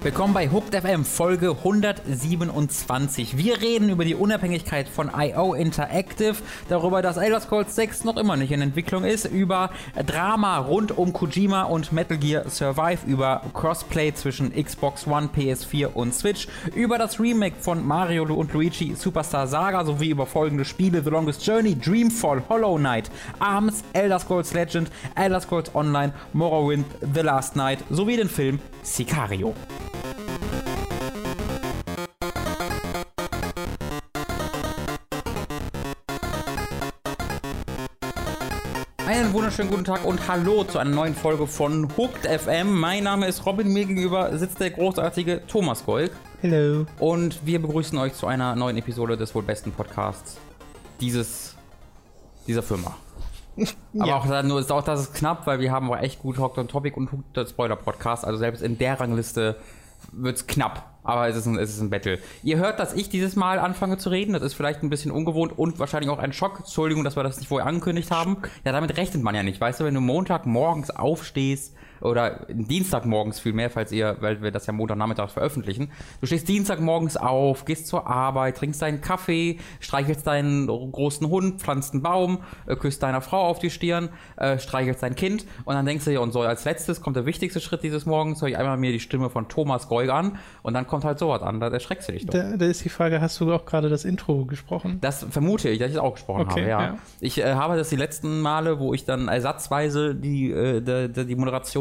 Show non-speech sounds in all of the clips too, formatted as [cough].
Willkommen bei Hooked FM Folge 127. Wir reden über die Unabhängigkeit von IO Interactive, darüber, dass Elder Scrolls 6 noch immer nicht in Entwicklung ist, über Drama rund um Kojima und Metal Gear Survive, über Crossplay zwischen Xbox One, PS4 und Switch, über das Remake von Mario und Luigi Superstar Saga sowie über folgende Spiele The Longest Journey, Dreamfall, Hollow Knight, ARMS, Elder Scrolls Legend, Elder Scrolls Online, Morrowind, The Last Night sowie den Film Sicario. Wunderschönen guten Tag und hallo zu einer neuen Folge von Hooked FM. Mein Name ist Robin, mir gegenüber sitzt der großartige Thomas Golk. Hello. Und wir begrüßen euch zu einer neuen Episode des wohl besten Podcasts dieses, dieser Firma. [laughs] Aber Ja. auch, nur ist auch das ist knapp, weil wir haben auch echt gut Hooked on Topic und Hooked Spoiler Podcast. Also selbst in der Rangliste wird's knapp. Aber es ist, ein, es ist ein Battle. Ihr hört, dass ich dieses Mal anfange zu reden. Das ist vielleicht ein bisschen ungewohnt und wahrscheinlich auch ein Schock. Entschuldigung, dass wir das nicht vorher angekündigt haben. Ja, damit rechnet man ja nicht. Weißt du, wenn du Montag morgens aufstehst oder Dienstag morgens vielmehr, falls ihr, weil wir das ja Montagnachmittag veröffentlichen. Du stehst Dienstag morgens auf, gehst zur Arbeit, trinkst deinen Kaffee, streichelst deinen großen Hund, pflanzt einen Baum, äh, küsst deiner Frau auf die Stirn, äh, streichelst dein Kind und dann denkst du dir, und so als letztes kommt der wichtigste Schritt dieses Morgens, höre ich einmal mir die Stimme von Thomas Geug an und dann kommt halt sowas an, da erschreckst du dich doch. Da, da ist die Frage, hast du auch gerade das Intro gesprochen? Das vermute ich, dass ich es auch gesprochen Okay, habe, ja. ja. Ich äh, habe das die letzten Male, wo ich dann ersatzweise die, äh, die, die, die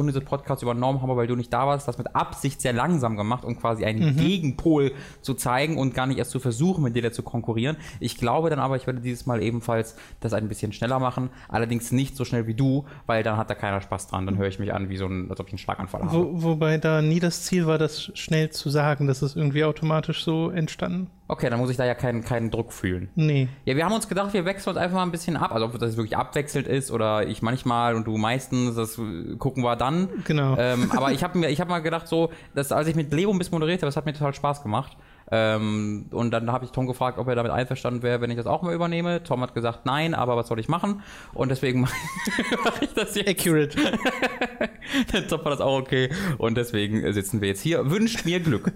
Moderation dieses Podcasts übernommen habe, weil du nicht da warst, das mit Absicht sehr langsam gemacht, um quasi einen Mhm. Gegenpol zu zeigen und gar nicht erst zu versuchen, mit dir da zu konkurrieren. Ich glaube dann aber, ich werde dieses Mal ebenfalls das ein bisschen schneller machen, allerdings nicht so schnell wie du, weil dann hat da keiner Spaß dran. Dann höre ich mich an, wie so ein, als ob ich einen Schlaganfall habe. Wo, wobei da nie das Ziel war, das schnell zu sagen. Das ist irgendwie automatisch so entstanden. Okay, dann muss ich da ja keinen, keinen Druck fühlen. Nee. Ja, wir haben uns gedacht, wir wechseln uns einfach mal ein bisschen ab. Also ob das wirklich abwechselt ist oder ich manchmal und du meistens, das äh, gucken wir dann. Genau. Ähm, [laughs] aber ich habe mir, ich habe mal gedacht, so, dass als ich mit Leo ein bisschen moderiert habe, das hat mir total Spaß gemacht. Ähm, und dann habe ich Tom gefragt, ob er damit einverstanden wäre, wenn ich das auch mal übernehme. Tom hat gesagt, nein, aber was soll ich machen? Und deswegen [laughs] mache ich das jetzt. Accurate. [laughs] Top war das auch okay. Und deswegen sitzen wir jetzt hier. Wünscht mir Glück.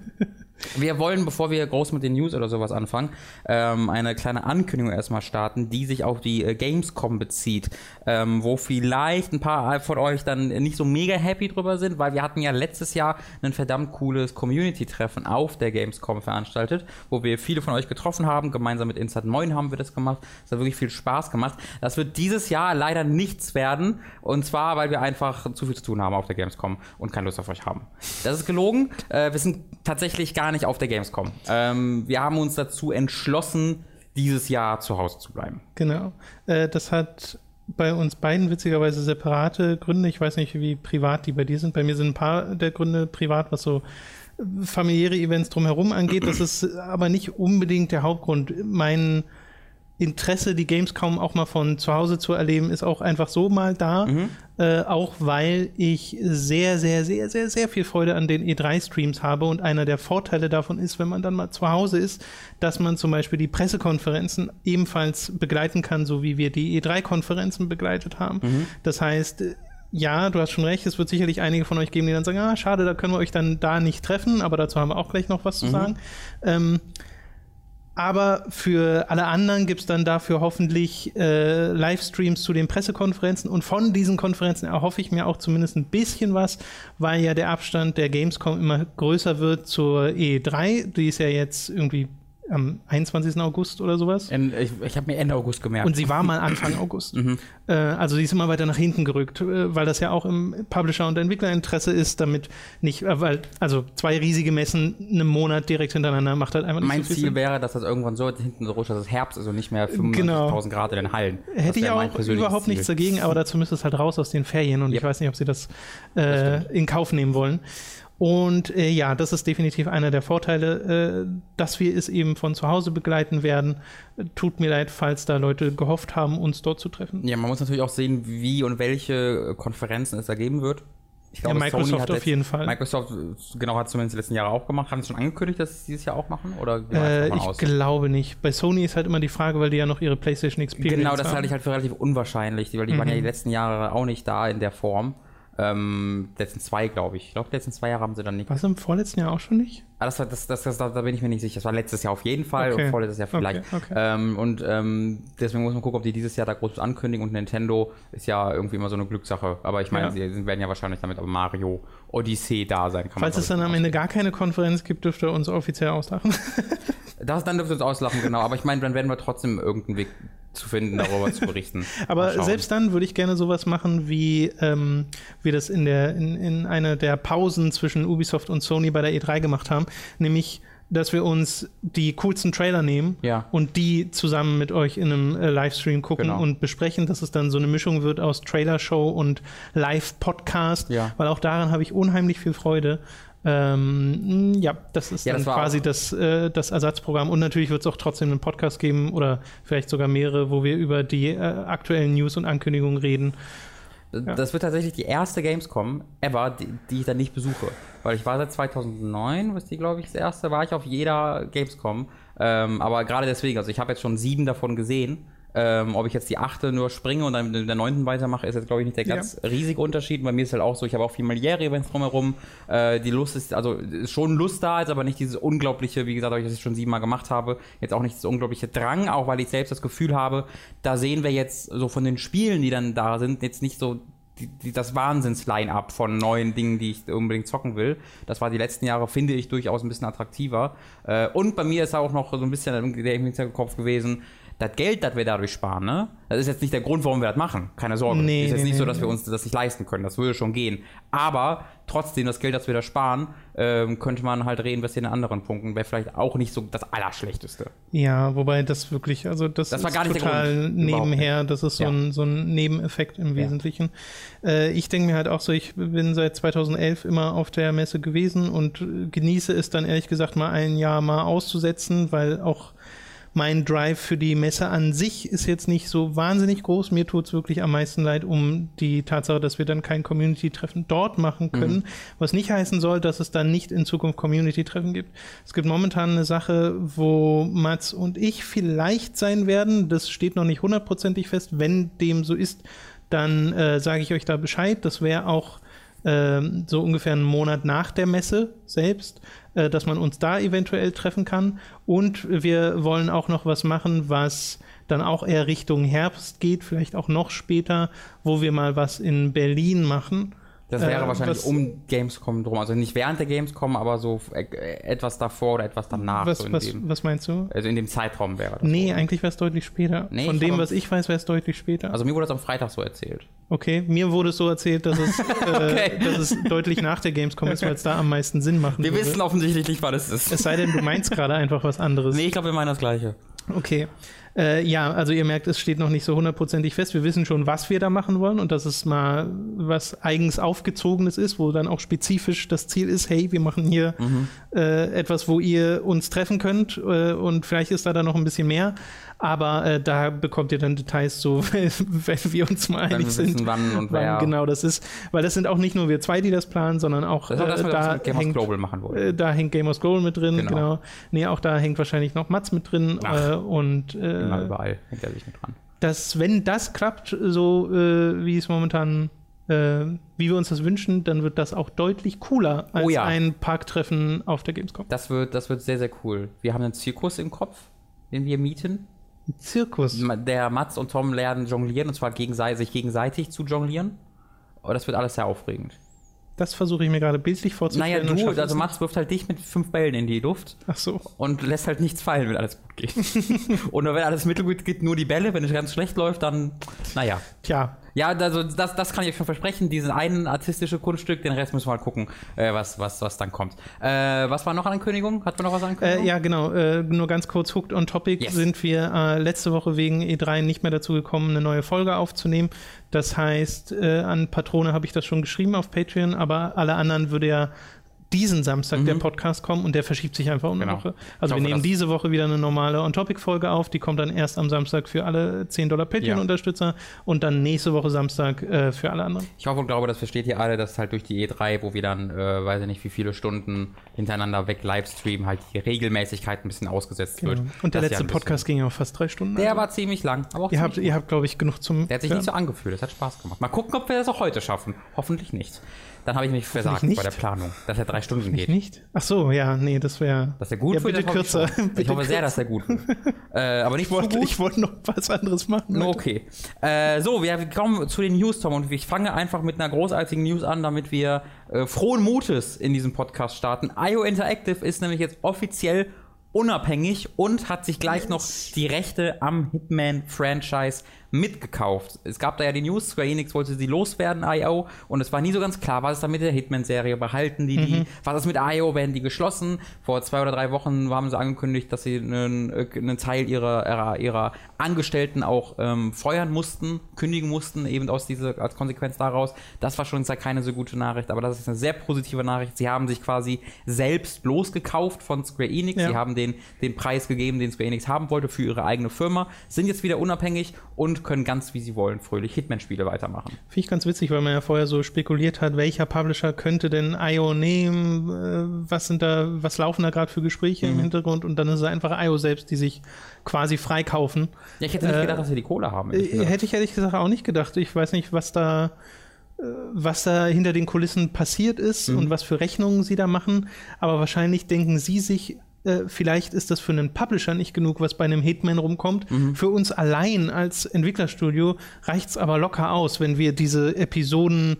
Wir wollen, bevor wir groß mit den News oder sowas anfangen, ähm, eine kleine Ankündigung erstmal starten, die sich auf die äh, Gamescom bezieht, ähm, wo vielleicht ein paar von euch dann nicht so mega happy drüber sind, weil wir hatten ja letztes Jahr ein verdammt cooles Community-Treffen auf der Gamescom veranstaltet, wo wir viele von euch getroffen haben. Gemeinsam mit Inside Moin haben wir das gemacht. Das hat wirklich viel Spaß gemacht. Das wird dieses Jahr leider nichts werden. Und zwar, weil wir einfach zu viel zu tun haben auf der Gamescom und keine Lust auf euch haben. Das ist gelogen. Äh, wir sind tatsächlich gar nicht auf der Gamescom. Ähm, wir haben uns dazu entschlossen, dieses Jahr zu Hause zu bleiben. Genau. Äh, das hat bei uns beiden witzigerweise separate Gründe. Ich weiß nicht, wie privat die bei dir sind. Bei mir sind ein paar der Gründe privat, was so familiäre Events drumherum angeht. Das ist aber nicht unbedingt der Hauptgrund. Mein Interesse, die Gamescom auch mal von zu Hause zu erleben, ist auch einfach so mal da. Äh, auch weil ich sehr, sehr, sehr, sehr, sehr viel Freude an den E3-Streams habe. Und einer der Vorteile davon ist, wenn man dann mal zu Hause ist, dass man zum Beispiel die Pressekonferenzen ebenfalls begleiten kann, so wie wir die E3-Konferenzen begleitet haben. Das heißt, ja, du hast schon recht, es wird sicherlich einige von euch geben, die dann sagen, ah, schade, da können wir euch dann da nicht treffen, aber dazu haben wir auch gleich noch was zu sagen. Ähm, aber für alle anderen gibt es dann dafür hoffentlich äh, Livestreams zu den Pressekonferenzen. Und von diesen Konferenzen erhoffe ich mir auch zumindest ein bisschen was, weil ja der Abstand der Gamescom immer größer wird zur E3. Die ist ja jetzt irgendwie am 21. August oder sowas. In, ich ich habe mir Ende August gemerkt. Und sie war mal Anfang [clears throat] August. Äh, also sie ist immer weiter nach hinten gerückt, äh, weil das ja auch im Publisher- und Entwicklerinteresse ist, damit nicht, äh, weil, also zwei riesige Messen einen Monat direkt hintereinander macht halt einfach nicht mein so Ziel wäre, dass das irgendwann so hinten so rutscht, dass es Herbst ist und nicht mehr 95.000 Genau. Grad in den Hallen. Hätte ich auch überhaupt Ziel. nichts dagegen, aber dazu müsste es halt raus aus den Ferien und ich Yep. weiß nicht, ob sie das, äh, in Kauf nehmen wollen. Und äh, ja, das ist definitiv einer der Vorteile, äh, dass wir es eben von zu Hause begleiten werden. Äh, Tut mir leid, falls da Leute gehofft haben, uns dort zu treffen. Ja, man muss natürlich auch sehen, wie und welche Konferenzen es da geben wird. Ich Ja, Microsoft auf jeden Fall. Microsoft, äh, genau, hat zumindest die letzten Jahre auch gemacht. Haben sie schon angekündigt, dass sie es dieses Jahr auch machen? Oder Äh, ich aus? glaube nicht. Bei Sony ist halt immer die Frage, weil die ja noch ihre PlayStation Experience Genau, das halte ich halt für relativ unwahrscheinlich, weil die waren ja Mhm. die letzten Jahre auch nicht da in der Form. Ähm, letzten zwei, glaube ich. Ich glaube, letzten zwei Jahre haben sie dann nicht. Was im vorletzten Jahr auch schon nicht? Ah, das, war- das, das, das, da bin ich mir nicht sicher. Das war letztes Jahr auf jeden Fall Okay. und vorletztes Jahr vielleicht. Okay, okay. Ähm, und ähm, deswegen muss man gucken, ob die dieses Jahr da groß ankündigen. Und Nintendo ist ja irgendwie immer so eine Glückssache. Aber ich meine, Ja. sie werden ja wahrscheinlich damit aber Mario Odyssey da sein. Kann Falls es dann am Ende gar keine Konferenz gibt, dürft ihr uns offiziell auslachen. [laughs] Das, dann dürft ihr uns auslachen, genau. Aber ich meine, dann werden wir trotzdem irgendeinen Weg zu finden, darüber zu berichten. [laughs] Aber selbst dann würde ich gerne sowas machen, wie ähm, wir das in, der, in, in einer der Pausen zwischen Ubisoft und Sony bei der E3 gemacht haben, nämlich dass wir uns die coolsten Trailer nehmen Ja. und die zusammen mit euch in einem äh, Livestream gucken Genau. und besprechen, dass es dann so eine Mischung wird aus Trailer-Show und Live-Podcast, Ja. weil auch daran habe ich unheimlich viel Freude. Ähm, ja, das ist Ja, dann das quasi auch- das, äh, das Ersatzprogramm. Und natürlich wird es auch trotzdem einen Podcast geben oder vielleicht sogar mehrere, wo wir über die äh, aktuellen News und Ankündigungen reden. Das wird tatsächlich die erste Gamescom ever, die, die ich dann nicht besuche. Weil ich war seit 2009, was die, glaube ich, das erste, war ich auf jeder Gamescom. Ähm, aber gerade deswegen, also ich habe jetzt schon sieben davon gesehen. Ähm, ob ich jetzt die achte nur springe und dann in der neunten weitermache, ist jetzt, glaube ich, nicht der Ja. ganz riesige Unterschied. Bei mir ist halt auch so, ich habe auch familiäre Events drumherum. Äh, die Lust ist, also ist schon Lust da, ist aber nicht dieses unglaubliche, wie gesagt, weil ich das schon siebenmal gemacht habe, jetzt auch nicht das unglaubliche Drang, auch weil ich selbst das Gefühl habe, da sehen wir jetzt so von den Spielen, die dann da sind, jetzt nicht so die, die, das Wahnsinns-Line-Up von neuen Dingen, die ich unbedingt zocken will. Das war die letzten Jahre, finde ich, durchaus ein bisschen attraktiver. Äh, und bei mir ist auch noch so ein bisschen der im Hinterkopf gewesen, das Geld, das wir dadurch sparen, ne? Das ist jetzt nicht der Grund, warum wir das machen. Keine Sorge. Nee, ist jetzt nee, nicht nee, so, dass wir uns das nicht leisten können. Das würde schon gehen. Aber trotzdem, das Geld, das wir da sparen, ähm, könnte man halt reinvestieren in anderen Punkten. Wäre vielleicht auch nicht so das Allerschlechteste. Ja, wobei das wirklich, also das, Das war ist gar nicht total Grund. Nebenher. Das ist so, Ja. ein, so ein Nebeneffekt im Wesentlichen. Äh, ich denke mir halt auch so, ich bin seit 2011 immer auf der Messe gewesen und äh, genieße es dann ehrlich gesagt mal ein Jahr mal auszusetzen, weil auch mein Drive für die Messe an sich ist jetzt nicht so wahnsinnig groß. Mir tut es wirklich am meisten leid um die Tatsache, dass wir dann kein Community-Treffen dort machen können. Was nicht heißen soll, dass es dann nicht in Zukunft Community-Treffen gibt. Es gibt momentan eine Sache, wo Mats und ich vielleicht sein werden. Das steht noch nicht hundertprozentig fest. Wenn dem so ist, dann äh, sage ich euch da Bescheid. Das wäre auch ähm, so ungefähr einen Monat nach der Messe selbst, dass man uns da eventuell treffen kann. Und wir wollen auch noch was machen, was dann auch eher Richtung Herbst geht, vielleicht auch noch später, wo wir mal was in Berlin machen. Das wäre Äh, wahrscheinlich was- um Gamescom drum. Also nicht während der Gamescom, aber so äh, etwas davor oder etwas danach. was, so was, dem, was meinst du? also in dem Zeitraum wäre das. Nee, so. eigentlich wäre es deutlich später. Nee, Von dem, was ich weiß, wäre es deutlich später. Also mir wurde das am Freitag so erzählt. okay, mir wurde es so erzählt, dass es, [laughs] äh, dass es deutlich nach der Gamescom ist, weil es da am meisten Sinn machen Wir würde. wissen offensichtlich nicht, was es ist. Es sei denn, du meinst gerade einfach was anderes. Nee, ich glaube, wir meinen das Gleiche. Okay. Äh, ja, also ihr merkt, es steht noch nicht so hundertprozentig fest. Wir wissen schon, was wir da machen wollen und dass es mal was eigens aufgezogenes ist, wo dann auch spezifisch das Ziel ist, hey, wir machen hier äh, etwas, wo ihr uns treffen könnt äh, und vielleicht ist da dann noch ein bisschen mehr. Aber äh, da bekommt ihr dann Details so, [laughs] wenn wir uns mal einig wir sind. wissen, wann und wann wer. genau das ist. Weil das sind auch nicht nur wir zwei, die das planen, sondern auch Das ist auch das, äh, da mit Game hängt Global machen wollen. äh, da hängt Game of Scroll mit drin, genau. Genau. Nee, auch da hängt wahrscheinlich noch Mats mit drin. Ach. Äh, und Immer überall hängt er sich mit dran. dass, wenn das klappt, so wie es momentan, wie wir uns das wünschen, dann wird das auch deutlich cooler als Oh ja. ein Parktreffen auf der Gamescom. Das wird, das wird sehr, sehr cool. Wir haben einen Zirkus im Kopf, den wir mieten. Ein Zirkus. Der Mats und Tom lernen jonglieren und zwar gegenseitig, sich gegenseitig zu jonglieren. Aber das wird alles sehr aufregend. Das versuche ich mir gerade bildlich vorzustellen. Naja, du, also. Mats wirft halt dich mit fünf Bällen in die Luft Ach so. und lässt halt nichts fallen, wenn alles gut geht. [laughs] und wenn alles mittelgut geht, nur die Bälle. Wenn es ganz schlecht läuft, dann, naja. Tja, Ja, also das, das kann ich euch schon versprechen. Diesen einen artistische Kunststück, den Rest müssen wir mal gucken, äh, was, was, was dann kommt. Äh, was war noch an Ankündigung? Hat man noch was an Äh, Ankündigung? ja, genau. Äh, nur ganz kurz, Hooked on Topic, Yes. sind wir äh, letzte Woche wegen E3 nicht mehr dazu gekommen, eine neue Folge aufzunehmen. Das heißt, äh, an Patrone habe ich das schon geschrieben auf Patreon, aber alle anderen würde ja diesen Samstag der Podcast kommen und der verschiebt sich einfach um eine Genau. Woche. Ich Also wir hoffe, nehmen dass- diese Woche wieder eine normale On-Topic-Folge auf, die kommt dann erst am Samstag für alle 10 Dollar Patreon-Unterstützer und dann nächste Woche Samstag äh, für alle anderen. Ich hoffe und glaube, das versteht ihr alle, dass halt durch die E3, wo wir dann, äh, weiß ich nicht, wie viele Stunden hintereinander weg Livestreamen, halt die Regelmäßigkeit ein bisschen ausgesetzt wird. Genau. Und der letzte Podcast ging ja auch fast drei Stunden. Der also. war ziemlich lang, aber auch Ihr ziemlich habt, ihr habt glaube ich, genug zum. Der hat sich Ja. nicht so angefühlt. Es hat Spaß gemacht. Mal gucken, ob wir das auch heute schaffen. Hoffentlich nicht. Dann habe ich mich versagt bei der Planung, dass er drei Stunden geht. Nicht? Ach so, ja, nee, das wäre. Dass er gut ja, wird, bitte ich kürzer. [laughs] bitte Ich hoffe sehr, dass er gut wird. äh, aber nicht Ich wollte, ich wollte noch was anderes machen. Leute. okay. Äh, so, wir kommen zu den News, Tom, und ich fange einfach mit einer großartigen News an, damit wir äh, frohen Mutes in diesem Podcast starten. IO Interactive ist nämlich jetzt offiziell unabhängig und hat sich gleich noch die Rechte am Hitman-Franchise mitgekauft. Es gab da ja die News, Square Enix wollte sie loswerden, IO, und es war nie so ganz klar, was ist da mit der Hitman-Serie, behalten die die, was ist mit IO, werden die geschlossen? Vor zwei oder drei Wochen haben sie angekündigt, dass sie einen, äh, einen Teil ihrer, ihrer, ihrer Angestellten auch ähm, feuern mussten, kündigen mussten, eben aus dieser, als Konsequenz daraus. Das war schon keine so gute Nachricht, aber das ist eine sehr positive Nachricht. Sie haben sich quasi selbst losgekauft von Square Enix. Ja. Sie haben den, den Preis gegeben, den Square Enix haben wollte für ihre eigene Firma, sind jetzt wieder unabhängig und können ganz wie sie wollen fröhlich Hitman-Spiele weitermachen. Finde ich ganz witzig, weil man ja vorher so spekuliert hat, welcher Publisher könnte denn IO nehmen, äh, was sind da, was laufen da gerade für Gespräche Mhm. im Hintergrund und dann ist es einfach IO selbst, die sich quasi freikaufen. Ja, ich hätte nicht Äh, gedacht, dass sie die Kohle haben. Äh. Hätte ich ehrlich gesagt auch nicht gedacht. Ich weiß nicht, was da, was da hinter den Kulissen passiert ist Mhm. und was für Rechnungen sie da machen. Aber wahrscheinlich denken sie sich, äh, vielleicht ist das für einen Publisher nicht genug, was bei einem Hitman rumkommt. Mhm. Für uns allein als Entwicklerstudio reicht es aber locker aus, wenn wir diese Episoden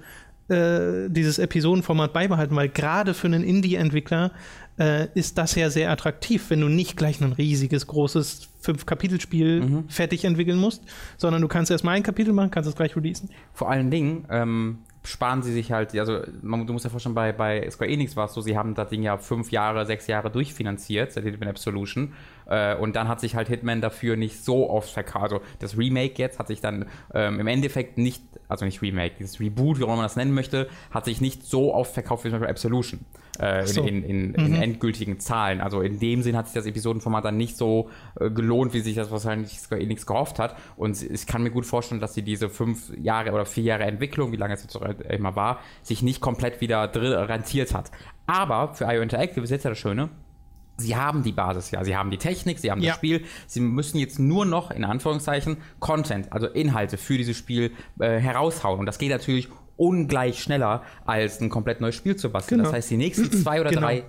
äh, dieses Episodenformat beibehalten, weil gerade für einen Indie-Entwickler äh, ist das ja sehr attraktiv, wenn du nicht gleich ein riesiges, großes Fünf-Kapitel-Spiel Mhm. fertig entwickeln musst, sondern du kannst erstmal ein Kapitel machen, kannst es gleich releasen. Vor allen Dingen ähm, sparen sie sich halt, also man, du musst ja vorstellen, bei, bei Square Enix war es so, sie haben das Ding ja fünf Jahre, sechs Jahre durchfinanziert, seit Hitman Absolution. Äh, und dann hat sich halt Hitman dafür nicht so oft verkauft. Also das Remake jetzt hat sich dann ähm, im Endeffekt nicht, also nicht Remake, dieses Reboot, wie auch immer man das nennen möchte, hat sich nicht so oft verkauft wie zum Beispiel Absolution. Äh, so. in, in, in, in endgültigen Zahlen. Also in dem Sinn hat sich das Episodenformat dann nicht so äh, gelohnt, wie sich das wahrscheinlich Square Enix gehofft hat. Und ich kann mir gut vorstellen, dass sie diese fünf Jahre oder vier Jahre Entwicklung, wie lange es jetzt auch immer war, sich nicht komplett wieder rentiert hat. Aber für IO Interactive ist jetzt ja das Schöne, Sie haben die Basis ja, sie haben die Technik, sie haben Ja. das Spiel, sie müssen jetzt nur noch in Anführungszeichen Content, also Inhalte für dieses Spiel äh, heraushauen. Und das geht natürlich ungleich schneller, als ein komplett neues Spiel zu basteln. Genau. Das heißt, die nächsten [clears throat] zwei oder Genau. drei,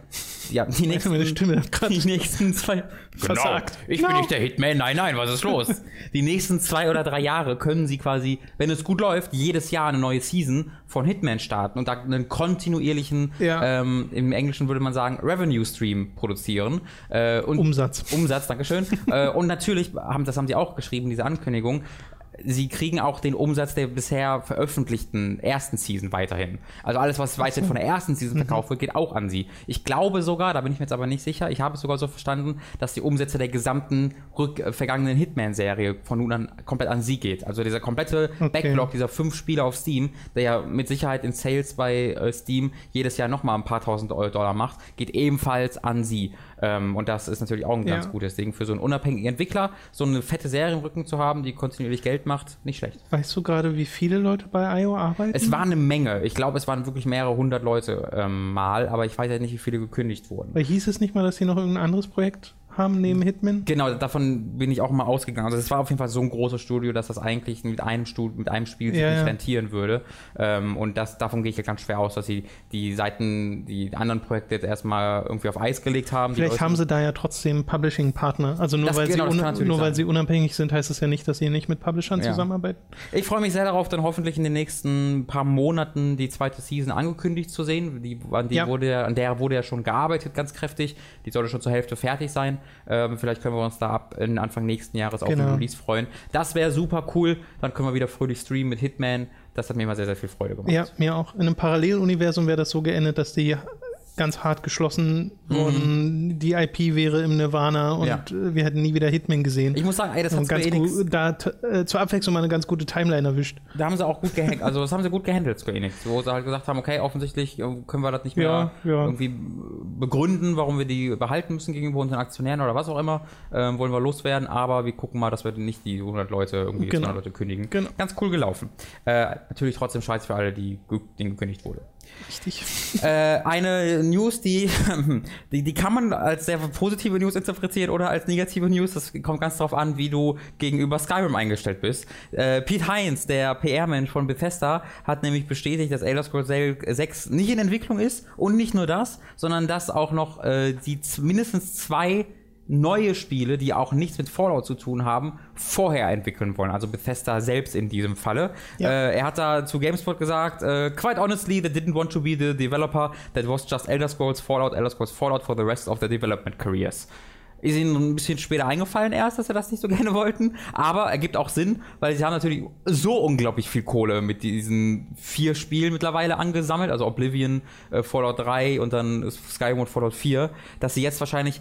ja, die nächsten, Meine Stimme [laughs] die nächsten zwei, [laughs] Versagt. Genau. Ich bin Genau. nicht der Hitman, nein, nein, was ist los? [laughs] die nächsten zwei oder drei Jahre können sie quasi, wenn es gut läuft, jedes Jahr eine neue Season von Hitman starten und da einen kontinuierlichen, Ja. ähm, im Englischen würde man sagen, Revenue Stream produzieren. Äh, und Umsatz. Umsatz, Dankeschön. äh, und natürlich, haben, das haben sie auch geschrieben, diese Ankündigung, sie kriegen auch den Umsatz der bisher veröffentlichten ersten Season weiterhin. Also alles, was weiterhin von der ersten Season verkauft wird, geht auch an sie. Ich glaube sogar, da bin ich mir jetzt aber nicht sicher, ich habe es sogar so verstanden, dass die Umsätze der gesamten rück, äh, vergangenen Hitman-Serie von nun an komplett an sie geht. Also dieser komplette Okay. Backlog dieser fünf Spiele auf Steam, der ja mit Sicherheit in Sales bei äh, Steam jedes Jahr nochmal ein paar tausend Dollar macht, geht ebenfalls an sie. Ähm, und das ist natürlich auch ein Ja. ganz gutes Ding für so einen unabhängigen Entwickler, so eine fette Serie im Rücken zu haben, die kontinuierlich Geld macht, nicht schlecht. Weißt du gerade, wie viele Leute bei IO arbeiten? Es war eine Menge. Ich glaube, es waren wirklich mehrere hundert Leute ähm, mal, aber ich weiß ja nicht, wie viele gekündigt wurden. Weil hieß es nicht mal, dass sie noch irgendein anderes Projekt haben neben Hitman? Genau, davon bin ich auch mal ausgegangen. Also es war auf jeden Fall so ein großes Studio, dass das eigentlich mit einem, Studio, mit einem Spiel sich Ja, nicht ja. rentieren würde. Ähm, und das, davon gehe ich ja ganz schwer aus, dass sie die Seiten, die anderen Projekte jetzt erstmal irgendwie auf Eis gelegt haben. Vielleicht haben sie da ja trotzdem Publishing-Partner. Also nur, Das- weil, genau, das sie, nur weil sein. sie unabhängig sind, heißt es ja nicht, dass sie nicht mit Publishern Ja. zusammenarbeiten. Ich freue mich sehr darauf, dann hoffentlich in den nächsten paar Monaten die zweite Season angekündigt zu sehen. Die, an, die wurde, an der wurde ja schon gearbeitet, ganz kräftig. Die sollte schon zur Hälfte fertig sein. Ähm, vielleicht können wir uns da ab in Anfang nächsten Jahres auf Genau. den Release freuen. Das wäre super cool. Dann können wir wieder fröhlich streamen mit Hitman. Das hat mir immer sehr, sehr viel Freude gemacht. Ja, mir auch. In einem Paralleluniversum wäre das so geendet, dass die ganz hart geschlossen worden. Die IP wäre im Nirvana und Ja. äh, wir hätten nie wieder Hitman gesehen. Ich muss sagen, ey, das hat Square Enix, gut, da äh, zur Abwechslung mal eine ganz gute Timeline erwischt. da haben sie auch gut gehandelt, also das haben sie gut gehandelt, Square Enix, wo sie halt gesagt haben, okay, offensichtlich äh, können wir das nicht mehr Ja, ja. irgendwie begründen, warum wir die behalten müssen gegenüber unseren Aktionären oder was auch immer, ähm, wollen wir loswerden, aber wir gucken mal, dass wir nicht die 100 Leute irgendwie Genau. 200 Leute kündigen. Genau. Ganz cool gelaufen. Äh, natürlich trotzdem scheiße für alle, die denen gekündigt wurde. Richtig. Äh, eine News, die, [laughs] die, die kann man als sehr positive News interpretieren oder als negative News. Das kommt ganz drauf an, wie du gegenüber Skyrim eingestellt bist. Äh, Pete Hines, der PR-Mensch von Bethesda, hat nämlich bestätigt, dass Elder Scrolls 6 nicht in Entwicklung ist und nicht nur das, sondern dass auch noch äh, die mindestens zwei neue Spiele, die auch nichts mit Fallout zu tun haben, vorher entwickeln wollen. Also Bethesda selbst in diesem Falle. Ja. Äh, er hat da zu GameSpot gesagt, äh, quite honestly, they didn't want to be the developer that was just Elder Scrolls Fallout, Elder Scrolls Fallout for the rest of their development careers. Ist ihnen ein bisschen später eingefallen erst, dass sie das nicht so [laughs] gerne wollten, aber ergibt auch Sinn, weil sie haben natürlich so unglaublich viel Kohle mit diesen vier Spielen mittlerweile angesammelt, also Oblivion, äh, Fallout 3 und dann Skyrim und Fallout 4, dass sie jetzt wahrscheinlich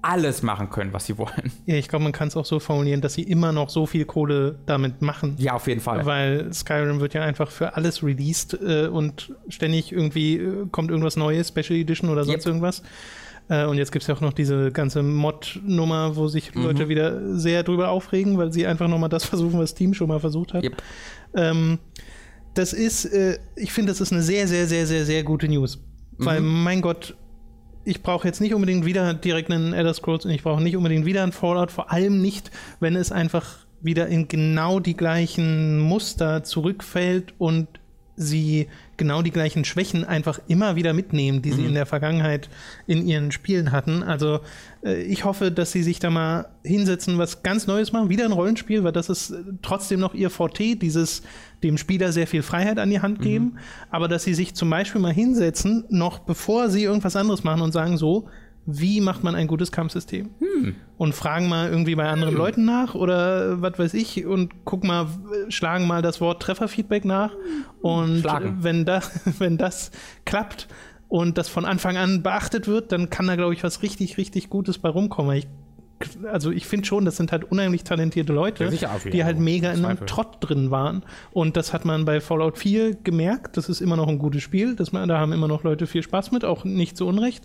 alles machen können, was sie wollen. Ja, ich glaube, man kann es auch so formulieren, dass sie immer noch so viel Kohle damit machen. Ja, auf jeden Fall. Weil Skyrim wird ja einfach für alles released äh, und ständig irgendwie äh, kommt irgendwas Neues, Special Edition oder sonst Yep. irgendwas. Äh, und jetzt gibt es ja auch noch diese ganze Mod-Nummer, wo sich Mhm. Leute wieder sehr drüber aufregen, weil sie einfach nochmal das [laughs] versuchen, was Steam schon mal versucht hat. Yep. Ähm, das ist, äh, ich finde, das ist eine sehr, sehr, sehr, sehr, sehr gute News. Weil, Mhm. mein Gott, ich brauche jetzt nicht unbedingt wieder direkt einen Elder Scrolls und ich brauche nicht unbedingt wieder einen Fallout, vor allem nicht, wenn es einfach wieder in genau die gleichen Muster zurückfällt und sie genau die gleichen Schwächen einfach immer wieder mitnehmen, die sie in der Vergangenheit in ihren Spielen hatten. Also äh, ich hoffe, dass sie sich da mal hinsetzen, was ganz Neues machen, wieder ein Rollenspiel, weil das ist äh, trotzdem noch ihr Forte, dieses dem Spieler sehr viel Freiheit an die Hand geben, aber dass sie sich zum Beispiel mal hinsetzen, noch bevor sie irgendwas anderes machen und sagen so, wie macht man ein gutes Kampfsystem? Und fragen mal irgendwie bei anderen Leuten nach oder was weiß ich und guck mal, schlagen mal das Wort Trefferfeedback nach. Und Schlagen. wenn, da, [laughs] wenn das klappt und das von Anfang an beachtet wird, dann kann da, glaube ich, was richtig, richtig Gutes bei rumkommen. Ich, also ich finde schon, das sind halt unheimlich talentierte Leute, Ja, sicher, die halt mega in einem. Trott drin waren. Und das hat man bei Fallout 4 gemerkt. Das ist immer noch ein gutes Spiel. Das, da haben immer noch Leute viel Spaß mit, auch nicht zu Unrecht.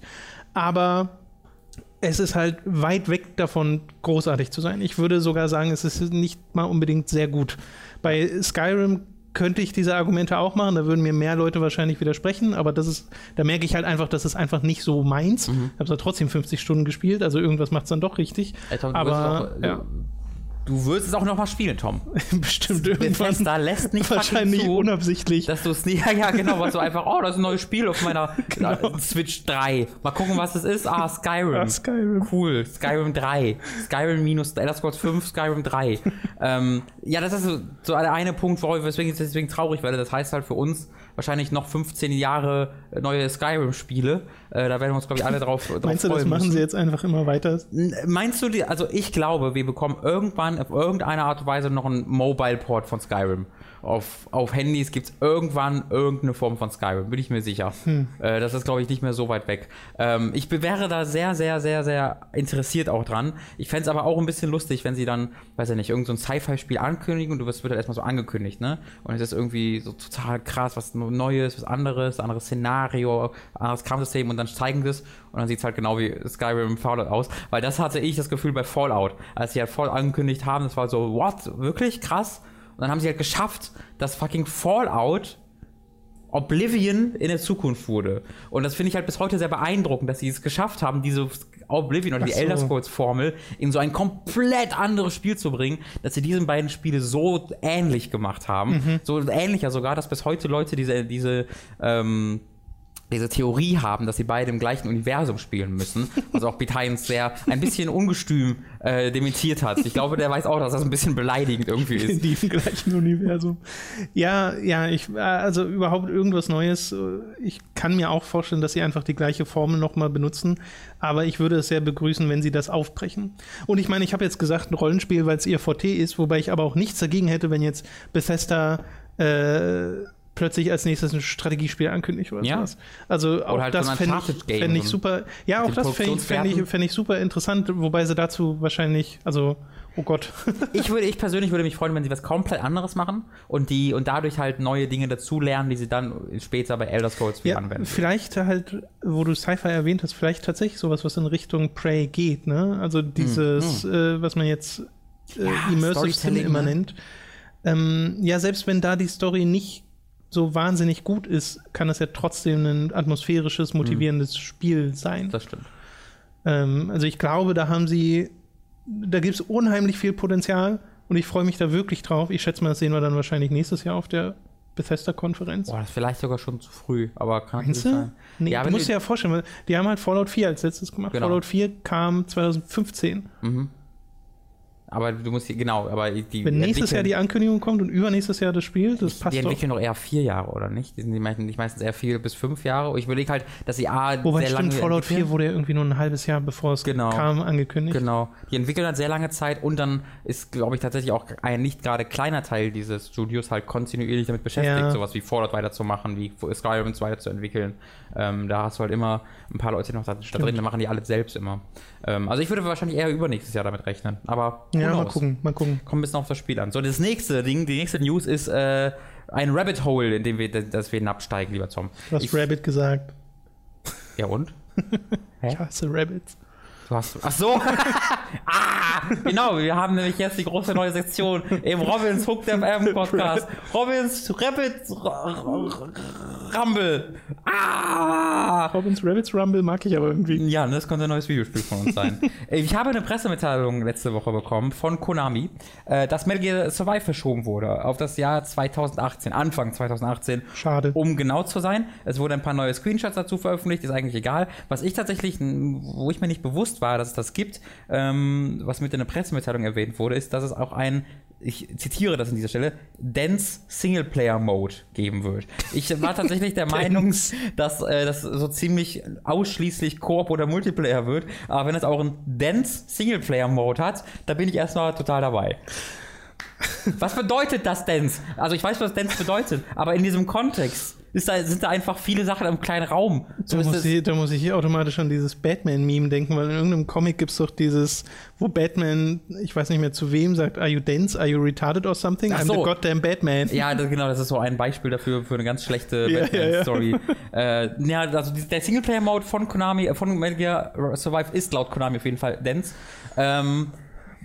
Aber es ist halt weit weg davon, großartig zu sein. Ich würde sogar sagen, es ist nicht mal unbedingt sehr gut. Bei Skyrim könnte ich diese Argumente auch machen, da würden mir mehr Leute wahrscheinlich widersprechen, aber das ist, da merke ich halt einfach, das ist einfach nicht so meins. Mhm. Ich habe es trotzdem 50 Stunden gespielt, also irgendwas macht es dann doch richtig. Ey, Tom, aber es auch, ja, Du wirst es auch noch mal spielen, Tom. [laughs] bestimmt irgendwann Bethesda lässt nicht wahrscheinlich zu, unabsichtlich. dass du es nie, ja, ja, genau, was du einfach, oh, das ist ein neues Spiel auf meiner [laughs] Genau. äh, Switch 3. Mal gucken, was es ist. Ah, [laughs] Skyrim. Ah, Skyrim. Cool. Skyrim 3. Skyrim minus Elder Scrolls 5, Skyrim 3. ähm, ja, das ist so, so der eine Punkt, warum ich weswegen ich deswegen traurig werde. Das heißt halt für uns wahrscheinlich noch 15 Jahre äh, neue Skyrim-Spiele. Äh, da werden wir uns, glaube ich, alle drauf, drauf Meinst du, das machen müssen. sie jetzt einfach immer weiter? N- Meinst du, die, also ich glaube, wir bekommen irgendwann auf irgendeine Art und Weise noch einen Mobile-Port von Skyrim. Auf, auf Handys gibt es irgendwann irgendeine Form von Skyrim, bin ich mir sicher. Äh, das ist, glaube ich, nicht mehr so weit weg. Ähm, ich wäre da sehr, sehr, sehr, sehr interessiert auch dran. Ich fände es aber auch ein bisschen lustig, wenn sie dann, weiß ich nicht, irgendein so ein Sci-Fi-Spiel ankündigen und du wirst wird halt erstmal so angekündigt, ne? Und es ist irgendwie so total krass, was Neues, was anderes, anderes Szenario, anderes Kampfsystem und dann zeigen sie es und dann sieht es halt genau wie Skyrim im Fallout aus. Weil das hatte ich das Gefühl bei Fallout. Als sie halt voll angekündigt haben, das war so, what? Wirklich? Krass? Und dann haben sie halt geschafft, dass fucking Fallout Oblivion in der Zukunft wurde. Und das finde ich halt bis heute sehr beeindruckend, dass sie es geschafft haben, diese Oblivion oder die so. Elder Scrolls Formel in so ein komplett anderes Spiel zu bringen, dass sie diesen beiden Spiele so ähnlich gemacht haben. Mhm. So ähnlicher sogar, dass bis heute Leute diese, diese, ähm, diese Theorie haben, dass sie beide im gleichen Universum spielen müssen, was auch Pete Hines sehr ein bisschen ungestüm äh, dementiert hat. Ich glaube, der weiß auch, dass das ein bisschen beleidigend irgendwie in ist. diesem gleichen Universum. Ja, ja, ich, äh, also überhaupt irgendwas Neues. äh, Ich kann mir auch vorstellen, dass sie einfach die gleiche Formel nochmal benutzen, aber ich würde es sehr begrüßen, wenn sie das aufbrechen. Und ich meine, ich habe jetzt gesagt, ein Rollenspiel, weil es ihr Forte ist, wobei ich aber auch nichts dagegen hätte, wenn jetzt Bethesda äh, plötzlich als nächstes ein Strategiespiel ankündigt oder Ja. sowas. Also auch halt das so fände ich, fänd ich super. Ja, auch das fände ich, fänd ich, fänd ich super interessant, wobei sie dazu wahrscheinlich, also, oh Gott. [laughs] Ich würde, ich persönlich würde mich freuen, wenn sie was komplett anderes machen und die und dadurch halt neue Dinge dazulernen, die sie dann später bei Elder Scrolls 4 Ja, anwenden. vielleicht halt, wo du Sci-Fi erwähnt hast, vielleicht tatsächlich sowas, was in Richtung Prey geht, ne? Also dieses, äh, was man jetzt äh, Ja, Immersive Sim immer ne? nennt. Ähm, ja, selbst wenn da die Story nicht so wahnsinnig gut ist, kann es ja trotzdem ein atmosphärisches, motivierendes Spiel sein. Das stimmt. Ähm, also ich glaube, da haben sie, da gibt es unheimlich viel Potenzial und ich freue mich da wirklich drauf. Ich schätze mal, das sehen wir dann wahrscheinlich nächstes Jahr auf der Bethesda-Konferenz. Boah, das ist vielleicht sogar schon zu früh, aber kann Meinst sein. Nee, Ja, du musst dir ja vorstellen, weil die haben halt Fallout 4 als letztes gemacht. Genau. Fallout 4 kam 2015. Mhm. Aber du musst hier, genau, aber die. Wenn nächstes Jahr die Ankündigung kommt und übernächstes Jahr das Spiel, das passt Die doch. entwickeln doch eher vier Jahre, oder nicht? Die sind die meisten, nicht meistens eher vier bis fünf Jahre. Ich überlege halt, dass sie A, Wobei sehr stimmt, lange Fallout entwickeln. 4 wurde ja irgendwie nur ein halbes Jahr bevor es Genau. kam angekündigt. Genau. Die entwickeln halt sehr lange Zeit und dann ist, glaube ich, tatsächlich auch ein nicht gerade kleiner Teil dieses Studios halt kontinuierlich damit beschäftigt, Ja. sowas wie Fallout weiterzumachen, wie Skyrim weiterzuentwickeln. Ähm, da hast du halt immer ein paar Leute noch da, da drin, da machen die alles selbst immer. Ähm, also ich würde wahrscheinlich eher übernächstes Jahr damit rechnen. Aber Ja, mal gucken, mal gucken. Kommt ein bisschen auf das Spiel an. So, das nächste Ding, die nächste News ist äh, ein Rabbit Hole, in dem wir, dass wir hinabsteigen, lieber Tom. Du hast Ich- Rabbit gesagt. Ja und? [laughs] Ich hasse Rabbits. Du hast. Ach so! [laughs] ah! Genau, wir haben nämlich jetzt die große neue Sektion im Robins Hooked FM Podcast. Robins Rabbit Rumble. Ah! Robins Rabbits Rumble mag ich aber irgendwie. Ja, ne, das könnte ein neues Videospiel von uns sein. [laughs] ich habe eine Pressemitteilung letzte Woche bekommen von Konami, äh, dass Metal Gear Survive verschoben wurde auf das Jahr 2018, Anfang 2018. Schade. Um genau zu sein, es wurden ein paar neue Screenshots dazu veröffentlicht, ist eigentlich egal. Was ich tatsächlich, wo ich mir nicht bewusst war, dass es das gibt, ähm, was mit in der Pressemitteilung erwähnt wurde, ist, dass es auch ein, ich zitiere das an dieser Stelle, Dense Singleplayer Mode geben wird. Ich war tatsächlich der [laughs] Meinung, dass äh, das so ziemlich ausschließlich Koop oder Multiplayer wird, aber wenn es auch einen Dense Singleplayer Mode hat, da bin ich erstmal total dabei. Was bedeutet das Dance? Also ich weiß, was Dance bedeutet, aber in diesem Kontext ist da, sind da einfach viele Sachen im kleinen Raum. So Da muss, ich, da muss ich hier automatisch an dieses Batman-Meme denken, weil in irgendeinem Comic gibt es doch dieses, wo Batman, ich weiß nicht mehr zu wem, sagt, are you dense, are you retarded or something? Ach I'm so. the goddamn Batman. ja, das, genau, das ist so ein Beispiel dafür, für eine ganz schlechte Ja, Batman-Story. äh, ja, also der Singleplayer-Mode von Konami, äh, von Metal Gear Survive ist laut Konami auf jeden Fall Dance. Ähm,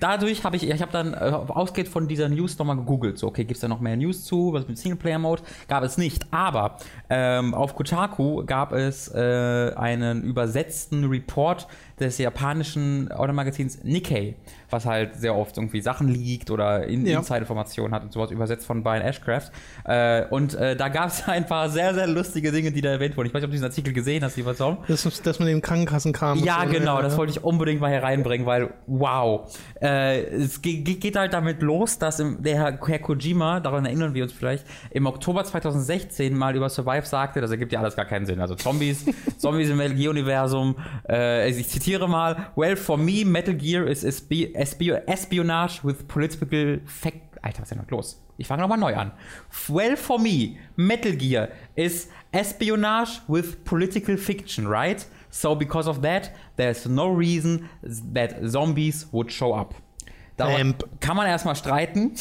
dadurch habe ich, ich habe dann äh, ausgehend von dieser News nochmal gegoogelt. So, okay, gibt es da noch mehr News zu? Was mit Singleplayer-Mode? Gab es nicht. Aber ähm, auf Kotaku gab es äh, einen übersetzten Report des japanischen Automagazins Nikkei, was halt sehr oft irgendwie Sachen liegt oder in Ja. Inside-Informationen hat und sowas übersetzt von Brian Ashcraft. Äh, und äh, da gab es [laughs] ein paar sehr, sehr lustige Dinge, die da erwähnt wurden. Ich weiß nicht, ob du diesen Artikel gesehen hast, lieber Tom. Das das mit dem Krankenkassenkram. und Ja, so, genau, das wollte ich unbedingt mal hier reinbringen, weil wow. Äh, es ge- ge- geht halt damit los, dass im, der Herr, Herr Kojima, daran erinnern wir uns vielleicht, im Oktober 2016 mal über Survive sagte, das ergibt ja alles gar keinen Sinn. Also Zombies, [laughs] Zombies im Metal Gear-Universum. Äh, ich zitiere mal, well, for me, Metal Gear is espi espi espionage with political fact. Alter, was ist denn noch los? Ich fange nochmal neu an. Well, for me, Metal Gear is espionage with political fiction, right? So because of that, there's no reason that zombies would show up. Darüber Vamp. kann man erstmal streiten.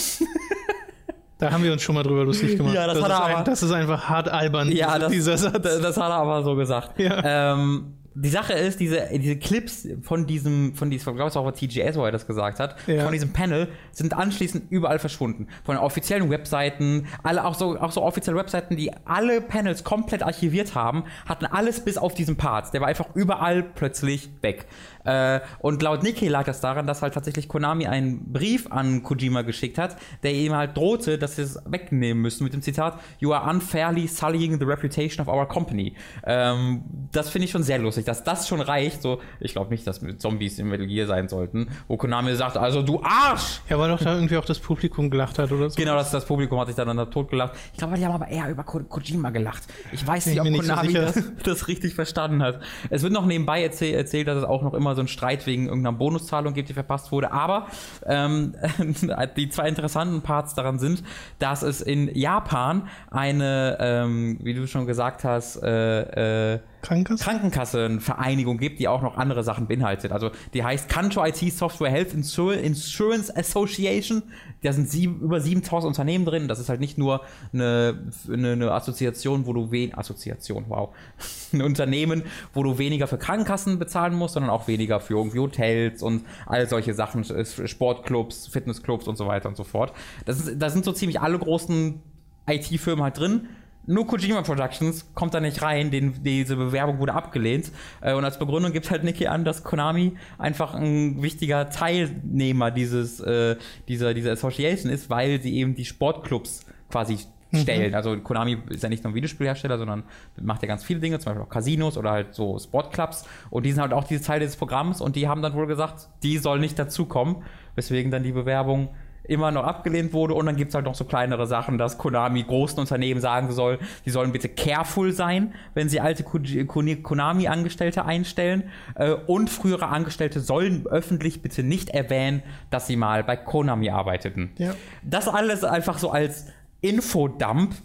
Da haben wir uns schon mal drüber lustig gemacht. Ja, das hat ist er ein, aber- das ist einfach hart albern, Ja, das, dieser Satz. das, das hat er aber so gesagt. Ja. Ähm, die Sache ist, diese, diese Clips von diesem, von diesem, ich glaube, es auch TGS, wo er das gesagt hat, Ja. von diesem Panel sind anschließend überall verschwunden. Von den offiziellen Webseiten, alle, auch so, auch so offizielle Webseiten, die alle Panels komplett archiviert haben, hatten alles bis auf diesen Part. Der war einfach überall plötzlich weg. Äh, und laut Nikkei lag das daran, dass halt tatsächlich Konami einen Brief an Kojima geschickt hat, der ihm halt drohte, dass sie es wegnehmen müssen mit dem Zitat, You are unfairly sullying the reputation of our company. Ähm, das finde ich schon sehr lustig. dass das schon reicht. So, ich glaube nicht, dass Zombies in Metal Gear sein sollten, wo Konami sagt, also du Arsch! Ja, weil doch da irgendwie auch das Publikum gelacht hat oder so. Genau, das, das Publikum hat sich dann, dann tot gelacht. Ich glaube, die haben aber eher über Ko Kojima gelacht. Ich weiß nicht, ich ob nicht so Konami sicher. das, [laughs] das richtig verstanden hat. Es wird noch nebenbei erzäh erzählt, dass es auch noch immer so einen Streit wegen irgendeiner Bonuszahlung gibt, die verpasst wurde. Aber ähm, [laughs] die zwei interessanten Parts daran sind, dass es in Japan eine, ähm, wie du schon gesagt hast, äh, äh, Krankenkasse? Krankenkassenvereinigung gibt, die auch noch andere Sachen beinhaltet. Also die heißt Kanto IT Software Health Insur- Insurance Association. Da sind sieben, über 7000 Unternehmen drin. Das ist halt nicht nur eine, eine, eine Assoziation, wo du wen Assoziation, wow, [laughs] ein Unternehmen, wo du weniger für Krankenkassen bezahlen musst, sondern auch weniger für irgendwie Hotels und all solche Sachen, Sportclubs, Fitnessclubs und so weiter und so fort. Das ist, da sind so ziemlich alle großen IT-Firmen halt drin. Nur Kojima Productions kommt da nicht rein, den, diese Bewerbung wurde abgelehnt. Äh, Und als Begründung gibt halt Nicky an, dass Konami einfach ein wichtiger Teilnehmer dieses, äh, dieser, dieser Association ist, weil sie eben die Sportclubs quasi stellen. Also Konami ist ja nicht nur ein Videospielhersteller, sondern macht ja ganz viele Dinge, zum Beispiel auch Casinos oder halt so Sportclubs. Und die sind halt auch diese Teil des Programms und die haben dann wohl gesagt, die soll nicht dazukommen, weswegen dann die Bewerbung immer noch abgelehnt wurde und dann gibt es halt noch so kleinere Sachen, dass Konami großen Unternehmen sagen soll, die sollen bitte careful sein, wenn sie alte Konami-Angestellte einstellen äh, und frühere Angestellte sollen öffentlich bitte nicht erwähnen, dass sie mal bei Konami arbeiteten. Ja. Das alles einfach so als Infodump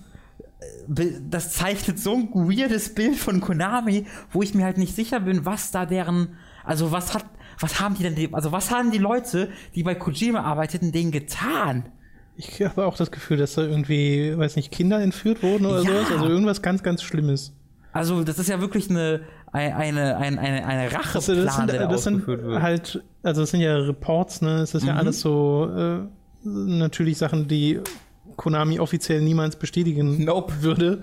Be- das zeichnet so ein weirdes Bild von Konami, wo ich mir halt nicht sicher bin, was da deren, also was hat, was haben die denn, also was haben die Leute, die bei Kojima arbeiteten, denen getan? Ich habe auch das Gefühl, dass da irgendwie, weiß nicht, Kinder entführt wurden oder Ja. sowas. Also irgendwas ganz, ganz Schlimmes. Also das ist ja wirklich eine, eine, eine, eine, eine, Racheplan, Also das sind, der da das sind wird. halt, also es sind ja Reports, ne? Es ist ja Mhm. alles so äh, natürlich Sachen, die Konami offiziell niemals bestätigen Nope. würde.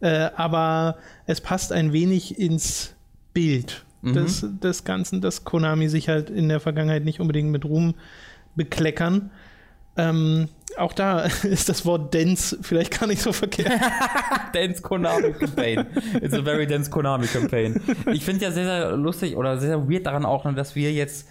Äh, aber es passt ein wenig ins Bild Mhm. des, des Ganzen, dass Konami sich halt in der Vergangenheit nicht unbedingt mit Ruhm bekleckern. Ähm, auch da [laughs] ist das Wort dense vielleicht gar nicht so verkehrt. [laughs] Dance Konami Campaign. It's a very dense Konami Campaign. Ich finde ja sehr, sehr lustig oder sehr, sehr weird daran auch, dass wir jetzt,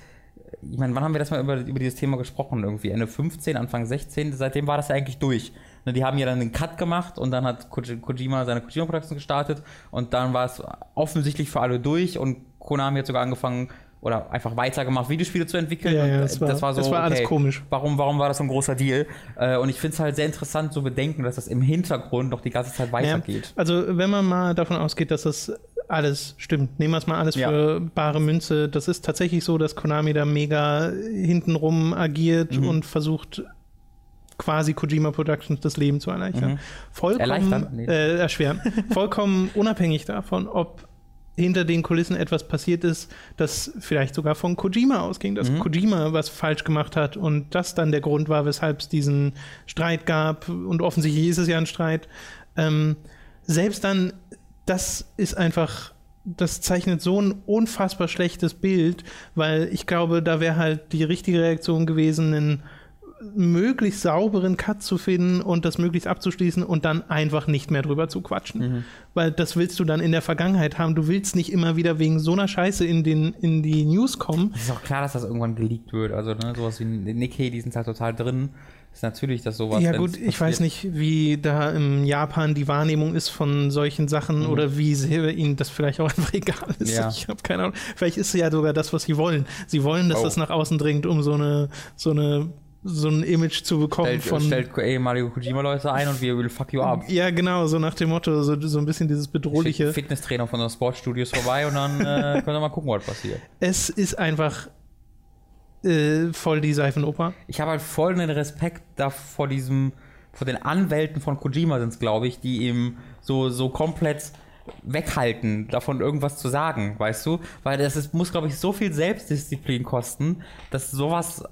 ich meine, wann haben wir das mal über, über dieses Thema gesprochen? Irgendwie Ende 15, Anfang 16. Seitdem war das ja eigentlich durch. Ne, Die haben ja dann den Cut gemacht und dann hat Koji- Kojima seine Kojima Production gestartet und dann war es offensichtlich für alle durch und Konami hat sogar angefangen oder einfach weitergemacht, Videospiele zu entwickeln. Ja, ja, das war- das war so, das war alles komisch. Warum, warum war das so ein großer Deal? Äh, Und ich finde es halt sehr interessant zu bedenken, dass das im Hintergrund noch die ganze Zeit weitergeht. Ja, also wenn man mal davon ausgeht, dass das alles stimmt, nehmen wir es mal alles für bare Münze. Das ist tatsächlich so, dass Konami da mega hintenrum agiert Mhm. und versucht quasi Kojima Productions das Leben zu erleichtern. Mhm. Vollkommen Erleichtern? Nee. äh, erschweren. [laughs] Vollkommen unabhängig davon, ob hinter den Kulissen etwas passiert ist, das vielleicht sogar von Kojima ausging, dass Mhm. Kojima was falsch gemacht hat und das dann der Grund war, weshalb es diesen Streit gab und offensichtlich ist es ja ein Streit. Ähm, selbst dann, das ist einfach, das zeichnet so ein unfassbar schlechtes Bild, weil ich glaube, da wäre halt die richtige Reaktion gewesen, einen möglichst sauberen Cut zu finden und das möglichst abzuschließen und dann einfach nicht mehr drüber zu quatschen. Mhm. Weil das willst du dann in der Vergangenheit haben. Du willst nicht immer wieder wegen so einer Scheiße in, den, in die News kommen. Es ist auch klar, dass das irgendwann geleakt wird. Also, ne, sowas wie Nikkei, die sind halt total drin. Ist natürlich, dass sowas. ja gut, ich weiß nicht, wie da im Japan die Wahrnehmung ist von solchen Sachen Mhm. oder wie sehr ihnen das vielleicht auch [laughs] einfach egal ist. Ja. Ich habe keine Ahnung. Vielleicht ist es ja sogar das, was sie wollen. Sie wollen, dass Oh. das nach außen dringt, um so eine so eine so ein Image zu bekommen Stellt, von stellt ehemalige Kojima-Leute ein und wir will fuck you up. ja genau so nach dem Motto so, so ein bisschen dieses bedrohliche. Schickt Fitnesstrainer von unseren Sportstudios vorbei und dann äh, [laughs] können wir mal gucken, was passiert. Es ist einfach äh, voll die Seifenoper. Ich habe halt voll den Respekt da vor diesem, vor den Anwälten von Kojima sind es, glaube ich, die ihm so, so komplett weghalten, davon irgendwas zu sagen, weißt du? Weil das ist, muss, glaube ich, so viel Selbstdisziplin kosten, dass sowas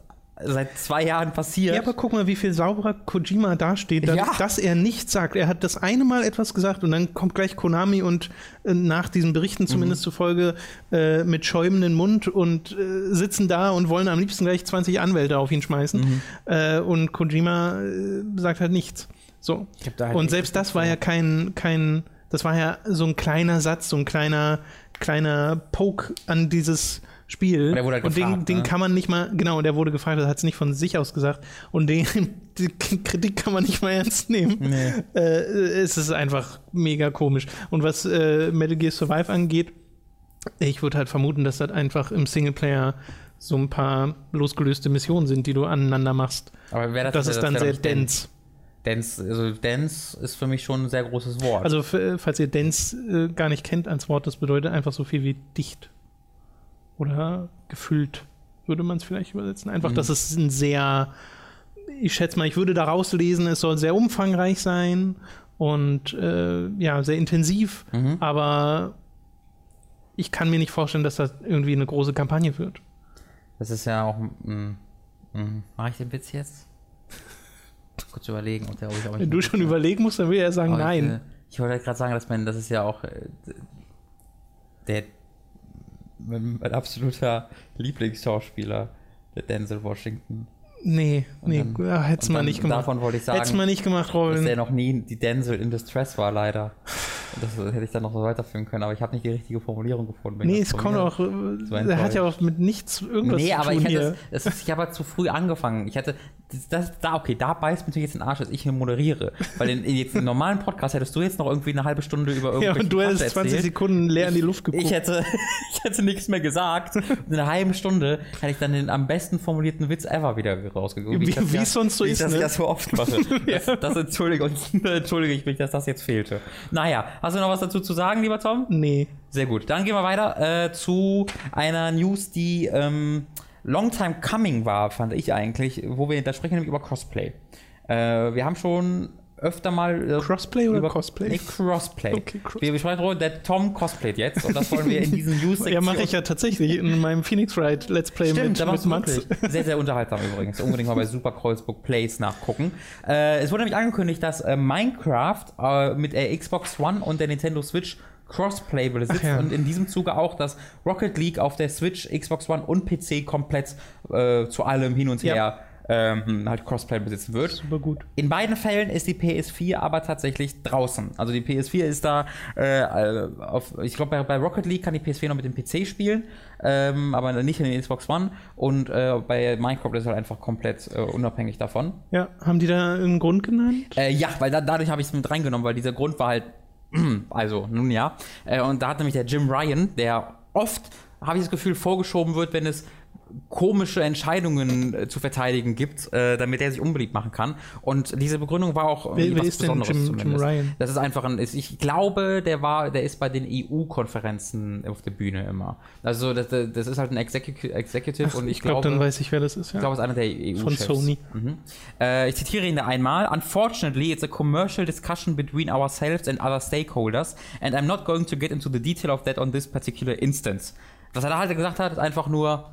seit zwei Jahren passiert. Ja, aber guck mal, wie viel sauberer Kojima dasteht, dadurch, Ja. dass er nichts sagt. Er hat das eine Mal etwas gesagt und dann kommt gleich Konami und äh, nach diesen Berichten Mhm. zumindest zufolge äh, mit schäumenden Mund und äh, sitzen da und wollen am liebsten gleich 20 Anwälte auf ihn schmeißen. Mhm. Äh, und Kojima äh, sagt halt nichts. So. Halt und selbst das war ja kein, kein Das war ja so ein kleiner Satz, so ein kleiner, kleiner Poke an dieses Spiel. Und der wurde halt und gefragt, den, den ne? kann man nicht mal, genau, der wurde gefragt, das hat es nicht von sich aus gesagt. Und den, [laughs] die Kritik kann man nicht mal ernst nehmen. Nee. Äh, es ist einfach mega komisch. Und was äh, Metal Gear Survive angeht, ich würde halt vermuten, dass das einfach im Singleplayer so ein paar losgelöste Missionen sind, die du aneinander machst. Aber wer Das, ist dann wär doch sehr dense. Dense, also dense ist für mich schon ein sehr großes Wort. Also, falls ihr dense äh, gar nicht kennt als Wort, das bedeutet einfach so viel wie dicht. Oder gefüllt, würde man es vielleicht übersetzen. Einfach, Mhm. das ist ein sehr, ich schätze mal, ich würde da rauslesen, es soll sehr umfangreich sein und äh, ja, sehr intensiv, Mhm. aber ich kann mir nicht vorstellen, dass das irgendwie eine große Kampagne wird. Das ist ja auch. Mm, mm, Mache ich den Witz jetzt? [laughs] Kurz überlegen, ob der ob Wenn du schon überlegen musst, dann will er sagen, Aber nein. Ich, ich wollte gerade sagen, dass man, das ist ja auch äh, der mein, mein absoluter Lieblingsschauspieler, der Denzel Washington. nee, Und nee, dann- hätt's mal nicht gemacht. Davon wollte ich Hätt's sagen, mal nicht gemacht, dass Robin. der noch nie die Denzel in Distress war, leider. Das hätte ich dann noch so weiterführen können, aber ich habe nicht die richtige Formulierung gefunden. Nee, es kommt auch, äh, So er hat ja auch mit nichts irgendwas Nee, zu aber tun ich hier. hätte es, es ist, ich habe halt zu früh angefangen. Ich hätte das, das da okay, da beißt mir natürlich jetzt den Arsch, dass ich hier moderiere, weil in, in jetzt im normalen Podcast hättest du jetzt noch irgendwie eine halbe Stunde über Ja, irgendwelche und du hättest Quatsch 20 erzählt. Sekunden leer in die Luft geguckt. Ich hätte, [laughs] ich hätte nichts mehr gesagt. In einer halben Stunde hätte ich dann den am besten formulierten Witz ever wieder rausgeguckt. Wie- ich das wie ja- es sonst so ich ist, das ne? ja so oft mache. [laughs] Das, das entschuldige, [laughs] entschuldige ich mich, dass das jetzt fehlte. Naja, hast du noch was dazu zu sagen, lieber Tom? nee. Sehr gut. Dann gehen wir weiter äh, zu einer News, die ähm, long time coming war, fand ich eigentlich, wo wir, da sprechen nämlich über Crossplay. Äh, wir haben schon öfter mal äh, Crossplay oder über Cosplay? Nee, Crossplay. Okay, Crossplay. Wir besprechen darüber, der Tom cosplayt jetzt und das wollen wir in diesen News Ja, mache ich ja tatsächlich in meinem Phoenix Wright Let's Play Stimmt, mit, mit Max. Sehr, sehr unterhaltsam übrigens. Unbedingt mal bei Super Kreuzburg Plays nachgucken. Äh, es wurde nämlich angekündigt, dass äh, Minecraft äh, mit der Xbox One und der Nintendo Switch Crossplay besitzt ja. und in diesem Zuge auch, dass Rocket League auf der Switch, Xbox One und PC komplett äh, zu allem hin und Ja. Ähm, halt Crossplay besitzen wird. Super gut. In beiden Fällen ist die PS4 aber tatsächlich draußen. Also die PS4 ist da äh, äh, auf, ich glaube bei, bei Rocket League kann die PS4 noch mit dem PC spielen, ähm, aber nicht in den Xbox One. Und äh, bei Minecraft ist es halt einfach komplett äh, unabhängig davon. Ja, haben die da einen Grund genannt? Äh, ja, weil da, dadurch habe ich es mit reingenommen, weil dieser Grund war halt, [clears throat] also nun ja. Äh, und da hat nämlich der Jim Ryan, der oft, habe ich das Gefühl, vorgeschoben wird, wenn es komische Entscheidungen äh, zu verteidigen gibt, äh, damit er sich unbeliebt machen kann. Und diese Begründung war auch Wer- irgendwie wer was ist denn Besonderes Jim- Jim zumindest. Ryan? Das ist einfach ein, ich glaube, der war, der ist bei den EU-Konferenzen auf der Bühne immer. Also das, das ist halt ein Execu Executive und ich, ich glaube, glaube, dann weiß ich, wer das ist. ich Ja. glaube, es ist einer der EU-Chefs. Von Sony. Mhm. Äh, ich zitiere ihn da einmal. Unfortunately, it's a commercial discussion between ourselves and other stakeholders, and I'm not going to get into the detail of that on this particular instance. Was er da halt gesagt hat, ist einfach nur,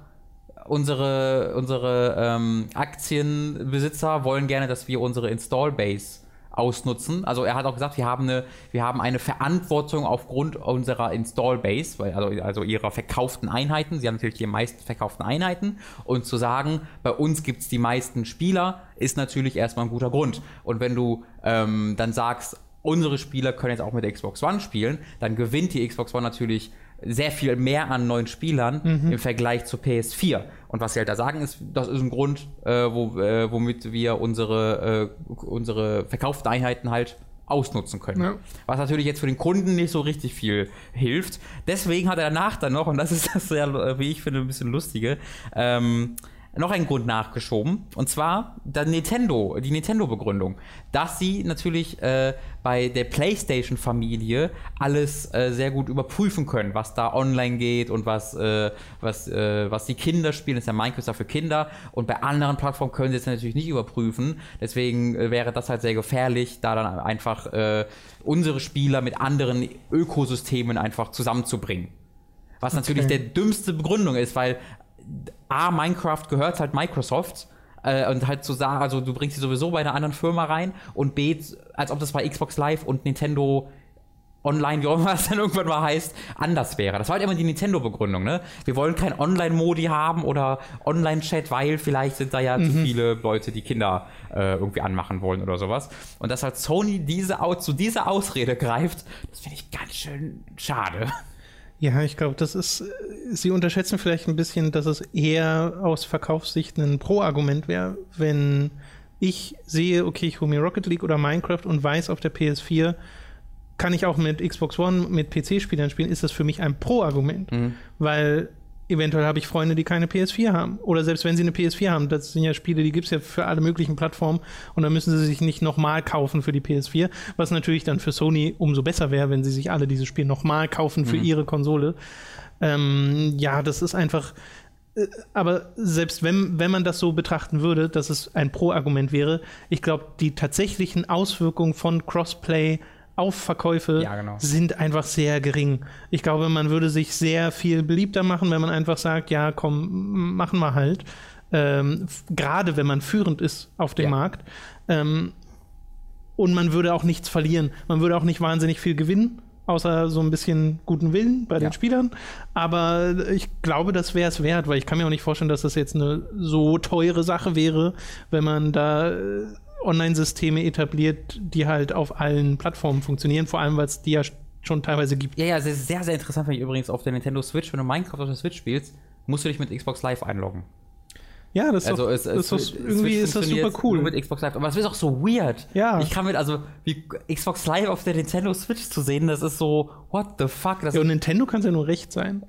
unsere, unsere ähm, Aktienbesitzer wollen gerne, dass wir unsere Install-Base ausnutzen. Also er hat auch gesagt, wir haben eine, wir haben eine Verantwortung aufgrund unserer Install-Base, also, also ihrer verkauften Einheiten. Sie haben natürlich die meisten verkauften Einheiten. Und zu sagen, bei uns gibt es die meisten Spieler, ist natürlich erstmal ein guter Grund. Und wenn du ähm, dann sagst, unsere Spieler können jetzt auch mit der Xbox One spielen, dann gewinnt die Xbox One natürlich sehr viel mehr an neuen Spielern im Vergleich zur PS4. Und was sie halt da sagen, ist, das ist ein Grund, äh, wo, äh, womit wir unsere, äh, unsere verkauften Einheiten halt ausnutzen können. Ja. Was natürlich jetzt für den Kunden nicht so richtig viel hilft. Deswegen hat er danach dann noch, und das ist das sehr, äh, wie ich finde, ein bisschen lustige, ähm, noch einen Grund nachgeschoben. Und zwar der Nintendo, die Nintendo-Begründung, dass sie natürlich äh, bei der PlayStation-Familie alles äh, sehr gut überprüfen können, was da online geht und was, äh, was, äh, was die Kinder spielen. Das ist ja Minecraft für Kinder. Und bei anderen Plattformen können sie es natürlich nicht überprüfen. Deswegen äh, wäre das halt sehr gefährlich, da dann einfach äh, unsere Spieler mit anderen Ökosystemen einfach zusammenzubringen. Was natürlich Okay. der dümmste Begründung ist, weil A, Minecraft gehört halt Microsoft äh, und halt zu sagen, also du bringst sie sowieso bei einer anderen Firma rein und B, als ob das bei Xbox Live und Nintendo online, wie auch immer [laughs] es dann irgendwann mal heißt, anders wäre. Das war halt immer die Nintendo-Begründung, ne? Wir wollen kein Online-Modi haben oder Online-Chat, weil vielleicht sind da ja mhm. zu viele Leute, die Kinder äh, irgendwie anmachen wollen oder sowas. Und dass halt Sony diese, zu dieser Ausrede greift, das finde ich ganz schön schade. Ja, ich glaube, das ist, Sie unterschätzen vielleicht ein bisschen, dass es eher aus Verkaufssicht ein Pro-Argument wäre, wenn ich sehe, okay, ich hole mir Rocket League oder Minecraft und weiß auf der PS4, kann ich auch mit Xbox One, mit PC-Spielern spielen, ist das für mich ein Pro-Argument. Mhm. Weil eventuell habe ich Freunde, die keine PS4 haben. Oder selbst wenn sie eine PS4 haben, das sind ja Spiele, die gibt es ja für alle möglichen Plattformen und dann müssen sie sich nicht nochmal kaufen für die PS4, was natürlich dann für Sony umso besser wäre, wenn sie sich alle diese Spiele nochmal kaufen für mhm. ihre Konsole. Ähm, ja, das ist einfach. Äh, aber selbst wenn, wenn man das so betrachten würde, dass es ein Pro-Argument wäre, ich glaube, die tatsächlichen Auswirkungen von Crossplay auf Verkäufe ja, genau. sind einfach sehr gering. Ich glaube, man würde sich sehr viel beliebter machen, wenn man einfach sagt, ja, komm, machen wir halt. Ähm, Gerade wenn man führend ist auf dem ja. Markt. Ähm, und man würde auch nichts verlieren. Man würde auch nicht wahnsinnig viel gewinnen, außer so ein bisschen guten Willen bei den Spielern. Aber ich glaube, das wäre es wert, weil ich kann mir auch nicht vorstellen, dass das jetzt eine so teure Sache wäre, wenn man da äh, Online-Systeme etabliert, die halt auf allen Plattformen funktionieren, vor allem weil es die ja schon teilweise gibt. Ja, ja, ist sehr, sehr interessant, wenn ich übrigens auf der Nintendo Switch, wenn du Minecraft auf der Switch spielst, musst du dich mit Xbox Live einloggen. Ja, das ist, also doch, es, es, ist irgendwie ist das super cool. Mit Xbox Live. Aber es ist auch so weird. Ja. Ich kann mit, also, wie Xbox Live auf der Nintendo Switch zu sehen, das ist so, what the fuck? Das ja, und Nintendo kann es ja nur recht sein.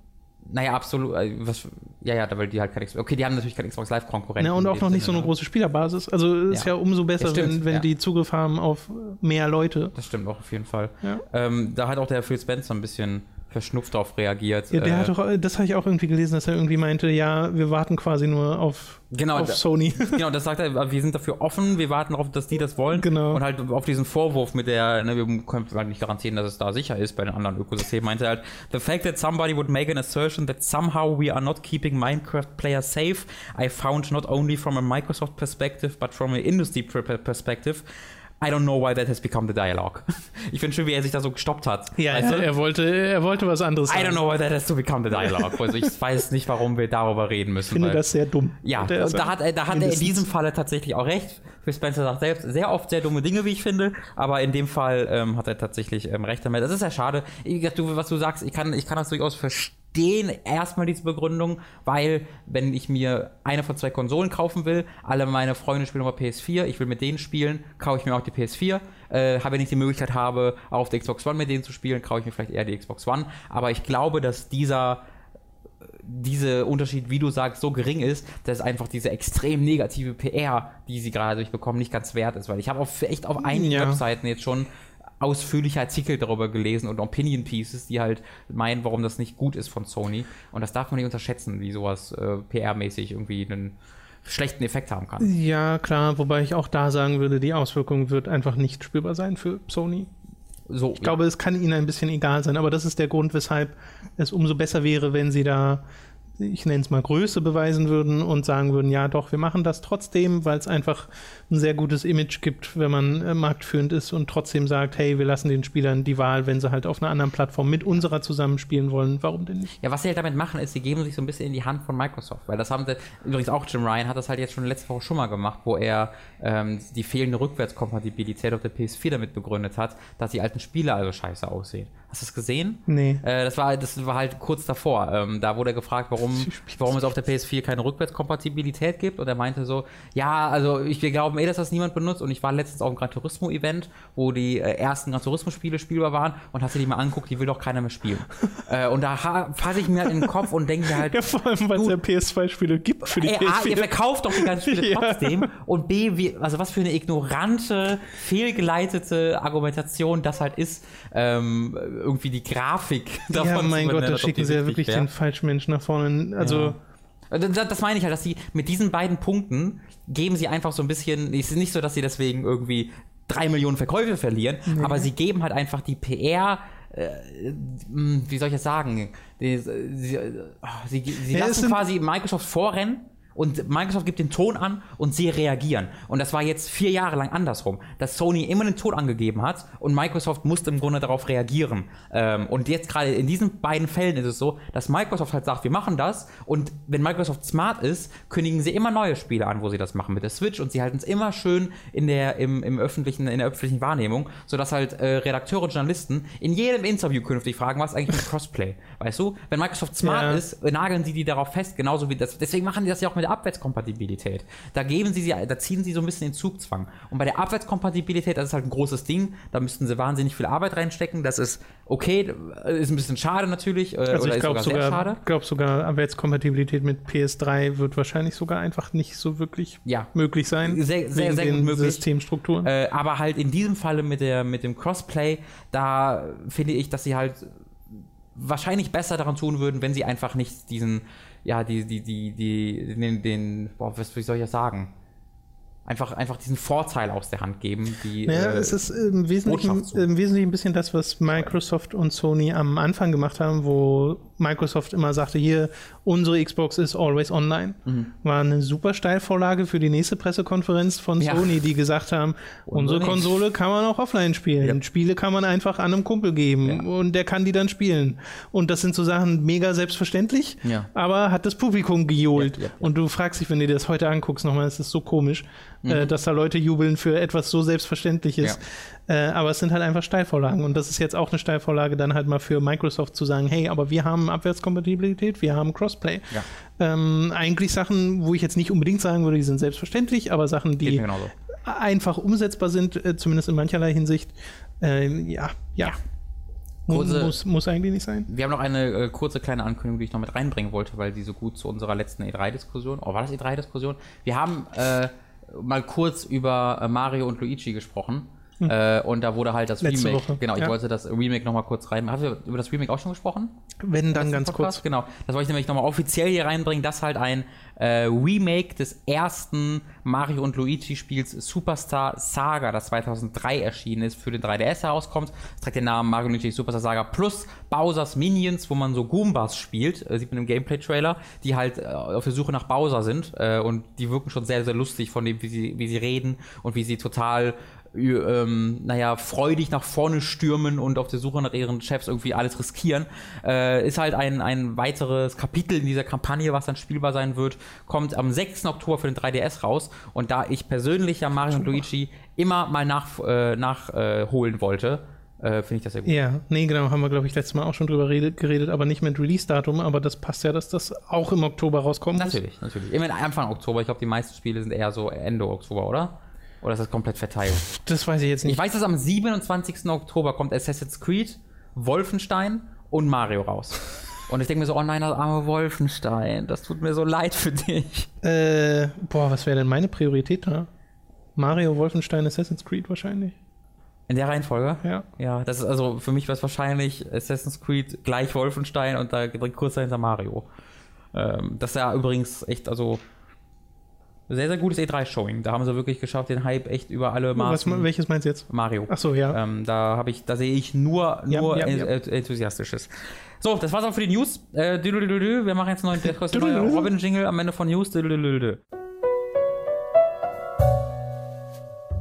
Naja, absolut. Äh, was, ja, ja, weil die halt kein Xbox. Okay, die haben natürlich kein Xbox Live-Konkurrenten. Ja, und auch noch nicht so eine ne? große Spielerbasis. Also ist ja, ja umso besser, stimmt, wenn, wenn ja. die Zugriff haben auf mehr Leute. Das stimmt auch auf jeden Fall. Ja. Ähm, da hat auch der Phil Spencer ein bisschen verschnupft darauf reagiert. Ja, der äh, hat doch, das habe ich auch irgendwie gelesen, dass er irgendwie meinte, ja, wir warten quasi nur auf, genau, auf Sony. [laughs] Genau, das sagt er, wir sind dafür offen, wir warten darauf, dass die das wollen. Genau. Und halt auf diesen Vorwurf mit der, ne, wir können halt nicht garantieren, dass es da sicher ist bei den anderen Ökosystemen, meinte er halt, the fact that somebody would make an assertion that somehow we are not keeping Minecraft players safe, I found not only from a Microsoft perspective, but from an industry perspective, I don't know why that has become the dialogue. [laughs] Ich finde schön, wie er sich da so gestoppt hat. Ja, ja er, wollte, er wollte was anderes sagen. I don't know why that has to become the dialogue. Also ich weiß nicht, warum wir darüber reden müssen. Ich finde das sehr dumm. Ja, und da hat, da hat er in diesem Falle tatsächlich auch recht. Phil Spencer sagt selbst sehr oft sehr dumme Dinge, wie ich finde, aber in dem Fall ähm, hat er tatsächlich ähm, recht damit. Das ist ja schade. Ich, du, was du sagst, ich kann, ich kann das durchaus verstehen verstehen erstmal diese Begründung, weil wenn ich mir eine von zwei Konsolen kaufen will, alle meine Freunde spielen der PS4, ich will mit denen spielen, kaufe ich mir auch die PS4. Äh, wenn ich die Möglichkeit habe, auf der Xbox One mit denen zu spielen, kaufe ich mir vielleicht eher die Xbox One. Aber ich glaube, dass dieser dieser Unterschied, wie du sagst, so gering ist, dass einfach diese extrem negative PR, die sie gerade durchbekommen, nicht ganz wert ist. Weil ich habe auf, echt auf einigen ja. Webseiten jetzt schon ausführliche Artikel darüber gelesen und Opinion Pieces, die halt meinen, warum das nicht gut ist von Sony. Und das darf man nicht unterschätzen, wie sowas äh, PR-mäßig irgendwie einen schlechten Effekt haben kann. Ja, klar, wobei ich auch da sagen würde, die Auswirkung wird einfach nicht spürbar sein für Sony. So, ich ja. glaube, es kann ihnen ein bisschen egal sein, aber das ist der Grund, weshalb es umso besser wäre, wenn sie da ich nenne es mal Größe beweisen würden und sagen würden, ja doch, wir machen das trotzdem, weil es einfach ein sehr gutes Image gibt, wenn man äh, marktführend ist und trotzdem sagt, hey, wir lassen den Spielern die Wahl, wenn sie halt auf einer anderen Plattform mit unserer zusammenspielen wollen, warum denn nicht? Ja, was sie halt damit machen, ist, sie geben sich so ein bisschen in die Hand von Microsoft, weil das haben sie, übrigens auch Jim Ryan hat das halt jetzt schon letzte Woche schon mal gemacht, wo er ähm, die fehlende Rückwärtskompatibilität auf der PS4 damit begründet hat, dass die alten Spiele also scheiße aussehen. Hast du das gesehen? Nee. Äh, das, war, das war halt kurz davor. Ähm, da wurde er gefragt, warum, warum es auf der PS4 keine Rückwärtskompatibilität gibt. Und er meinte so, ja, also ich, wir glauben eh, dass das niemand benutzt. Und ich war letztens auf einem Gran Turismo-Event, wo die äh, ersten Gran Turismo-Spiele spielbar waren. Und hast du die mal anguckt, die will doch keiner mehr spielen. [laughs] äh, und da fasse ich mir halt in den Kopf und denke halt... Ja, vor allem, weil es ja PS2-Spiele gibt für die ey, PS4. A, ihr verkauft doch die ganzen Spiele [laughs] ja. trotzdem. Und B, wie, also was für eine ignorante, fehlgeleitete Argumentation das halt ist, ähm, irgendwie die Grafik davon Ja, mein Gott, da schicken sie ja wirklich wär. den falschen Menschen nach vorne. Also. Ja. Das, das meine ich halt, dass sie mit diesen beiden Punkten geben sie einfach so ein bisschen, es ist nicht so, dass sie deswegen irgendwie drei Millionen Verkäufe verlieren, nee. aber sie geben halt einfach die PR, äh, wie soll ich das sagen? Die, sie, sie, sie lassen quasi Microsoft vorrennen und Microsoft gibt den Ton an und sie reagieren. Und das war jetzt vier Jahre lang andersrum, dass Sony immer den Ton angegeben hat und Microsoft musste im Grunde darauf reagieren. Ähm, und jetzt gerade in diesen beiden Fällen ist es so, dass Microsoft halt sagt, wir machen das und wenn Microsoft smart ist, kündigen sie immer neue Spiele an, wo sie das machen mit der Switch und sie halten es immer schön in der, im, im öffentlichen, in der öffentlichen Wahrnehmung, sodass halt äh, Redakteure und Journalisten in jedem Interview künftig fragen, was eigentlich mit Crossplay? Weißt du? Wenn Microsoft smart Ja. ist, nageln sie die darauf fest, genauso wie das. Deswegen machen die das ja auch mit der Abwärtskompatibilität. Da geben sie, sie da ziehen sie so ein bisschen den Zugzwang. Und bei der Abwärtskompatibilität, das ist halt ein großes Ding, da müssten sie wahnsinnig viel Arbeit reinstecken. Das ist okay, ist ein bisschen schade natürlich, äh, Also ich glaube sogar, glaub sogar, Abwärtskompatibilität mit PS3 wird wahrscheinlich sogar einfach nicht so wirklich Ja. möglich sein. Sehr- sehr, wegen sehr gut den möglich. Systemstrukturen. Äh, aber halt in diesem Falle mit, der, mit dem Crossplay, da finde ich, dass sie halt wahrscheinlich besser daran tun würden, wenn sie einfach nicht diesen, ja, die, die, die, die, den, den boah, was, soll ich das sagen? Einfach, einfach diesen Vorteil aus der Hand geben, die. Naja, äh, es ist im Wesentlichen, im Wesentlichen ein bisschen das, was Microsoft und Sony am Anfang gemacht haben, wo Microsoft immer sagte, hier, unsere Xbox ist always online. Mhm. War eine super Steilvorlage für die nächste Pressekonferenz von Ja. Sony, die gesagt haben, unsere. Konsole kann man auch offline spielen. Ja. Spiele kann man einfach an einem Kumpel geben Ja. und der kann die dann spielen. Und das sind so Sachen mega selbstverständlich, Ja. aber hat das Publikum gejohlt. Und du fragst dich, wenn du dir das heute anguckst, nochmal, es ist so komisch, Mhm. äh, dass da Leute jubeln für etwas so Selbstverständliches. Äh, aber es sind halt einfach Steilvorlagen. Und das ist jetzt auch eine Steilvorlage, dann halt mal für Microsoft zu sagen, hey, aber wir haben Abwärtskompatibilität, wir haben Crossplay. Ja. Ähm, eigentlich Sachen, wo ich jetzt nicht unbedingt sagen würde, die sind selbstverständlich, aber Sachen, die einfach umsetzbar sind, äh, zumindest in mancherlei Hinsicht, äh, ja, ja. Mu- Kurze- muss, muss eigentlich nicht sein. Wir haben noch eine äh, kurze kleine Ankündigung, die ich noch mit reinbringen wollte, weil die so gut zu unserer letzten E3-Diskussion, oh, war das E3-Diskussion? Wir haben äh, mal kurz über äh, Mario und Luigi gesprochen. Äh, und da wurde halt das Hm. Letzte Remake. Woche, Genau, ich ja. wollte das Remake nochmal kurz rein. Haben wir über das Remake auch schon gesprochen? Wenn dann ganz Podcast? kurz. Genau. Das wollte ich nämlich nochmal offiziell hier reinbringen, dass halt ein äh, Remake des ersten Mario und Luigi Spiels Superstar Saga, das 2003 erschienen ist, für den 3DS herauskommt. Das trägt den Namen Mario und Luigi Superstar Saga plus Bowser's Minions, wo man so Goombas spielt, äh, sieht man im Gameplay-Trailer, die halt äh, auf der Suche nach Bowser sind äh, und die wirken schon sehr, sehr lustig von dem, wie sie, wie sie reden und wie sie total ähm, naja, freudig nach vorne stürmen und auf der Suche nach ihren Chefs irgendwie alles riskieren. Äh, ist halt ein, ein weiteres Kapitel in dieser Kampagne, was dann spielbar sein wird. Kommt am 6. Oktober für den 3DS raus. Und da ich persönlich ja Mario und Luigi immer mal nachholen äh, nach, äh, wollte, äh, finde ich das sehr gut. Ja, nee, genau, haben wir, glaube ich, letztes Mal auch schon drüber redet, geredet, aber nicht mit Release-Datum, aber das passt ja, dass das auch im Oktober rauskommt. Natürlich, natürlich. Immer Anfang Oktober. Ich glaube, die meisten Spiele sind eher so Ende Oktober, oder? Oder ist das komplett verteilt? Das weiß ich jetzt Ich nicht. weiß, dass am 27. Oktober kommt Assassin's Creed, Wolfenstein und Mario raus. Und ich denke mir so, oh nein, das arme Wolfenstein, das tut mir so leid für dich. Äh, boah, was wäre denn meine Priorität da? Mario, Wolfenstein, Assassin's Creed wahrscheinlich. In der Reihenfolge? Ja. Ja, das ist also für mich was wahrscheinlich Assassin's Creed gleich Wolfenstein und da direkt kurz dahinter Mario. Ähm, das ist ja übrigens echt, also sehr, sehr gutes E3-Showing. Da haben sie wirklich geschafft, den Hype echt über alle Was, Maßen. welches meinst du jetzt? Mario. Ach so, ja. Ähm, da habe ich, da sehe ich nur, Ja, nur ja, ja. äh, enthusiastisches. So, das war's auch für die News. Äh, wir machen jetzt einen neuen. Robin-Jingle am Ende von News.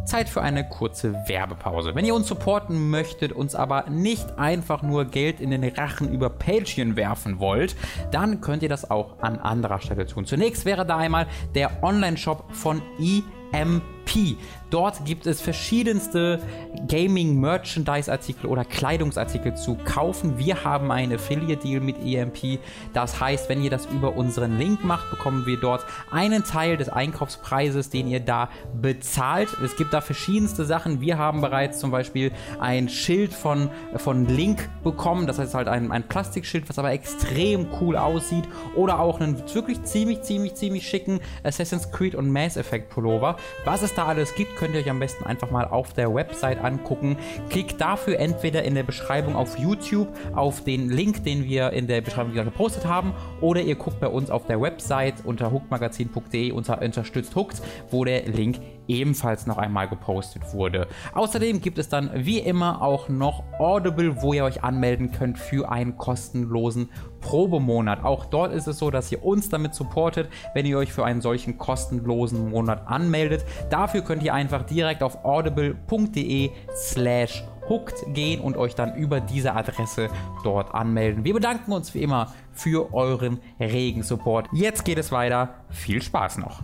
Zeit für eine kurze Werbepause. Wenn ihr uns supporten möchtet, uns aber nicht einfach nur Geld in den Rachen über Patreon werfen wollt, dann könnt ihr das auch an anderer Stelle tun. Zunächst wäre da einmal der Online-Shop von EMP. Dort gibt es verschiedenste Gaming-Merchandise-Artikel oder Kleidungsartikel zu kaufen. Wir haben einen Affiliate-Deal mit EMP. Das heißt, wenn ihr das über unseren Link macht, bekommen wir dort einen Teil des Einkaufspreises, den ihr da bezahlt. Es gibt da verschiedenste Sachen. Wir haben bereits zum Beispiel ein Schild von, von Link bekommen. Das heißt halt ein, ein Plastikschild, was aber extrem cool aussieht. Oder auch einen wirklich ziemlich, ziemlich, ziemlich schicken Assassin's Creed und Mass Effect Pullover. Was es da alles gibt, könnt ihr euch am besten einfach mal auf der Website angucken. Klickt dafür entweder in der Beschreibung auf YouTube auf den Link, den wir in der Beschreibung gepostet haben, oder ihr guckt bei uns auf der Website unter hookmagazin.de unter unterstützt Hooked, wo der Link ebenfalls noch einmal gepostet wurde. Außerdem gibt es dann wie immer auch noch Audible, wo ihr euch anmelden könnt für einen kostenlosen Probemonat. Auch dort ist es so, dass ihr uns damit supportet, wenn ihr euch für einen solchen kostenlosen Monat anmeldet. Dafür könnt ihr einfach direkt auf audible.de slash hooked gehen und euch dann über diese Adresse dort anmelden. Wir bedanken uns wie immer für euren regen Support. Jetzt geht es weiter. Viel Spaß noch.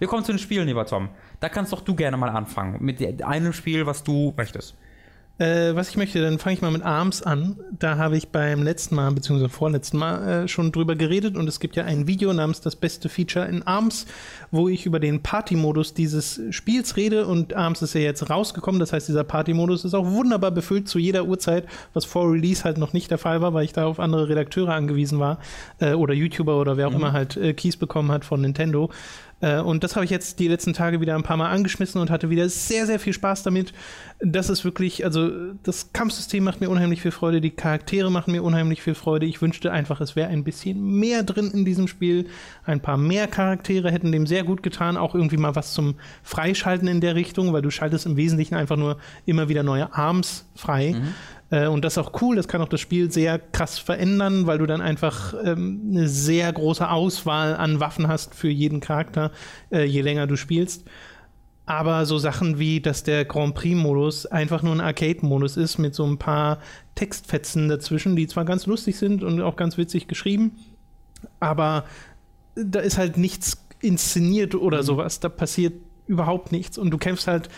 Wir kommen zu den Spielen, lieber Tom. Da kannst doch du gerne mal anfangen. Mit einem Spiel, was du möchtest. Äh, was ich möchte, dann fange ich mal mit ARMS an. Da habe ich beim letzten Mal, beziehungsweise vorletzten Mal, äh, schon drüber geredet und es gibt ja ein Video namens Das beste Feature in ARMS, wo ich über den Party-Modus dieses Spiels rede und ARMS ist ja jetzt rausgekommen. Das heißt, dieser Party-Modus ist auch wunderbar befüllt zu jeder Uhrzeit, was vor Release halt noch nicht der Fall war, weil ich da auf andere Redakteure angewiesen war äh, oder YouTuber oder wer auch mhm. immer halt äh, Keys bekommen hat von Nintendo. Äh, und das habe ich jetzt die letzten Tage wieder ein paar Mal angeschmissen und hatte wieder sehr, sehr viel Spaß damit. Das ist wirklich, also das Kampfsystem macht mir unheimlich viel Freude, die Charaktere machen mir unheimlich viel Freude. Ich wünschte einfach, es wäre ein bisschen mehr drin in diesem Spiel. Ein paar mehr Charaktere hätten dem sehr gut getan, auch irgendwie mal was zum Freischalten in der Richtung, weil du schaltest im Wesentlichen einfach nur immer wieder neue Arms frei. Mhm. Äh, und das ist auch cool, das kann auch das Spiel sehr krass verändern, weil du dann einfach ähm, eine sehr große Auswahl an Waffen hast für jeden Charakter, äh, je länger du spielst. Aber so Sachen wie, dass der Grand Prix-Modus einfach nur ein Arcade-Modus ist mit so ein paar Textfetzen dazwischen, die zwar ganz lustig sind und auch ganz witzig geschrieben, aber da ist halt nichts inszeniert oder mhm. sowas. Da passiert überhaupt nichts. Und du kämpfst halt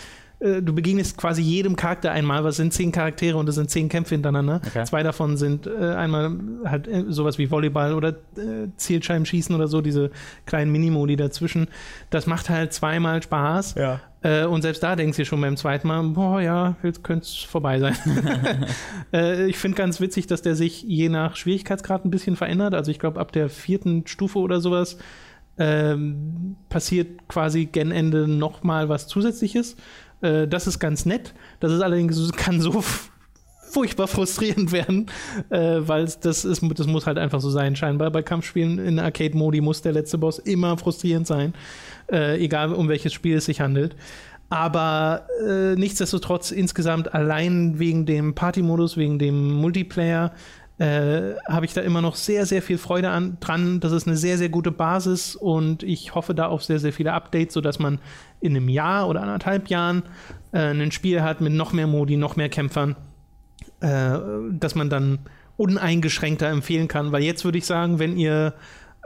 äh, du begegnest quasi jedem Charakter einmal, was sind zehn Charaktere und es sind zehn Kämpfe hintereinander. Okay. Zwei davon sind äh, einmal halt äh, sowas wie Volleyball oder äh, Zielscheibenschießen oder so, diese kleinen Minimodi dazwischen. Das macht halt zweimal Spaß. Ja. Und selbst da denkst du schon beim zweiten Mal, boah, ja, jetzt könnte es vorbei sein. [laughs] [laughs] ich finde ganz witzig, dass der sich je nach Schwierigkeitsgrad ein bisschen verändert. Also ich glaube, ab der vierten Stufe oder sowas ähm, passiert quasi gen Ende nochmal was Zusätzliches. Äh, das ist ganz nett. Das ist allerdings, kann so furchtbar frustrierend werden, äh, weil das ist, das muss halt einfach so sein. Scheinbar bei Kampfspielen in Arcade-Modi muss der letzte Boss immer frustrierend sein, äh, egal um welches Spiel es sich handelt. Aber äh, nichtsdestotrotz insgesamt allein wegen dem Party-Modus, wegen dem Multiplayer, äh, habe ich da immer noch sehr, sehr viel Freude an, dran. Das ist eine sehr, sehr gute Basis und ich hoffe da auf sehr, sehr viele Updates, sodass man in einem Jahr oder anderthalb Jahren äh, ein Spiel hat mit noch mehr Modi, noch mehr Kämpfern, äh, dass man dann uneingeschränkter empfehlen kann. Weil jetzt würde ich sagen, wenn ihr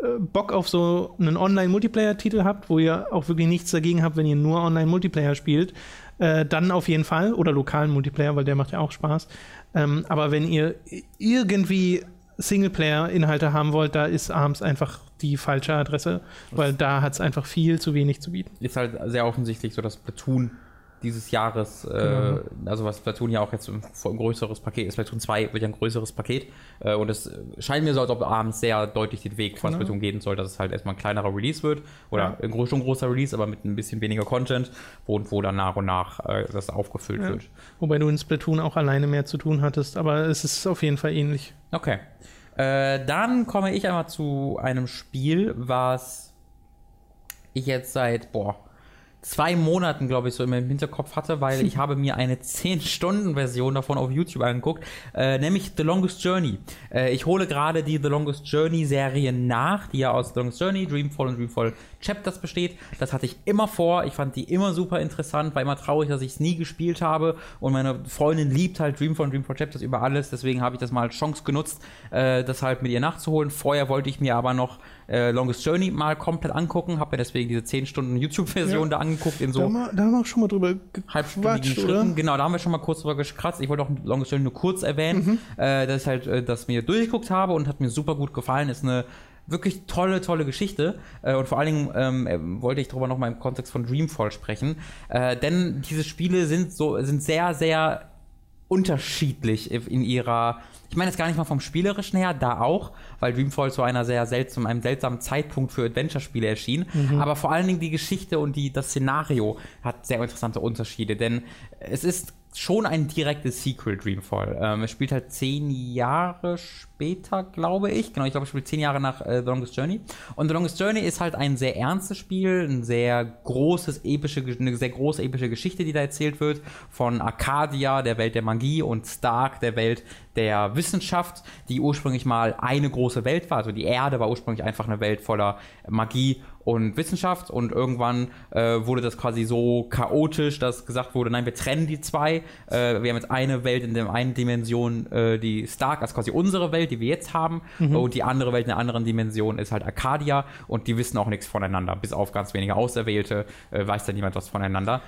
äh, Bock auf so einen Online-Multiplayer-Titel habt, wo ihr auch wirklich nichts dagegen habt, wenn ihr nur Online-Multiplayer spielt, äh, dann auf jeden Fall. Oder lokalen Multiplayer, weil der macht ja auch Spaß. Ähm, aber wenn ihr irgendwie Singleplayer-Inhalte haben wollt, da ist ARMS einfach die falsche Adresse, weil da hat es einfach viel zu wenig zu bieten. Ist halt sehr offensichtlich so, dass Platoon dieses Jahres, äh, genau. also was Platoon ja auch jetzt ein, ein, größeres Paket ist, Platoon 2 wird ja ein größeres Paket äh, und es scheint mir so, als ob abends sehr deutlich den Weg von genau. Splatoon gehen soll, dass es halt erstmal ein kleinerer Release wird oder ja. ein schon großer Release, aber mit ein bisschen weniger Content, wo, wo dann nach und nach äh, das aufgefüllt ja. wird. Wobei du in Splatoon auch alleine mehr zu tun hattest, aber es ist auf jeden Fall ähnlich. Okay. Äh, dann komme ich einmal zu einem Spiel, was ich jetzt seit, boah, zwei Monaten, glaube ich, so im Hinterkopf hatte, weil ich [laughs] habe mir eine 10-Stunden-Version davon auf YouTube angeguckt, äh, nämlich The Longest Journey. Äh, ich hole gerade die The Longest Journey-Serie nach, die ja aus The Longest Journey, Dreamfall und Dreamfall Chapters besteht. Das hatte ich immer vor. Ich fand die immer super interessant, war immer traurig, dass ich es nie gespielt habe. Und meine Freundin liebt halt Dreamfall und Dreamfall Chapters über alles. Deswegen habe ich das mal als Chance genutzt, äh, das halt mit ihr nachzuholen. Vorher wollte ich mir aber noch äh, Longest Journey mal komplett angucken. Habe mir deswegen diese 10 Stunden YouTube-Version ja. da angeguckt. In so da, haben da haben wir auch schon mal drüber halbstündigen Schritten. Genau, da haben wir schon mal kurz drüber gekratzt. Ich wollte auch Longest Journey nur kurz erwähnen, mhm. äh, dass ich halt äh, das mir durchgeguckt habe und hat mir super gut gefallen. Ist eine wirklich tolle, tolle Geschichte. Äh, und vor allen Dingen ähm, äh, wollte ich darüber nochmal im Kontext von Dreamfall sprechen. Äh, denn diese Spiele sind so, sind sehr, sehr unterschiedlich in ihrer, ich meine jetzt gar nicht mal vom Spielerischen her, da auch, weil Dreamfall zu einer sehr seltsamen, einem seltsamen Zeitpunkt für Adventure-Spiele erschien, mhm. aber vor allen Dingen die Geschichte und die, das Szenario hat sehr interessante Unterschiede, denn es ist schon ein direktes Sequel, Dreamfall. Ähm, es spielt halt zehn Jahre später später, glaube ich. Genau, ich glaube, ich spiele zehn Jahre nach äh, The Longest Journey. Und The Longest Journey ist halt ein sehr ernstes Spiel, ein sehr großes, epische, eine sehr große epische Geschichte, die da erzählt wird. Von Arcadia, der Welt der Magie, und Stark, der Welt der Wissenschaft, die ursprünglich mal eine große Welt war. Also die Erde war ursprünglich einfach eine Welt voller Magie und Wissenschaft und irgendwann äh, wurde das quasi so chaotisch, dass gesagt wurde, nein, wir trennen die zwei. Äh, wir haben jetzt eine Welt in der einen Dimension, äh, die Stark, also quasi unsere Welt, die wir jetzt haben, mhm. und die andere Welt in der anderen Dimension ist halt Arcadia und die wissen auch nichts voneinander, bis auf ganz wenige Auserwählte äh, weiß da niemand was voneinander.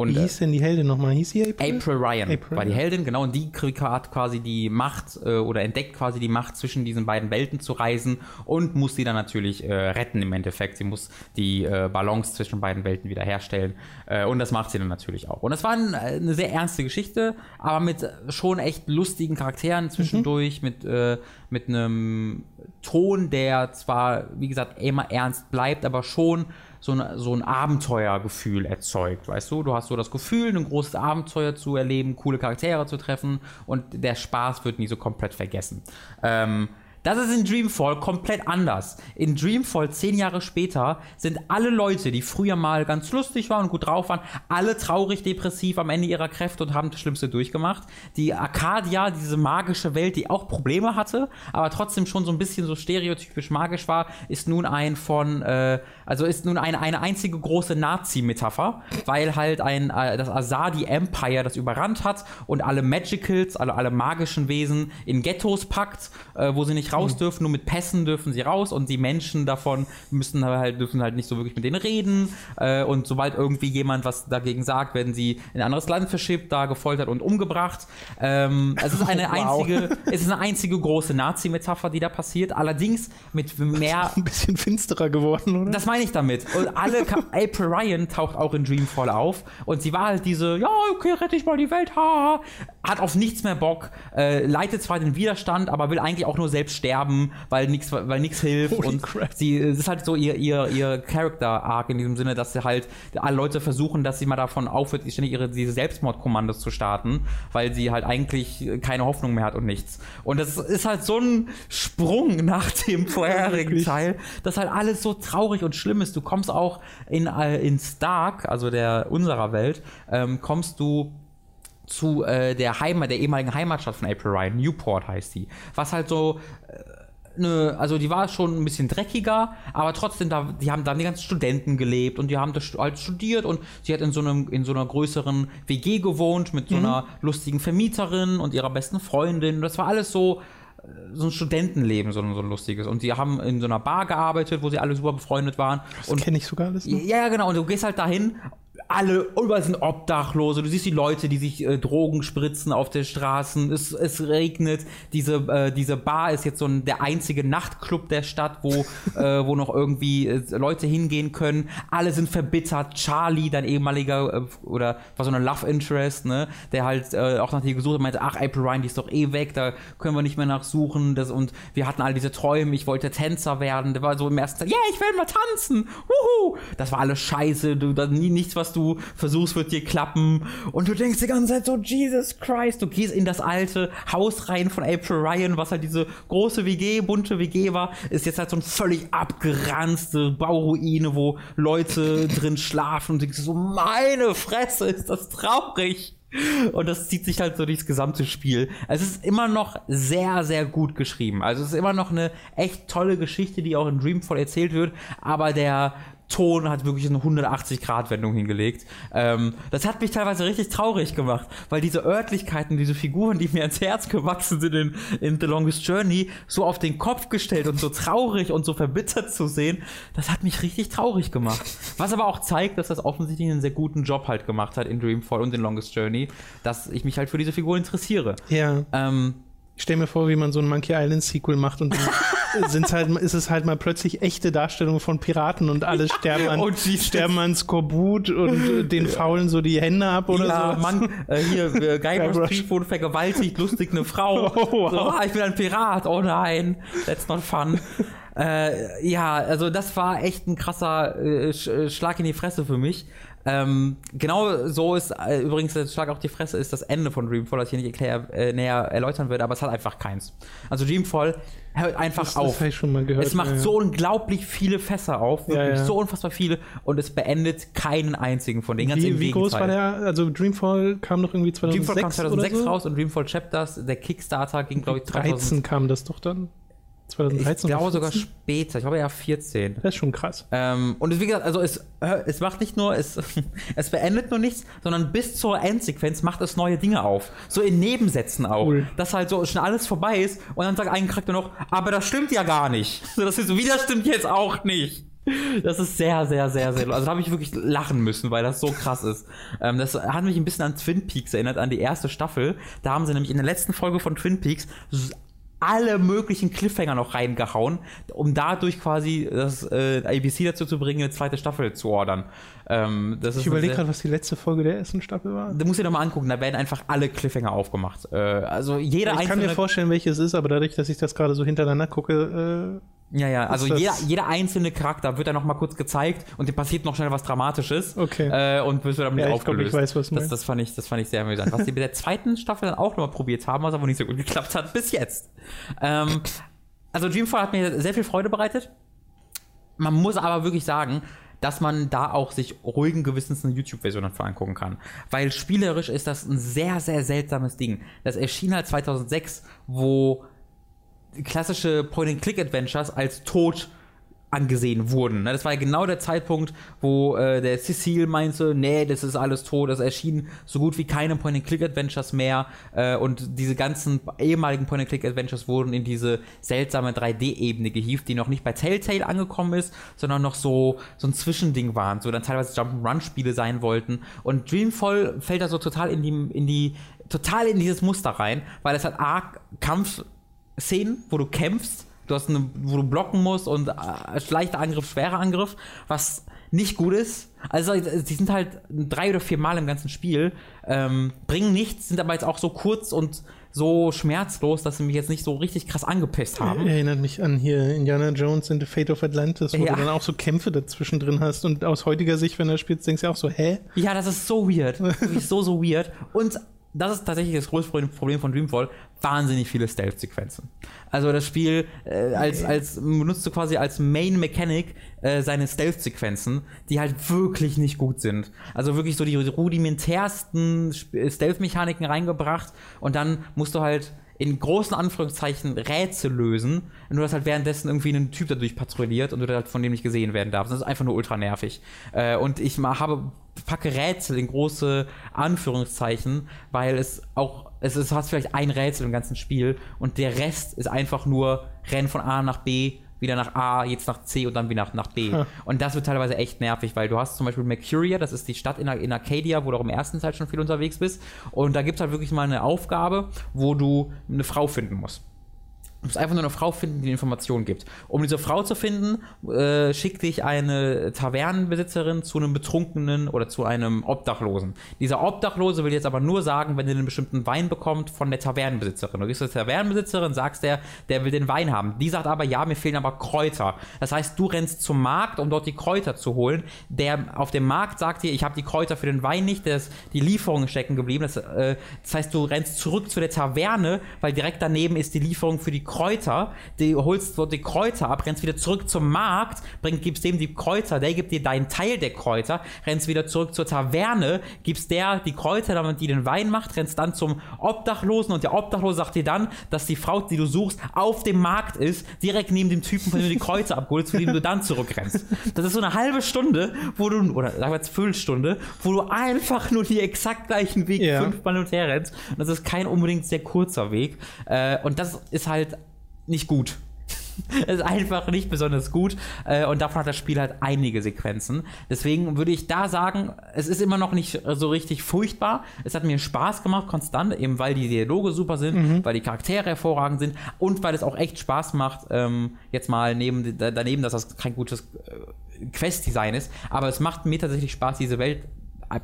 Und, Wie hieß denn die Heldin nochmal? Hieß sie April? April Ryan April war die Heldin, genau. Und die hat quasi die Macht äh, oder entdeckt quasi die Macht, zwischen diesen beiden Welten zu reisen und muss sie dann natürlich äh, retten im Endeffekt. Sie muss die äh, Balance zwischen beiden Welten wiederherstellen. Äh, und das macht sie dann natürlich auch. Und das war ein, eine sehr ernste Geschichte, aber mit schon echt lustigen Charakteren zwischendurch, mhm. mit, äh, mit einem Ton, der zwar, wie gesagt, immer ernst bleibt, aber schon so ein, so ein Abenteuergefühl erzeugt, weißt du? Du hast so das Gefühl, ein großes Abenteuer zu erleben, coole Charaktere zu treffen und der Spaß wird nie so komplett vergessen. Ähm, das ist in Dreamfall komplett anders. In Dreamfall zehn Jahre später sind alle Leute, die früher mal ganz lustig waren und gut drauf waren, alle traurig, depressiv am Ende ihrer Kräfte und haben das Schlimmste durchgemacht. Die Arcadia, diese magische Welt, die auch Probleme hatte, aber trotzdem schon so ein bisschen so stereotypisch magisch war, ist nun ein von, äh, also ist nun eine, eine einzige große Nazi-Metapher, weil halt ein, äh, das Asadi Empire das überrannt hat und alle Magicals, alle, alle magischen Wesen in Ghettos packt, äh, wo sie nicht raus dürfen, nur mit Pässen dürfen sie raus und die Menschen davon müssen halt, dürfen halt nicht so wirklich mit denen reden. Äh, und sobald irgendwie jemand was dagegen sagt, werden sie in ein anderes Land verschippt, da gefoltert und umgebracht. Ähm, es ist eine [laughs] wow. einzige, es ist eine einzige große Nazi-Metapher, die da passiert. Allerdings mit mehr. Ein bisschen finsterer geworden, oder? Das meine ich damit. Und alle, [laughs] April Ryan taucht auch in Dreamfall auf und sie war halt diese, ja, okay, rette ich mal die Welt, ha, hat auf nichts mehr Bock, äh, leitet zwar den Widerstand, aber will eigentlich auch nur selbst sterben, weil nichts weil nichts hilft Holy und crap. sie es ist halt so ihr ihr ihr Character Arc in diesem Sinne, dass sie halt alle Leute versuchen, dass sie mal davon aufhört, ständig ihre diese Selbstmordkommandos zu starten, weil sie halt eigentlich keine Hoffnung mehr hat und nichts. Und das ist halt so ein Sprung [laughs] nach dem vorherigen Teil, dass halt alles so traurig und schlimm ist. Du kommst auch in äh, in Stark, also der unserer Welt, ähm, kommst du zu äh, der Heimat, der ehemaligen Heimatstadt von April Ryan, Newport heißt die. Was halt so äh, ne, also die war schon ein bisschen dreckiger, aber trotzdem, da, die haben da die ganzen Studenten gelebt und die haben das halt studiert und sie hat in so einem, in so einer größeren WG gewohnt mit so mhm. einer lustigen Vermieterin und ihrer besten Freundin. Das war alles so, so ein Studentenleben, so, so ein lustiges. Und die haben in so einer Bar gearbeitet, wo sie alle super befreundet waren. Das kenne ich sogar alles. Noch. Ja, genau. Und du gehst halt dahin alle, überall sind Obdachlose, du siehst die Leute, die sich äh, Drogen spritzen auf den Straßen, es, es regnet, diese, äh, diese Bar ist jetzt so ein, der einzige Nachtclub der Stadt, wo, [laughs] äh, wo noch irgendwie äh, Leute hingehen können, alle sind verbittert, Charlie, dein ehemaliger, äh, oder war so eine Love Interest, ne, der halt äh, auch nach dir gesucht hat, meinte, ach, April Ryan, die ist doch eh weg, da können wir nicht mehr nachsuchen, das, und wir hatten all diese Träume, ich wollte Tänzer werden, der war so im ersten Teil, ja, yeah, ich will mal tanzen, wuhu, das war alles scheiße, du, da nie nichts, was du du versuchst, wird dir klappen und du denkst die ganze Zeit so, Jesus Christ, du gehst in das alte Haus rein von April Ryan, was halt diese große WG, bunte WG war, ist jetzt halt so ein völlig abgeranzte Bauruine, wo Leute drin schlafen und denkst so, meine Fresse, ist das traurig. Und das zieht sich halt so durchs gesamte Spiel. Es ist immer noch sehr, sehr gut geschrieben. Also es ist immer noch eine echt tolle Geschichte, die auch in Dreamfall erzählt wird. Aber der Ton hat wirklich eine 180-Grad-Wendung hingelegt. Ähm, das hat mich teilweise richtig traurig gemacht, weil diese Örtlichkeiten, diese Figuren, die mir ans Herz gewachsen sind in, in The Longest Journey, so auf den Kopf gestellt und so traurig und so verbittert zu sehen, das hat mich richtig traurig gemacht. Was aber auch zeigt, dass das offensichtlich einen sehr guten Job halt gemacht hat in Dreamfall und in Longest Journey, dass ich mich halt für diese Figuren interessiere. Ja. Ähm, ich stell mir vor, wie man so ein Monkey Island Sequel macht und [laughs] sind's halt, ist es halt mal plötzlich echte Darstellungen von Piraten und alle sterben an, oh, sterben an Skorbut und den faulen so die Hände ab oder ja, so. Mann, äh, hier, äh, [laughs] Guybrush Threepwood wurde vergewaltigt, lustig eine Frau. [laughs] Oh, wow. so, ah, ich bin ein Pirat, oh nein, that's not fun. Äh, ja, also das war echt ein krasser äh, Schlag in die Fresse für mich. Ähm, genau so ist äh, übrigens, der Schlag auf die Fresse ist das Ende von Dreamfall, das ich hier nicht erklär, äh, näher erläutern würde, aber es hat einfach keins. Also Dreamfall hört einfach Das, auf. das ich schon mal gehört. Es macht ja. so unglaublich viele Fässer auf, wirklich Ja, ja. so unfassbar viele und es beendet keinen einzigen von denen. Ganz im Wie, wie groß war der? Also Dreamfall kam doch irgendwie 2006 Dreamfall kam 2006 oder so? raus und Dreamfall Chapters, der Kickstarter ging glaube ich 13 2000. kam das doch dann. Ich 2013 glaube oder sogar 14? später, ich glaube ja 14. Das ist schon krass. Ähm, und wie gesagt, also es, es macht nicht nur, es, [laughs] es beendet nur nichts, sondern bis zur Endsequenz macht es neue Dinge auf. So in Nebensätzen auch. Cool. Dass halt so schon alles vorbei ist und dann sagt ein Charakter noch, aber das stimmt ja gar nicht. [laughs] So, das ist so, wie das stimmt jetzt auch nicht. Das ist sehr, sehr, sehr, sehr. Also da habe ich wirklich lachen müssen, weil das so krass ist. Ähm, das hat mich ein bisschen an Twin Peaks erinnert, an die erste Staffel. Da haben sie nämlich in der letzten Folge von Twin Peaks alle möglichen Cliffhanger noch reingehauen, um dadurch quasi das äh, ABC dazu zu bringen, eine zweite Staffel zu ordern. Ähm, das ist Ich überlege gerade, was die letzte Folge der ersten Staffel war. Da musst du dir doch mal angucken, da werden einfach alle Cliffhanger aufgemacht. Äh, also jeder Ich kann einzelne. mir vorstellen, welches es ist, aber dadurch, dass ich das gerade so hintereinander gucke, ja, ja, also jeder, jeder einzelne Charakter wird dann noch mal kurz gezeigt und dem passiert noch schnell was Dramatisches. Okay. Äh, und wird dann Ja, wieder ich glaub, aufgelöst. weiß, was du das, meinst. das, fand ich, das fand ich sehr amüsant. Was die mit der zweiten Staffel dann auch noch mal probiert haben, was aber nicht so gut geklappt hat bis jetzt. Ähm, also Dreamfall hat mir sehr viel Freude bereitet. Man muss aber wirklich sagen, dass man da auch sich ruhigen Gewissens eine YouTube-Version davon angucken kann. Weil spielerisch ist das ein sehr, sehr seltsames Ding. Das erschien halt 2006, wo klassische Point-and-Click-Adventures als tot angesehen wurden. ne? Das war ja genau der Zeitpunkt, wo äh, der Cecil meinte, nee, das ist alles tot, das erschien so gut wie keine Point-and-Click-Adventures mehr äh, und diese ganzen ehemaligen Point-and-Click-Adventures wurden in diese seltsame 3D-Ebene gehievt, die noch nicht bei Telltale angekommen ist, sondern noch so, so ein Zwischending waren, so dann teilweise Jump'n'Run-Spiele sein wollten und Dreamfall fällt da so total in die, in die, total in dieses Muster rein, weil es hat arg Kampfszenen, wo du kämpfst, Du hast eine, wo du blocken musst und äh, leichter Angriff, schwerer Angriff, was nicht gut ist. Also die sind halt drei oder vier Mal im ganzen Spiel, ähm, bringen nichts, sind aber jetzt auch so kurz und so schmerzlos, dass sie mich jetzt nicht so richtig krass angepisst haben. erinnert mich an hier Indiana Jones in The Fate of Atlantis, wo Ja. du dann auch so Kämpfe dazwischen drin hast und aus heutiger Sicht, wenn du das spielst, denkst du auch so, hä? Ja, das ist so weird. So, so weird. Und das ist tatsächlich das größte Problem von Dreamfall. Wahnsinnig viele Stealth-Sequenzen. Also das Spiel äh, als, als benutzt du quasi als Main Mechanic äh, seine Stealth-Sequenzen, die halt wirklich nicht gut sind. Also wirklich so die rudimentärsten Stealth-Mechaniken reingebracht und dann musst du halt in großen Anführungszeichen Rätsel lösen, nur dass halt währenddessen irgendwie ein Typ dadurch patrouilliert und du halt von dem nicht gesehen werden darfst. Das ist einfach nur ultra nervig. Äh, und ich habe packe Rätsel in große Anführungszeichen, weil es auch es ist hast vielleicht ein Rätsel im ganzen Spiel und der Rest ist einfach nur Rennen von A nach B wieder nach A, jetzt nach C und dann wieder nach, nach B. Ha. Und das wird teilweise echt nervig, weil du hast zum Beispiel Mercuria, das ist die Stadt in, in Arcadia, wo du auch im ersten Teil schon viel unterwegs bist. Und da gibt es halt wirklich mal eine Aufgabe, wo du eine Frau finden musst. Du musst einfach nur eine Frau finden, die dir Informationen gibt. Um diese Frau zu finden, äh, schickt dich eine Tavernenbesitzerin zu einem Betrunkenen oder zu einem Obdachlosen. Dieser Obdachlose will jetzt aber nur sagen, wenn er einen bestimmten Wein bekommt von der Tavernenbesitzerin. Du gehst zur Tavernenbesitzerin, sagst der, der will den Wein haben. Die sagt aber, ja, mir fehlen aber Kräuter. Das heißt, du rennst zum Markt, um dort die Kräuter zu holen. Der auf dem Markt sagt dir, ich habe die Kräuter für den Wein nicht, das, die Lieferung ist stecken geblieben. Das, äh, das heißt, du rennst zurück zu der Taverne, weil direkt daneben ist die Lieferung für die Kräuter. Du holst dort die Kräuter ab, rennst wieder zurück zum Markt, bring, gibst dem die Kräuter, der gibt dir deinen Teil der Kräuter, rennst wieder zurück zur Taverne, gibst der die Kräuter, damit die den Wein macht, rennst dann zum Obdachlosen und der Obdachlose sagt dir dann, dass die Frau, die du suchst, auf dem Markt ist, direkt neben dem Typen, von dem du die Kräuter abholst, zu dem du dann zurückrennst. Das ist so eine halbe Stunde, wo du, oder sagen wir jetzt Viertelstunde, wo du einfach nur die exakt gleichen Weg Ja. fünfmal und her rennst. Und das ist kein unbedingt sehr kurzer Weg. Äh, und das ist halt nicht gut. Es [laughs] ist einfach nicht besonders gut äh, und davon hat das Spiel halt einige Sequenzen. Deswegen würde ich da sagen, es ist immer noch nicht so richtig furchtbar. Es hat mir Spaß gemacht, konstant, eben weil die Dialoge super sind, weil die Charaktere hervorragend sind und weil es auch echt Spaß macht, ähm, jetzt mal neben, da- daneben, dass das kein gutes äh, Quest-Design ist, aber es macht mir tatsächlich Spaß, diese Welt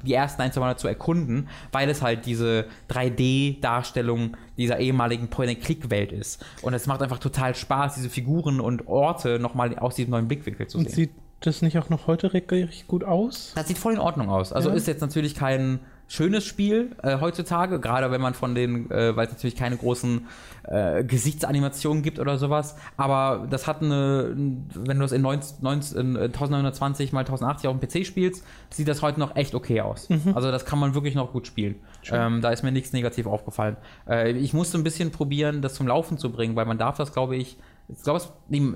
die ersten ein, zwei Mal zu erkunden, weil es halt diese 3D-Darstellung dieser ehemaligen Point-and-Click-Welt ist. Und es macht einfach total Spaß, diese Figuren und Orte nochmal aus diesem neuen Blickwinkel zu Und sehen. sieht das nicht auch noch heute richtig gut aus? Das sieht voll in Ordnung aus. Also Ja. ist jetzt natürlich kein schönes Spiel äh, heutzutage, gerade wenn man von den, äh, weil es natürlich keine großen äh, Gesichtsanimationen gibt oder sowas, aber das hat eine, wenn du das in, 19, 19, in 1920 mal 1080 auf dem PC spielst, sieht das heute noch echt okay aus. Also das kann man wirklich noch gut spielen. Ähm, da ist mir nichts negativ aufgefallen. Äh, ich musste ein bisschen probieren, das zum Laufen zu bringen, weil man darf das, glaube ich, ich glaube,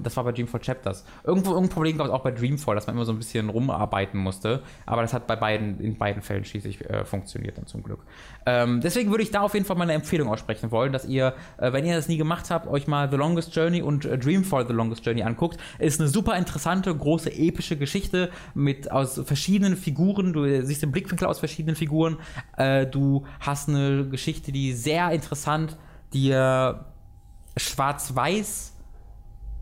das war bei Dreamfall Chapters. Irgendwo irgendein Problem gab es auch bei Dreamfall, dass man immer so ein bisschen rumarbeiten musste. Aber das hat bei beiden, in beiden Fällen schließlich äh, funktioniert dann zum Glück. Ähm, deswegen würde ich da auf jeden Fall mal eine Empfehlung aussprechen wollen, dass ihr, äh, wenn ihr das nie gemacht habt, euch mal The Longest Journey und äh, Dreamfall The Longest Journey anguckt. Ist eine super interessante, große, epische Geschichte mit aus verschiedenen Figuren. Du siehst den Blickwinkel aus verschiedenen Figuren. Äh, du hast eine Geschichte, die sehr interessant dir schwarz-weiß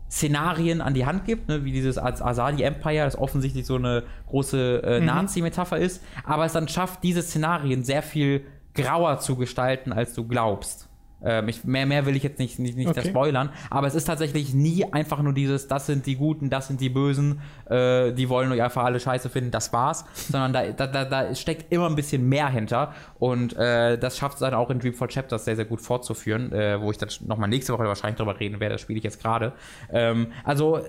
Szenarien an die Hand gibt, ne, wie dieses Asadi Empire, das offensichtlich so eine große äh, Nazi-Metapher ist, aber es dann schafft, diese Szenarien sehr viel grauer zu gestalten, als du glaubst. Ähm, ich, mehr, mehr will ich jetzt nicht, nicht, nicht Okay. spoilern, aber es ist tatsächlich nie einfach nur dieses, das sind die Guten, das sind die Bösen, äh, die wollen euch einfach alle scheiße finden, das war's, sondern da, da, da, da steckt immer ein bisschen mehr hinter und äh, das schafft es dann auch in Dreamfall Chapters sehr, sehr gut fortzuführen, äh, wo ich dann nochmal nächste Woche wahrscheinlich drüber reden werde, das spiele ich jetzt gerade. Ähm, also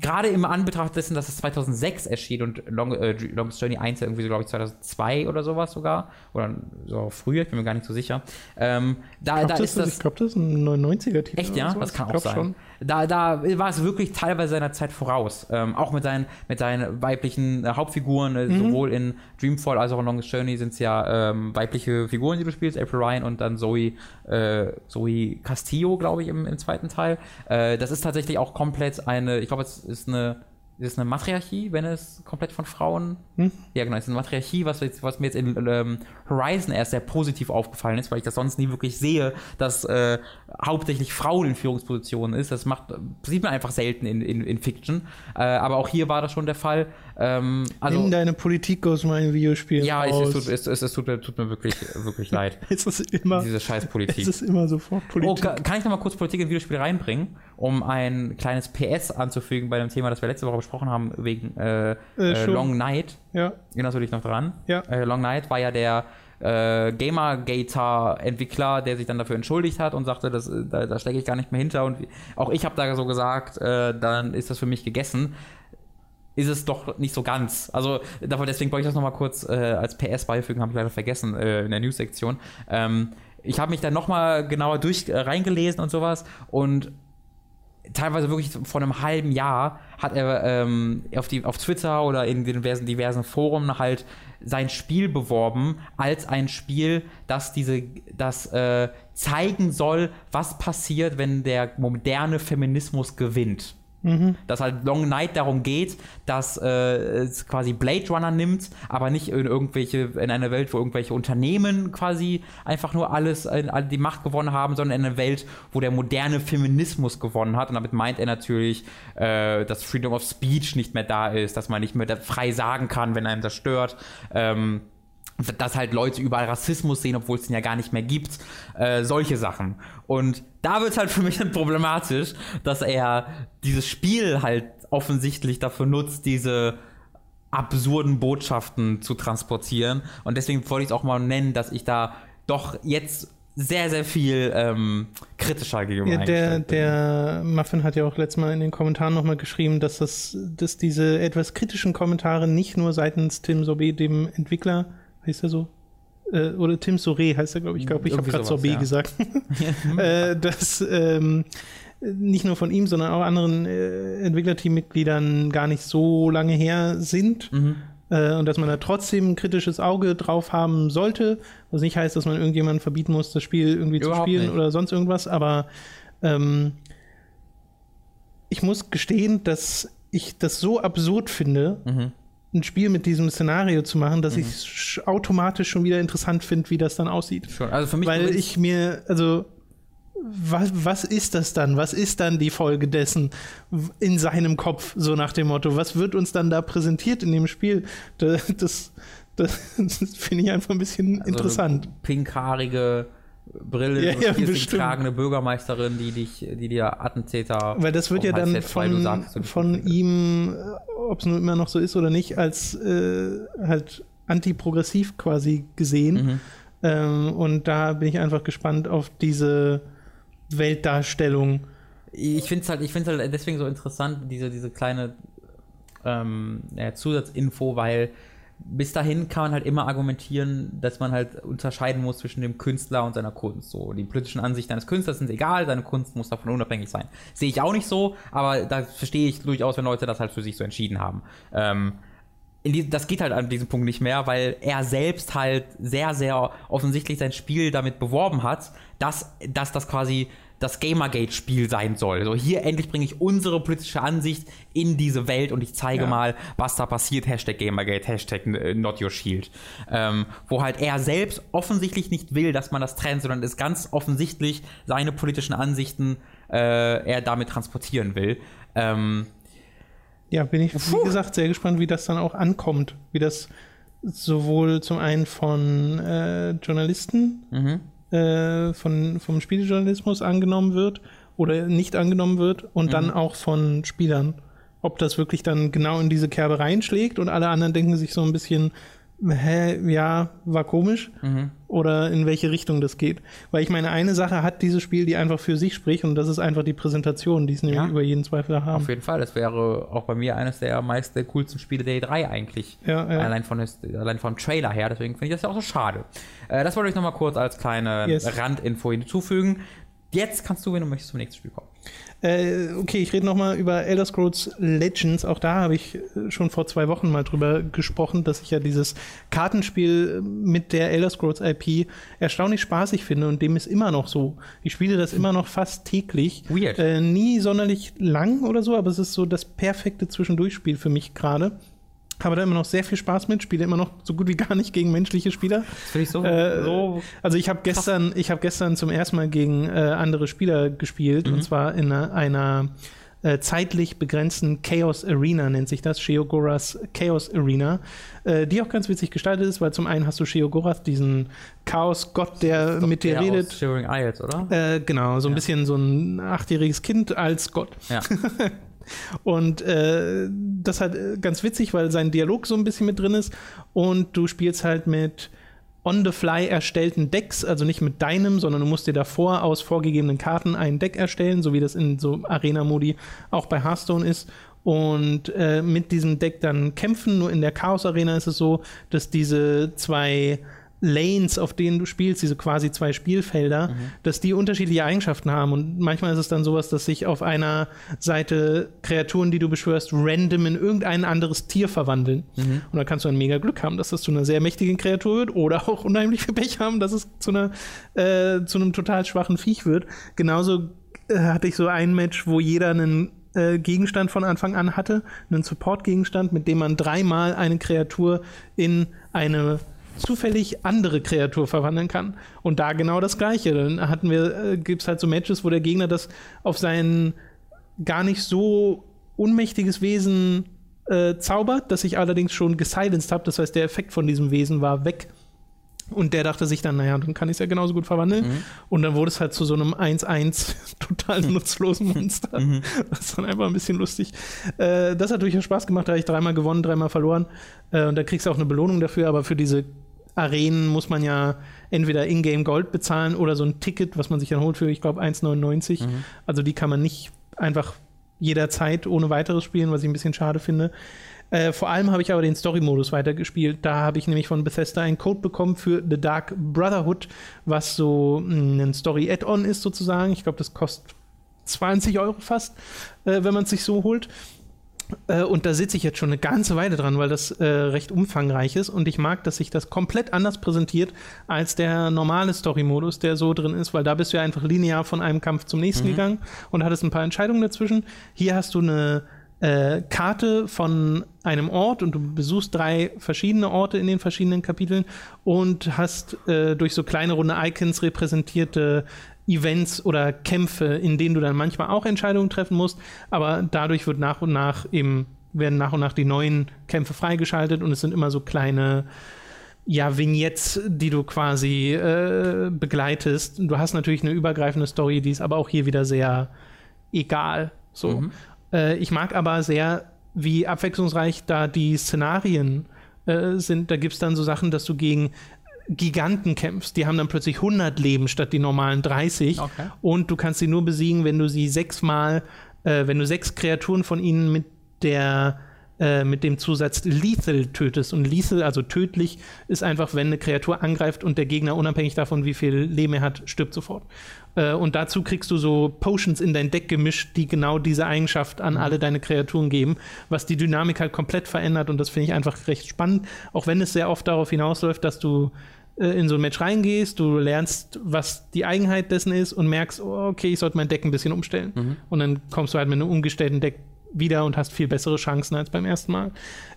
gerade im Anbetracht dessen, dass es 2006 erschien und Long, äh, Longest Journey 1 ja irgendwie so, glaube ich, 2002 oder sowas sogar, oder so früher, ich bin mir gar nicht so sicher. Ähm, da, Ich da glaube, ist das, ich glaub, das ist ein 99er-Titel. Echt, ja? oder Das kann auch sein. Da, da war es wirklich teilweise seiner Zeit voraus. Ähm, auch mit seinen, mit seinen weiblichen äh, Hauptfiguren, äh, Mhm. sowohl in Dreamfall als auch in Longest Journey sind es ja ähm, weibliche Figuren, die du spielst, April Ryan und dann Zoe, äh, Zoe Castillo, glaube ich, im, im zweiten Teil. Äh, das ist tatsächlich auch komplett eine, ich glaube, es ist eine, ist es eine Matriarchie, wenn es komplett von Frauen. Hm? Ja, genau, es ist eine Matriarchie, was, jetzt, was mir jetzt in ähm, Horizon erst sehr positiv aufgefallen ist, weil ich das sonst nie wirklich sehe, dass äh, hauptsächlich Frauen in Führungspositionen ist. Das macht, sieht man einfach selten in, in, in Fiction. Äh, aber auch hier war das schon der Fall. Ähm, also, Nimm deine Politik aus meinen Videospielen ja, es, raus. es, tut, es, es, tut, mir, tut mir wirklich, wirklich leid. [laughs] es ist immer, Diese scheiß Politik. es ist immer sofort Oh, Politik. ka- kann ich noch mal kurz Politik in Videospiele reinbringen, um ein kleines PS anzufügen bei dem Thema, das wir letzte Woche besprochen haben, wegen äh, Äh, äh. Long Night. ja, Erinnerst du dich noch dran? Ja. Äh, Long Night war ja der äh, Gamergater-Entwickler, der sich dann dafür entschuldigt hat und sagte, das, äh, da, da stecke ich gar nicht mehr hinter. Und auch ich habe da so gesagt, äh, dann ist das für mich gegessen. Ist es doch nicht so ganz. Also deswegen wollte ich das nochmal kurz äh, als PS beifügen, habe ich leider vergessen äh, in der News-Sektion. Ähm, ich habe mich dann nochmal genauer durch äh, reingelesen und sowas und teilweise wirklich vor einem halben Jahr hat er ähm, auf, die, auf Twitter oder in diversen, diversen Foren halt sein Spiel beworben als ein Spiel, das diese, das äh, zeigen soll, was passiert, wenn der moderne Feminismus gewinnt. Dass halt Long Night darum geht, dass äh, es quasi Blade Runner nimmt, aber nicht in irgendwelche, in eine Welt, wo irgendwelche Unternehmen quasi einfach nur alles, äh, all die Macht gewonnen haben, sondern in eine Welt, wo der moderne Feminismus gewonnen hat. Und damit meint er natürlich, äh, dass Freedom of Speech nicht mehr da ist, dass man nicht mehr frei sagen kann, wenn einem das stört. Ähm, dass halt Leute überall Rassismus sehen, obwohl es den ja gar nicht mehr gibt. Äh, solche Sachen. Und da wird es halt für mich dann problematisch, dass er dieses Spiel halt offensichtlich dafür nutzt, diese absurden Botschaften zu transportieren. Und deswegen wollte ich es auch mal nennen, dass ich da doch jetzt sehr, sehr viel ähm, kritischer gegenüber Ja, der, der Muffin hat ja auch letztes Mal in den Kommentaren nochmal geschrieben, dass, das, dass diese etwas kritischen Kommentare nicht nur seitens Tim Sorbet, dem Entwickler, heißt er so? Äh, oder Tim Soré heißt er, glaube ich. Ich glaube, ich habe gerade Sorbet ja. gesagt. [laughs] [laughs] äh, dass ähm, nicht nur von ihm, sondern auch anderen äh, Entwicklerteammitgliedern gar nicht so lange her sind. Mhm. Äh, und dass man da trotzdem ein kritisches Auge drauf haben sollte. Was nicht heißt, dass man irgendjemandem verbieten muss, das Spiel irgendwie zu Überhaupt spielen nicht. oder sonst irgendwas. Aber ähm, ich muss gestehen, dass ich das so absurd finde, Mhm. Ein Spiel mit diesem Szenario zu machen, dass ich es sch- automatisch schon wieder interessant finde, wie das dann aussieht. Schon. Also für mich Weil ich mir, also, was, was ist das dann? Was ist dann die Folge dessen in seinem Kopf, so nach dem Motto? Was wird uns dann da präsentiert in dem Spiel? Da- Das, das, das [laughs] finde ich einfach ein bisschen so interessant. pinkhaarige Brille Ja, ja, bestimmt. tragende Bürgermeisterin, die dich, die dir Attentäter Weil das wird ja dann du von, sagst, von ihm ob es nun immer noch so ist oder nicht, als äh, halt antiprogressiv quasi gesehen. Mhm. Ähm, und da bin ich einfach gespannt auf diese Weltdarstellung. Ich finde es halt, ich find's halt deswegen so interessant, diese, diese kleine ähm, ja, Zusatzinfo, weil bis dahin kann man halt immer argumentieren, dass man halt unterscheiden muss zwischen dem Künstler und seiner Kunst. So, die politischen Ansichten eines Künstlers sind egal, seine Kunst muss davon unabhängig sein. Sehe ich auch nicht so, aber da verstehe ich durchaus, wenn Leute das halt für sich so entschieden haben. Ähm, die, das geht halt an diesem Punkt nicht mehr, weil er selbst halt sehr, sehr offensichtlich sein Spiel damit beworben hat, dass, dass das quasi das Gamergate-Spiel sein soll. So, hier endlich bringe ich unsere politische Ansicht in diese Welt und ich zeige ja. mal, was da passiert. Hashtag Gamergate, Hashtag äh, Not Your Shield. Ähm, wo halt er selbst offensichtlich nicht will, dass man das trennt, sondern es ganz offensichtlich seine politischen Ansichten äh, er damit transportieren will. Ähm, ja, bin ich, Puh. wie gesagt, sehr gespannt, wie das dann auch ankommt. Wie das sowohl zum einen von äh, Journalisten, mhm. Äh, von, vom Spielejournalismus angenommen wird oder nicht angenommen wird und mhm. dann auch von Spielern. Ob das wirklich dann genau in diese Kerbe reinschlägt und alle anderen denken sich so ein bisschen, hä, ja, war komisch. Mhm. Oder in welche Richtung das geht. Weil ich meine, eine Sache hat dieses Spiel, die einfach für sich spricht und das ist einfach die Präsentation, die es nämlich ja. über jeden Zweifel haben. Auf jeden Fall, das wäre auch bei mir eines der meist der coolsten Spiele der E3 eigentlich. Ja, ja. Allein, von, allein vom Trailer her, deswegen finde ich das ja auch so schade. Äh, das wollte ich nochmal kurz als kleine yes. Randinfo hinzufügen. Jetzt kannst du, wenn du möchtest, zum nächsten Spiel kommen. Äh, okay, ich rede nochmal über Elder Scrolls Legends. Auch da habe ich äh, schon vor zwei Wochen mal drüber gesprochen, dass ich ja dieses Kartenspiel mit der Elder Scrolls IP erstaunlich spaßig finde und dem ist immer noch so. Ich spiele das immer noch fast täglich. Weird. Äh, nie sonderlich lang oder so, aber es ist so das perfekte Zwischendurchspiel für mich gerade habe da immer noch sehr viel Spaß mit, spiele immer noch so gut wie gar nicht gegen menschliche Spieler. Das finde ich so, äh, so, Also ich habe gestern, ich habe gestern zum ersten Mal gegen äh, andere Spieler gespielt mhm. und zwar in einer, einer äh, zeitlich begrenzten Chaos Arena nennt sich das, Sheogoras Chaos Arena, äh, die auch ganz witzig gestaltet ist, weil zum einen hast du Sheogoras, diesen Chaos-Gott, der mit dir redet. Aus Shivering Isles, oder? Äh, genau, so ein bisschen so ein achtjähriges Kind als Gott. Ja. [laughs] Und äh, das halt äh, ganz witzig, weil sein Dialog so ein bisschen mit drin ist und du spielst halt mit on the fly erstellten Decks, also nicht mit deinem, sondern du musst dir davor aus vorgegebenen Karten ein Deck erstellen, so wie das in so Arena-Modi auch bei Hearthstone ist. Und äh, mit diesem Deck dann kämpfen. Nur in der Chaos Arena ist es so, dass diese zwei Lanes, auf denen du spielst, diese quasi zwei Spielfelder, mhm. dass die unterschiedliche Eigenschaften haben. Und manchmal ist es dann sowas, dass sich auf einer Seite Kreaturen, die du beschwörst, random in irgendein anderes Tier verwandeln. Mhm. Und da kannst du ein mega Glück haben, dass das zu einer sehr mächtigen Kreatur wird oder auch unheimlich viel Pech haben, dass es zu, einer, äh, zu einem total schwachen Viech wird. Genauso äh, hatte ich so ein Match, wo jeder einen äh, Gegenstand von Anfang an hatte, einen Support-Gegenstand, mit dem man dreimal eine Kreatur in eine zufällig andere Kreatur verwandeln kann. Und da genau das Gleiche. Dann hatten wir, äh, gibt es halt so Matches, wo der Gegner das auf sein gar nicht so unmächtiges Wesen äh, zaubert, das ich allerdings schon gesilenced habe. Das heißt, der Effekt von diesem Wesen war weg. Und der dachte sich dann, naja, dann kann ich es ja genauso gut verwandeln. Mhm. Und dann wurde es halt zu so einem 1-1 [laughs] total nutzlosen Monster. Mhm. Das ist dann einfach ein bisschen lustig. Äh, das hat durchaus Spaß gemacht. Da habe ich dreimal gewonnen, dreimal verloren. Äh, und da kriegst du auch eine Belohnung dafür. Aber für diese Arenen muss man ja entweder Ingame Gold bezahlen oder so ein Ticket, was man sich dann holt für, ich glaube, 1,99. Mhm. Also die kann man nicht einfach jederzeit ohne weiteres spielen, was ich ein bisschen schade finde. Äh, vor allem habe ich aber den Story-Modus weitergespielt. Da habe ich nämlich von Bethesda einen Code bekommen für The Dark Brotherhood, was so hm, ein Story-Add-on ist sozusagen. Ich glaube, das kostet 20 Euro fast, äh, wenn man es sich so holt. Äh, und da sitze ich jetzt schon eine ganze Weile dran, weil das äh, recht umfangreich ist. Und ich mag, dass sich das komplett anders präsentiert als der normale Story-Modus, der so drin ist, weil da bist du ja einfach linear von einem Kampf zum nächsten mhm. gegangen und hattest ein paar Entscheidungen dazwischen. Hier hast du eine äh, Karte von einem Ort und du besuchst drei verschiedene Orte in den verschiedenen Kapiteln und hast äh, durch so kleine runde Icons repräsentierte Events oder Kämpfe, in denen du dann manchmal auch Entscheidungen treffen musst, aber dadurch wird nach und nach eben werden nach und nach die neuen Kämpfe freigeschaltet und es sind immer so kleine ja, Vignettes, die du quasi äh, begleitest. Du hast natürlich eine übergreifende Story, die ist aber auch hier wieder sehr egal. So. Mhm. Äh, ich mag aber sehr wie abwechslungsreich da die Szenarien äh, sind. Da gibt es dann so Sachen, dass du gegen Giganten kämpfst. Die haben dann plötzlich 100 Leben statt die normalen 30. Okay. Und du kannst sie nur besiegen, wenn du sie sechsmal, äh, wenn du sechs Kreaturen von ihnen mit der äh, mit dem Zusatz Lethal tötest. Und Lethal, also tödlich, ist einfach, wenn eine Kreatur angreift und der Gegner, unabhängig davon, wie viel Leben er hat, stirbt sofort. Äh, und dazu kriegst du so Potions in dein Deck gemischt, die genau diese Eigenschaft an alle deine Kreaturen geben, was die Dynamik halt komplett verändert. Und das finde ich einfach recht spannend, auch wenn es sehr oft darauf hinausläuft, dass du in so ein Match reingehst, du lernst, was die Eigenheit dessen ist und merkst, oh, okay, ich sollte mein Deck ein bisschen umstellen. Mhm. Und dann kommst du halt mit einem umgestellten Deck wieder und hast viel bessere Chancen als beim ersten Mal.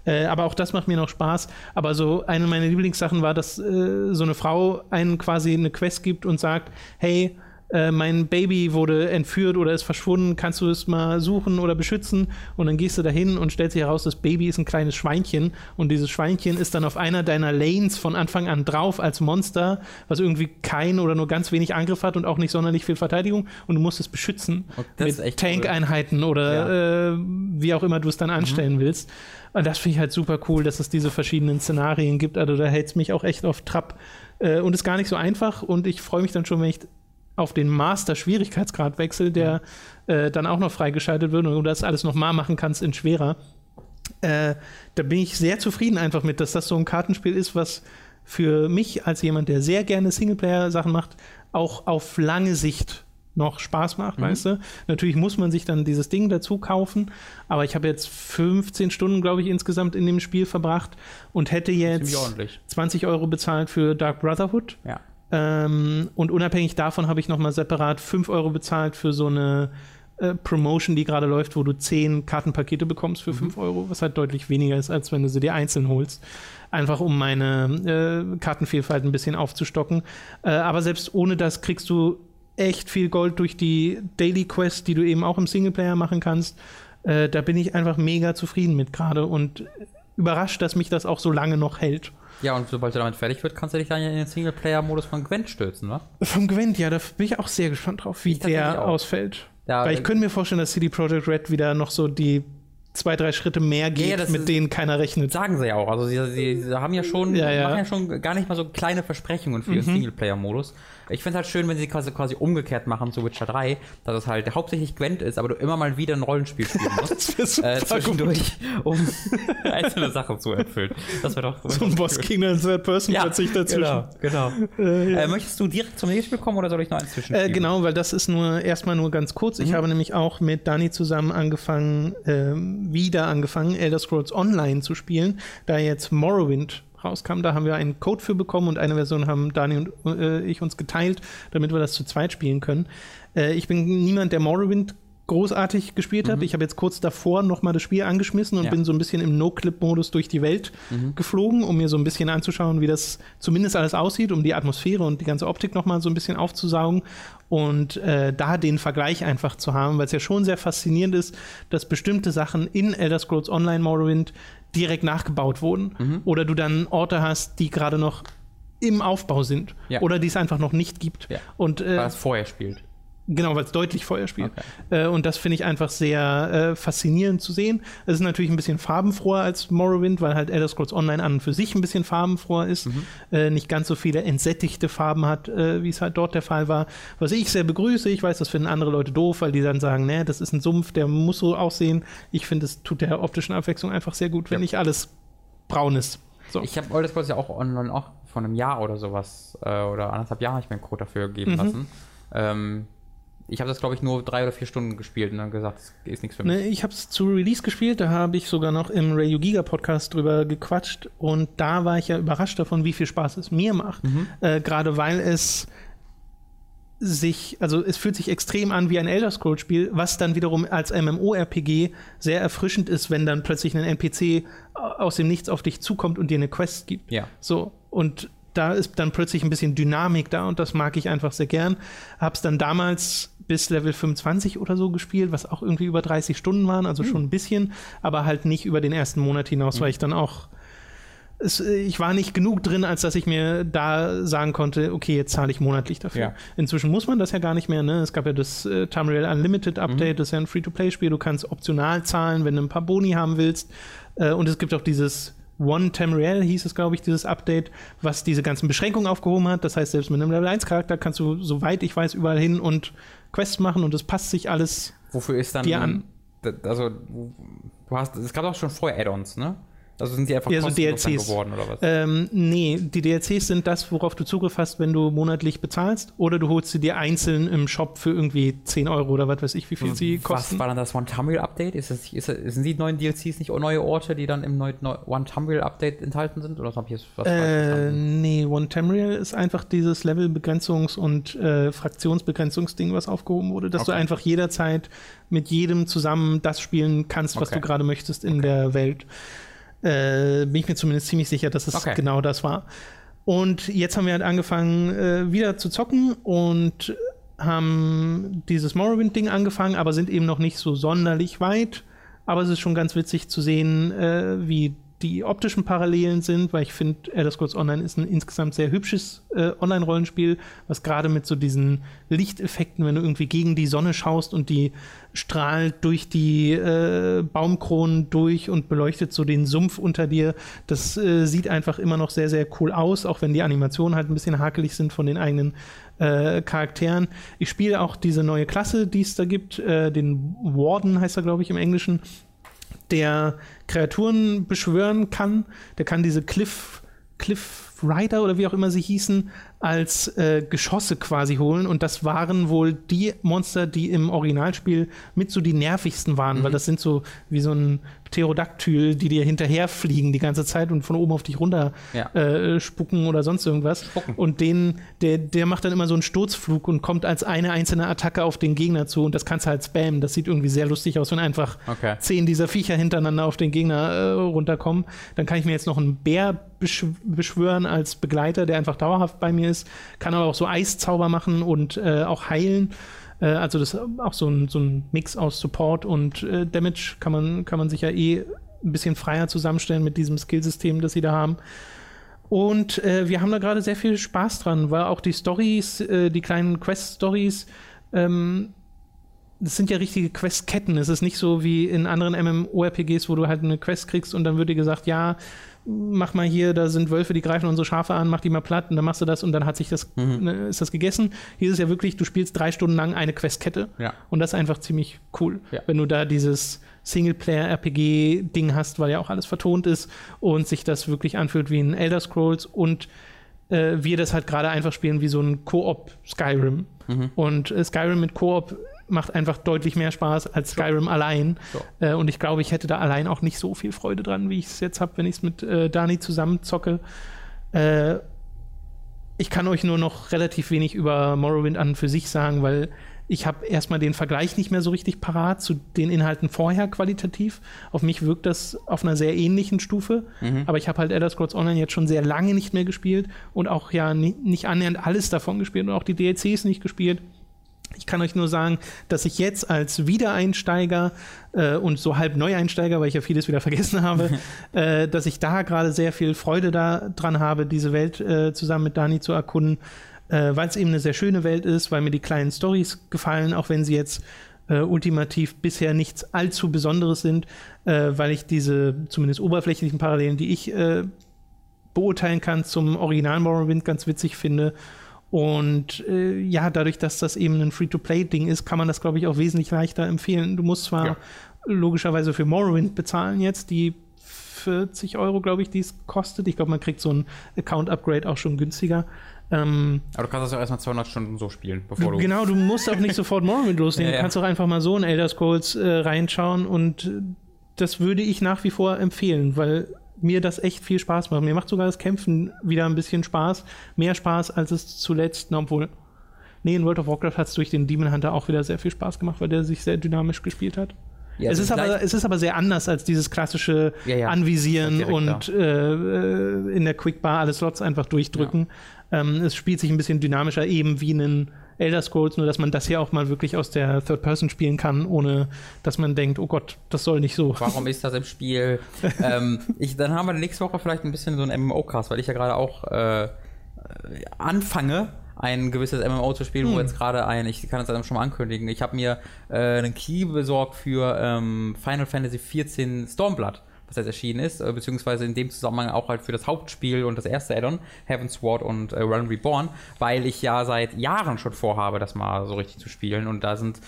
Äh, aber auch das macht mir noch Spaß. Aber so eine meiner Lieblingssachen war, dass äh, so eine Frau einen quasi eine Quest gibt und sagt, hey, äh, mein Baby wurde entführt oder ist verschwunden, kannst du es mal suchen oder beschützen? Und dann gehst du dahin und stellst sich heraus, das Baby ist ein kleines Schweinchen und dieses Schweinchen ist dann auf einer deiner Lanes von Anfang an drauf als Monster, was irgendwie kein oder nur ganz wenig Angriff hat und auch nicht sonderlich viel Verteidigung und du musst es beschützen mit Tank-Einheiten oder äh, wie auch immer du es dann anstellen willst. Und das finde ich halt super cool, dass es diese verschiedenen Szenarien gibt. Also da hält es mich auch echt auf Trab. Äh, und ist gar nicht so einfach und ich freue mich dann schon, wenn ich auf den Master-Schwierigkeitsgrad wechsel, der äh, dann auch noch freigeschaltet wird und du das alles nochmal machen kannst in schwerer. Äh, da bin ich sehr zufrieden einfach mit, dass das so ein Kartenspiel ist, was für mich als jemand, der sehr gerne Singleplayer-Sachen macht, auch auf lange Sicht noch Spaß macht, weißt du? Natürlich muss man sich dann dieses Ding dazu kaufen, aber ich habe jetzt 15 Stunden, glaube ich, insgesamt in dem Spiel verbracht und hätte jetzt Ziemlich ordentlich. 20 Euro bezahlt für Dark Brotherhood. Ja. Ähm, und unabhängig davon habe ich nochmal separat 5 Euro bezahlt für so eine äh, Promotion, die gerade läuft, wo du 10 Kartenpakete bekommst für 5 Euro, was halt deutlich weniger ist, als wenn du sie dir einzeln holst. Einfach um meine äh, Kartenvielfalt ein bisschen aufzustocken. Äh, aber selbst ohne das kriegst du echt viel Gold durch die Daily Quest, die du eben auch im Singleplayer machen kannst. Äh, da bin ich einfach mega zufrieden mit gerade und überrascht, dass mich das auch so lange noch hält. Ja, und sobald du damit fertig wird, kannst du dich dann in den Singleplayer-Modus von Gwent stürzen, wa? Vom Gwent, ja, da bin ich auch sehr gespannt drauf, wie Ich der ausfällt. Ja, Weil ich äh, könnte mir vorstellen, dass CD Projekt Red wieder noch so die zwei, drei Schritte mehr geht, ja, mit ist- denen keiner rechnet. Sagen sie ja auch. Also sie, sie, haben ja schon, Ja, machen ja schon gar nicht mal so kleine Versprechungen für ihren Singleplayer-Modus. Ich finde es halt schön, wenn sie quasi, quasi umgekehrt machen zu Witcher 3, dass es halt hauptsächlich Gwent ist, aber du immer mal wieder ein Rollenspiel spielen [laughs] musst. Das äh, gut. zwischendurch, um [laughs] einzelne Sachen zu erfüllen. Das wäre doch So ein Boss King in Third Person ja, plötzlich dazwischen. Genau, genau. Äh, ja. Äh, möchtest du direkt zum nächsten Spiel kommen oder soll ich noch eins zwischen? Äh, genau, weil das ist nur erstmal nur ganz kurz. Mhm. Ich habe nämlich auch mit Dani zusammen angefangen, ähm, wieder angefangen, Elder Scrolls Online zu spielen, da jetzt Morrowind rauskam. Da haben wir einen Code für bekommen und eine Version haben Dani und äh, ich uns geteilt, damit wir das zu zweit spielen können. Äh, ich bin niemand, der Morrowind großartig gespielt hat. Ich habe jetzt kurz davor nochmal das Spiel angeschmissen und Mhm. Ja. bin so ein bisschen im No-Clip-Modus durch die Welt geflogen, um mir so ein bisschen anzuschauen, wie das zumindest alles aussieht, um die Atmosphäre und die ganze Optik nochmal so ein bisschen aufzusaugen und äh, da den Vergleich einfach zu haben, weil es ja schon sehr faszinierend ist, dass bestimmte Sachen in Elder Scrolls Online Morrowind direkt nachgebaut wurden Mhm. oder du dann Orte hast, die gerade noch im Aufbau sind Ja. oder die es einfach noch nicht gibt. Ja. Und äh, Weil es vorher spielt. Genau, weil es deutlich vorher spielt. Okay. Äh, und das finde ich einfach sehr äh, faszinierend zu sehen. Es ist natürlich ein bisschen farbenfroher als Morrowind, weil halt Elder Scrolls Online an und für sich ein bisschen farbenfroher ist. Äh, nicht ganz so viele entsättigte Farben hat, äh, wie es halt dort der Fall war. Was ich sehr begrüße, ich weiß, das finden andere Leute doof, weil die dann sagen, ne, das ist ein Sumpf, der muss so aussehen. Ich finde, es tut der optischen Abwechslung einfach sehr gut, wenn Ja. nicht alles braun ist. So. Ich habe Elder Scrolls ja auch online auch vor einem Jahr oder sowas äh, oder anderthalb Jahren habe ich mir einen Code dafür gegeben Mhm. lassen. Ähm, ich habe das, glaube ich, nur drei oder vier Stunden gespielt und dann gesagt, das ist nichts für mich. Ne, ich habe es zu Release gespielt, da habe ich sogar noch im Radio Giga Podcast drüber gequatscht und da war ich ja überrascht davon, wie viel Spaß es mir macht. Äh, Gerade weil es sich, also es fühlt sich extrem an wie ein Elder Scrolls Spiel, was dann wiederum als MMORPG sehr erfrischend ist, wenn dann plötzlich ein NPC aus dem Nichts auf dich zukommt und dir eine Quest gibt. Ja. So, und da ist dann plötzlich ein bisschen Dynamik da und das mag ich einfach sehr gern. Hab's dann damals bis Level 25 oder so gespielt, was auch irgendwie über 30 Stunden waren, also schon ein bisschen, aber halt nicht über den ersten Monat hinaus, weil ich dann auch es, äh, ich war nicht genug drin, als dass ich mir da sagen konnte, okay, jetzt zahle ich monatlich dafür. Ja. Inzwischen muss man das ja gar nicht mehr. Ne? Es gab ja das äh, Tamriel Unlimited Update, Mhm. das ist ja ein Free-to-Play-Spiel. Du kannst optional zahlen, wenn du ein paar Boni haben willst. Äh, und es gibt auch dieses One Tamriel, hieß es, glaube ich, dieses Update, was diese ganzen Beschränkungen aufgehoben hat. Das heißt, selbst mit einem Level 1-Charakter kannst du, soweit ich weiß, überall hin und Quests machen und es passt sich alles. Wofür ist dann. Dir an. Also, du hast, es gab auch schon vorher Add-ons, ne? Also sind die einfach Ja, so DLCs. geworden oder was? Ähm, nee, die DLCs sind das, worauf du Zugriff hast, wenn du monatlich bezahlst. Oder du holst sie dir einzeln im Shop für irgendwie 10 Euro oder was weiß ich, wie viel sie was kosten. war dann das One Tumble Update? Ist das, ist das, sind die neuen DLCs nicht neue Orte, die dann im neuen neu, One Tumble Update enthalten sind? Oder habe ich jetzt was Äh, nee, One Tamriel ist einfach dieses Levelbegrenzungs- und äh, Fraktionsbegrenzungsding, was aufgehoben wurde, dass du Okay. einfach jederzeit mit jedem zusammen das spielen kannst, was Okay. du gerade möchtest in der Welt. Äh, bin ich mir zumindest ziemlich sicher, dass es Okay. genau das war. Und jetzt haben wir halt angefangen, äh, wieder zu zocken und haben dieses Morrowind-Ding angefangen, aber sind eben noch nicht so sonderlich weit. Aber es ist schon ganz witzig zu sehen, äh, wie die optischen Parallelen sind, weil ich finde, Elder Scrolls Online ist ein insgesamt sehr hübsches äh, Online-Rollenspiel, was gerade mit so diesen Lichteffekten, wenn du irgendwie gegen die Sonne schaust und die strahlt durch die äh, Baumkronen durch und beleuchtet so den Sumpf unter dir. Das äh, sieht einfach immer noch sehr, sehr cool aus, auch wenn die Animationen halt ein bisschen hakelig sind von den eigenen äh, Charakteren. Ich spiele auch diese neue Klasse, die es da gibt, äh, den Warden heißt er, glaube ich, im Englischen der Kreaturen beschwören kann. Der kann diese Cliff, Cliff Rider oder wie auch immer sie hießen, als äh, Geschosse quasi holen. Und das waren wohl die Monster, die im Originalspiel mit so die nervigsten waren, weil das sind so wie so ein Pterodaktyl, die dir hinterherfliegen die ganze Zeit und von oben auf dich runter Ja. äh, spucken oder sonst irgendwas. Spucken. Und den, der, der macht dann immer so einen Sturzflug und kommt als eine einzelne Attacke auf den Gegner zu und das kannst du halt spammen. Das sieht irgendwie sehr lustig aus, wenn einfach Okay. zehn dieser Viecher hintereinander auf den Gegner äh, runterkommen. Dann kann ich mir jetzt noch einen Bär besch beschwören als Begleiter, der einfach dauerhaft bei mir ist. Kann aber auch so Eiszauber machen und äh, auch heilen. Äh, also das auch so ein, so ein Mix aus Support und äh, Damage kann man, kann man sich ja eh ein bisschen freier zusammenstellen mit diesem Skillsystem, das sie da haben. Und äh, wir haben da gerade sehr viel Spaß dran, weil auch die Stories, äh, die kleinen Quest-Stories, ähm, das sind ja richtige Questketten. Es ist nicht so wie in anderen MMORPGs, wo du halt eine Quest kriegst und dann wird dir gesagt, ja, mach mal hier, da sind Wölfe, die greifen unsere Schafe an, mach die mal platt und dann machst du das und dann hat sich das, ne, ist das gegessen. Hier ist es ja wirklich, du spielst drei Stunden lang eine Questkette Ja. und das ist einfach ziemlich cool, Ja. wenn du da dieses Singleplayer-RPG-Ding hast, weil ja auch alles vertont ist und sich das wirklich anfühlt wie ein Elder Scrolls und äh, wir das halt gerade einfach spielen wie so ein Koop Skyrim. Mhm. Und äh, Skyrim mit Koop macht einfach deutlich mehr Spaß als Skyrim allein. Ja. Äh, und ich glaube, ich hätte da allein auch nicht so viel Freude dran, wie ich es jetzt habe, wenn ich es mit äh, Dani zusammen zocke. Äh, ich kann euch nur noch relativ wenig über Morrowind an und für sich sagen, weil ich habe erstmal den Vergleich nicht mehr so richtig parat zu den Inhalten vorher qualitativ. Auf mich wirkt das auf einer sehr ähnlichen Stufe. Aber ich habe halt Elder Scrolls Online jetzt schon sehr lange nicht mehr gespielt und auch ja ni nicht annähernd alles davon gespielt und auch die DLCs nicht gespielt. Ich kann euch nur sagen, dass ich jetzt als Wiedereinsteiger äh, und so halb Neueinsteiger, weil ich ja vieles wieder vergessen habe, [laughs] äh, dass ich da gerade sehr viel Freude da dran habe, diese Welt äh, zusammen mit Dani zu erkunden, äh, weil es eben eine sehr schöne Welt ist, weil mir die kleinen Stories gefallen, auch wenn sie jetzt äh, ultimativ bisher nichts allzu Besonderes sind, äh, weil ich diese zumindest oberflächlichen Parallelen, die ich äh, beurteilen kann zum Original Morrowind ganz witzig finde. Und äh, ja, dadurch, dass das eben ein Free-to-Play-Ding ist, kann man das, glaube ich, auch wesentlich leichter empfehlen. Du musst zwar Ja. logischerweise für Morrowind bezahlen jetzt, die 40 Euro, glaube ich, die es kostet. Ich glaube, man kriegt so ein Account-Upgrade auch schon günstiger. Ähm, Aber du kannst das ja erstmal 200 Stunden so spielen, bevor du. genau, du musst auch nicht [laughs] sofort Morrowind loslegen. Ja, Du ja. kannst auch einfach mal so in Elder Scrolls äh, reinschauen und äh, das würde ich nach wie vor empfehlen, weil mir das echt viel Spaß macht. Mir macht sogar das Kämpfen wieder ein bisschen Spaß. Mehr Spaß, als es zuletzt, na, obwohl. Nee, in World of Warcraft hat es durch den Demon Hunter auch wieder sehr viel Spaß gemacht, weil der sich sehr dynamisch gespielt hat. Ja, es, also ist aber, es ist aber sehr anders als dieses klassische Ja, ja. Anvisieren und äh, äh, in der Quickbar alle Slots einfach durchdrücken. Ähm, es spielt sich ein bisschen dynamischer, eben wie ein Elder Scrolls, nur dass man das hier auch mal wirklich aus der Third Person spielen kann, ohne dass man denkt, oh Gott, das soll nicht so. Warum ist das im Spiel? [laughs] ähm, ich, dann haben wir nächste Woche vielleicht ein bisschen so einen MMO-Cast, weil ich ja gerade auch äh, anfange, ein gewisses MMO zu spielen, hm. wo jetzt gerade ein, ich kann es dann schon mal ankündigen, ich habe mir äh, einen Key besorgt für ähm, Final Fantasy XIV Stormblood was jetzt erschienen ist, äh, beziehungsweise in dem Zusammenhang auch halt für das Hauptspiel und das erste Addon, Heaven's Sword und äh, Run Reborn, weil ich ja seit Jahren schon vorhabe, das mal so richtig zu spielen und da sind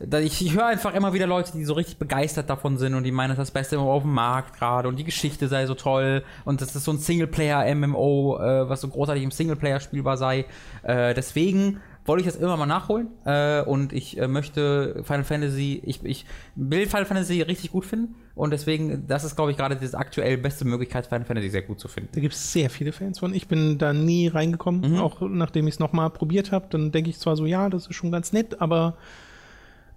ich, ich höre einfach immer wieder Leute, die so richtig begeistert davon sind und die meinen, das ist das Beste auf dem Markt gerade und die Geschichte sei so toll und das ist so ein Singleplayer-MMO, äh, was so großartig im Singleplayer spielbar sei. Äh, deswegen wollte ich das immer mal nachholen äh, und ich äh, möchte Final Fantasy, ich, ich will Final Fantasy richtig gut finden und deswegen, das ist glaube ich gerade die aktuell beste Möglichkeit, Final Fantasy sehr gut zu finden. Da gibt es sehr viele Fans von. Ich bin da nie reingekommen, mhm. auch nachdem ich es nochmal probiert habe. Dann denke ich zwar so, ja, das ist schon ganz nett, aber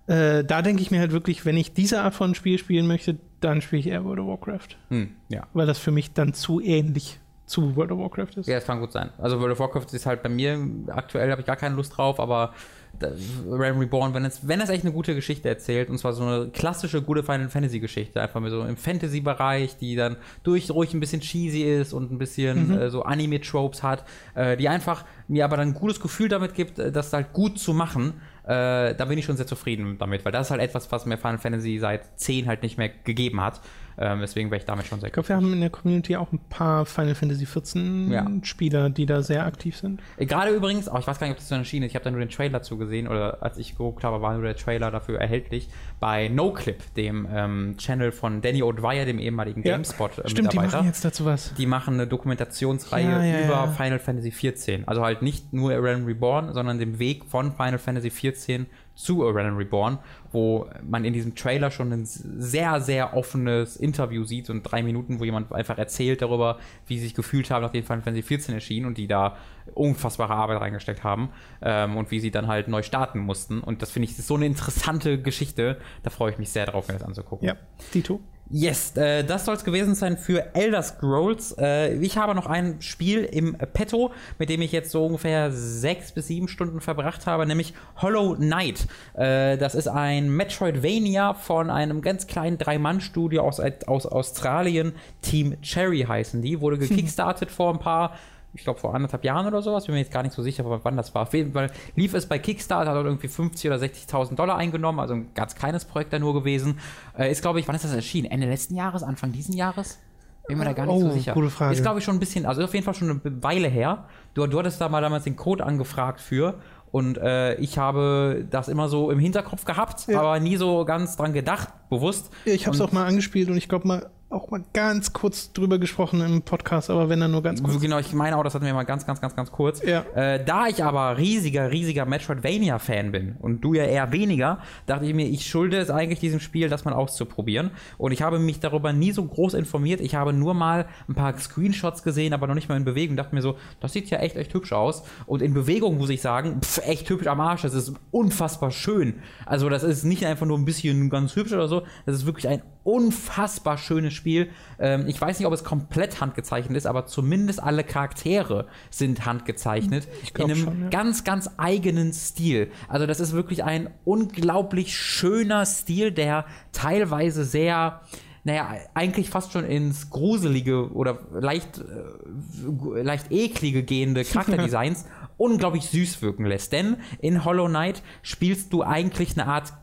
äh, da denke ich mir halt wirklich, wenn ich diese Art von Spiel spielen möchte, dann spiele ich eher World of Warcraft. Hm, ja. Weil das für mich dann zu ähnlich zu World of Warcraft ist. Ja, das kann gut sein. Also World of Warcraft ist halt bei mir, aktuell habe ich gar keine Lust drauf, aber Realm Reborn, wenn es, wenn es echt eine gute Geschichte erzählt, und zwar so eine klassische, gute Final Fantasy Geschichte, einfach mal so im Fantasy-Bereich, die dann durch ruhig ein bisschen cheesy ist und ein bisschen mhm. äh, so Anime-Tropes hat, äh, die einfach mir aber dann ein gutes Gefühl damit gibt, äh, das halt gut zu machen, äh, da bin ich schon sehr zufrieden damit, weil das ist halt etwas, was mir Final Fantasy seit 10 halt nicht mehr gegeben hat. Ähm, deswegen wäre ich damit schon sehr Ich glaube, wir haben in der Community auch ein paar Final Fantasy 14 ja. Spieler, die da sehr aktiv sind. Äh, gerade übrigens, auch ich weiß gar nicht, ob das so erschienen ist, ich habe da nur den Trailer dazu gesehen oder als ich geguckt habe, war nur der Trailer dafür erhältlich bei NoClip, dem ähm, Channel von Danny O'Dwyer, dem ehemaligen ja. GameSpot-Mitarbeiter. Äh, Stimmt, die machen jetzt dazu was. Die machen eine Dokumentationsreihe ja, ja, über Final Fantasy 14. Also halt nicht nur Realm Reborn, sondern den Weg von Final Fantasy 14 zu A Realm Reborn, wo man in diesem Trailer schon ein sehr, sehr offenes Interview sieht, in drei Minuten, wo jemand einfach erzählt darüber, wie sie sich gefühlt haben, nachdem Final Fantasy 14 erschien und die da unfassbare Arbeit reingesteckt haben ähm, und wie sie dann halt neu starten mussten. Und das finde ich so eine interessante Geschichte. Da freue ich mich sehr drauf, mir das anzugucken. Ja, Tito. Yes, äh, das soll es gewesen sein für Elder Scrolls. Äh, ich habe noch ein Spiel im Petto, mit dem ich jetzt so ungefähr sechs bis sieben Stunden verbracht habe, nämlich Hollow Knight. Äh, das ist ein Metroidvania von einem ganz kleinen Drei-Mann-Studio aus, aus Australien. Team Cherry heißen die. Wurde [laughs] gekickstartet vor ein paar ich glaube vor anderthalb Jahren oder sowas, bin mir jetzt gar nicht so sicher, wann das war. Auf jeden Fall lief es bei Kickstarter, hat irgendwie 50 oder 60.000 Dollar eingenommen, also ein ganz kleines Projekt da nur gewesen. Äh, ist, glaube ich, wann ist das erschienen? Ende letzten Jahres, Anfang diesen Jahres? Bin mir da gar nicht oh, so sicher. Gute Frage. Ist, glaube ich, schon ein bisschen, also auf jeden Fall schon eine Weile her. Du, du hattest da mal damals den Code angefragt für und äh, ich habe das immer so im Hinterkopf gehabt, ja. aber nie so ganz dran gedacht, bewusst. Ja, ich habe es auch mal angespielt und ich glaube mal auch mal ganz kurz drüber gesprochen im Podcast, aber wenn dann nur ganz kurz. Genau, ich meine auch, das hatten wir mal ganz, ganz, ganz, ganz kurz. Ja. Äh, da ich aber riesiger, riesiger Metroidvania-Fan bin und du ja eher weniger, dachte ich mir, ich schulde es eigentlich diesem Spiel, das mal auszuprobieren. Und ich habe mich darüber nie so groß informiert. Ich habe nur mal ein paar Screenshots gesehen, aber noch nicht mal in Bewegung. Dachte mir so, das sieht ja echt, echt hübsch aus. Und in Bewegung muss ich sagen, pf, echt hübsch am Arsch. Das ist unfassbar schön. Also, das ist nicht einfach nur ein bisschen ganz hübsch oder so. Das ist wirklich ein unfassbar schönes Spiel. Ähm, ich weiß nicht, ob es komplett handgezeichnet ist, aber zumindest alle Charaktere sind handgezeichnet. in einem schon, ja. ganz, ganz eigenen Stil. Also das ist wirklich ein unglaublich schöner Stil, der teilweise sehr naja, eigentlich fast schon ins Gruselige oder leicht, äh, leicht eklige gehende [laughs] Charakterdesigns unglaublich süß wirken lässt. Denn in Hollow Knight spielst du eigentlich eine Art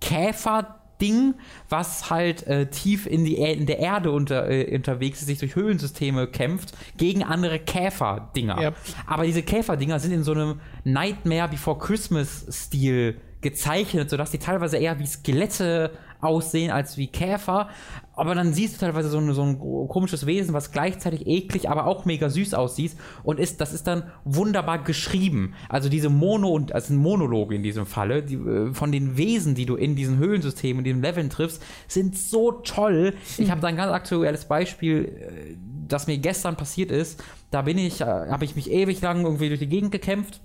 Käfer, Ding, was halt äh, tief in, die in der Erde unter, äh, unterwegs ist, sich durch Höhlensysteme kämpft, gegen andere Käferdinger. Ja. Aber diese Käferdinger sind in so einem Nightmare Before Christmas-Stil gezeichnet, sodass die teilweise eher wie Skelette aussehen als wie Käfer. Aber dann siehst du teilweise so ein, so ein komisches Wesen, was gleichzeitig eklig, aber auch mega süß aussieht. Und ist, das ist dann wunderbar geschrieben. Also diese Mono- und, also ein Monolog in diesem Falle, die, äh, von den Wesen, die du in diesen Höhlensystemen, in diesen Leveln triffst, sind so toll. Ich habe da ein ganz aktuelles Beispiel, äh, das mir gestern passiert ist. Da bin ich, äh, habe ich mich ewig lang irgendwie durch die Gegend gekämpft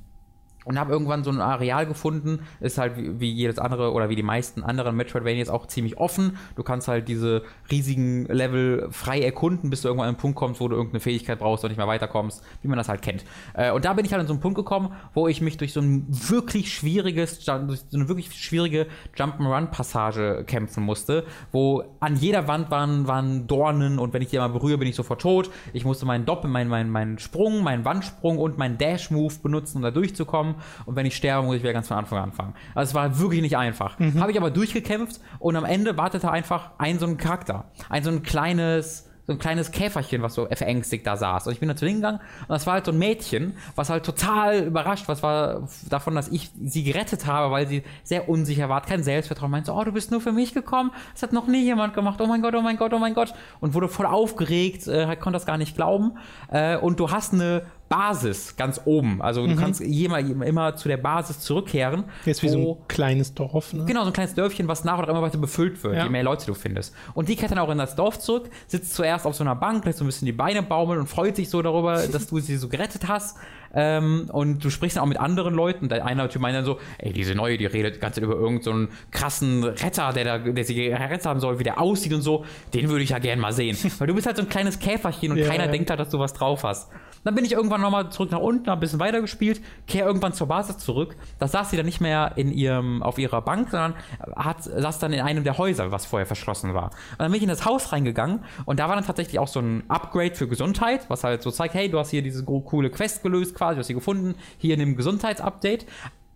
und habe irgendwann so ein Areal gefunden, ist halt wie, wie, jedes andere oder wie die meisten anderen Metroidvanias auch ziemlich offen. Du kannst halt diese riesigen Level frei erkunden, bis du irgendwann an einen Punkt kommst, wo du irgendeine Fähigkeit brauchst und nicht mehr weiterkommst, wie man das halt kennt. Äh, und da bin ich halt an so einen Punkt gekommen, wo ich mich durch so ein wirklich schwieriges, durch so eine wirklich schwierige Jump'n'Run-Passage kämpfen musste, wo an jeder Wand waren, waren Dornen und wenn ich die mal berühre, bin ich sofort tot. Ich musste meinen Doppel, meinen, meinen, meinen Sprung, meinen Wandsprung und meinen Dash-Move benutzen, um da durchzukommen und wenn ich sterbe, muss ich wieder ganz von Anfang an anfangen. Also es war wirklich nicht einfach. Mhm. Habe ich aber durchgekämpft und am Ende wartete einfach ein so ein Charakter. Ein so ein kleines so ein kleines Käferchen, was so verängstigt da saß. Und ich bin dazu hingegangen und das war halt so ein Mädchen, was halt total überrascht was war davon, dass ich sie gerettet habe, weil sie sehr unsicher war, hat kein Selbstvertrauen, meinte so, oh, du bist nur für mich gekommen, das hat noch nie jemand gemacht, oh mein Gott, oh mein Gott, oh mein Gott. Und wurde voll aufgeregt, äh, konnte das gar nicht glauben. Äh, und du hast eine Basis ganz oben. Also du mhm. kannst immer, immer zu der Basis zurückkehren. Jetzt wie so ein kleines Dorf. Ne? Genau, so ein kleines Dörfchen, was nach und nach immer weiter befüllt wird, ja. je mehr Leute du findest. Und die kehrt dann auch in das Dorf zurück, sitzt zuerst auf so einer Bank, lässt so ein bisschen die Beine baumeln und freut sich so darüber, [laughs] dass du sie so gerettet hast. Ähm, und du sprichst dann auch mit anderen Leuten. Der eine Typ meint dann so, ey, diese neue, die redet die ganze Zeit über irgendeinen so krassen Retter, der da, der sie gerettet haben soll, wie der aussieht und so. Den würde ich ja gern mal sehen. [laughs] Weil du bist halt so ein kleines Käferchen und ja, keiner ja. denkt halt, dass du was drauf hast. Dann bin ich irgendwann nochmal zurück nach unten, habe ein bisschen weiter gespielt, kehre irgendwann zur Basis zurück. Da saß sie dann nicht mehr in ihrem, auf ihrer Bank, sondern hat, saß dann in einem der Häuser, was vorher verschlossen war. Und dann bin ich in das Haus reingegangen und da war dann tatsächlich auch so ein Upgrade für Gesundheit, was halt so zeigt, hey, du hast hier diese coole Quest gelöst quasi, du hast sie gefunden, hier in dem Gesundheitsupdate.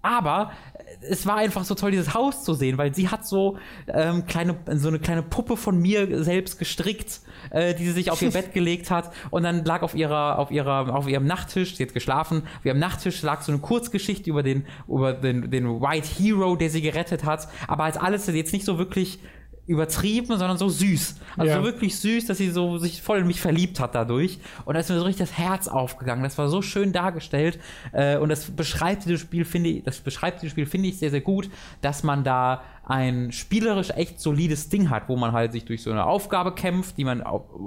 Aber es war einfach so toll, dieses Haus zu sehen, weil sie hat so, ähm, kleine, so eine kleine Puppe von mir selbst gestrickt, äh, die sie sich auf ihr [laughs] Bett gelegt hat. Und dann lag auf ihrer, auf ihrer, auf ihrem Nachttisch, sie hat geschlafen, auf ihrem Nachttisch lag so eine Kurzgeschichte über den, über den, den White Hero, der sie gerettet hat, aber als alles jetzt nicht so wirklich übertrieben, sondern so süß. Also ja. so wirklich süß, dass sie so sich voll in mich verliebt hat dadurch. Und da ist mir so richtig das Herz aufgegangen. Das war so schön dargestellt. Äh, und das beschreibt dieses Spiel, finde ich, das beschreibt dieses Spiel, finde ich, sehr, sehr gut, dass man da ein spielerisch echt solides Ding hat, wo man halt sich durch so eine Aufgabe kämpft, die man,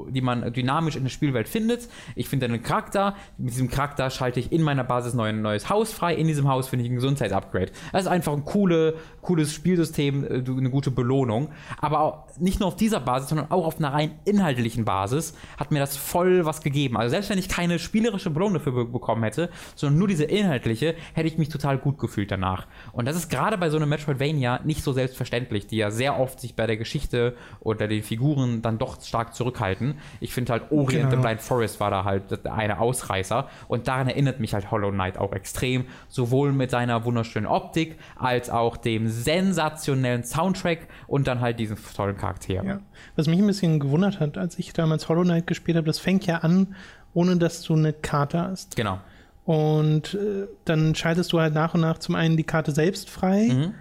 die man dynamisch in der Spielwelt findet. Ich finde einen Charakter, mit diesem Charakter schalte ich in meiner Basis ein neues Haus frei. In diesem Haus finde ich ein Gesundheitsupgrade. Das ist einfach ein coole, cooles Spielsystem, äh, eine gute Belohnung. Aber nicht nur auf dieser Basis, sondern auch auf einer rein inhaltlichen Basis hat mir das voll was gegeben. Also selbst wenn ich keine spielerische Belohnung dafür bekommen hätte, sondern nur diese inhaltliche, hätte ich mich total gut gefühlt danach. Und das ist gerade bei so einem Metroidvania nicht so selbst selbstverständlich, die ja sehr oft sich bei der Geschichte oder den Figuren dann doch stark zurückhalten. Ich finde halt Orient genau. the Blind Forest war da halt eine Ausreißer und daran erinnert mich halt Hollow Knight auch extrem, sowohl mit seiner wunderschönen Optik als auch dem sensationellen Soundtrack und dann halt diesen tollen Charakter. Ja. Was mich ein bisschen gewundert hat, als ich damals Hollow Knight gespielt habe, das fängt ja an, ohne dass du eine Karte hast. Genau. Und äh, dann schaltest du halt nach und nach zum einen die Karte selbst frei. Mhm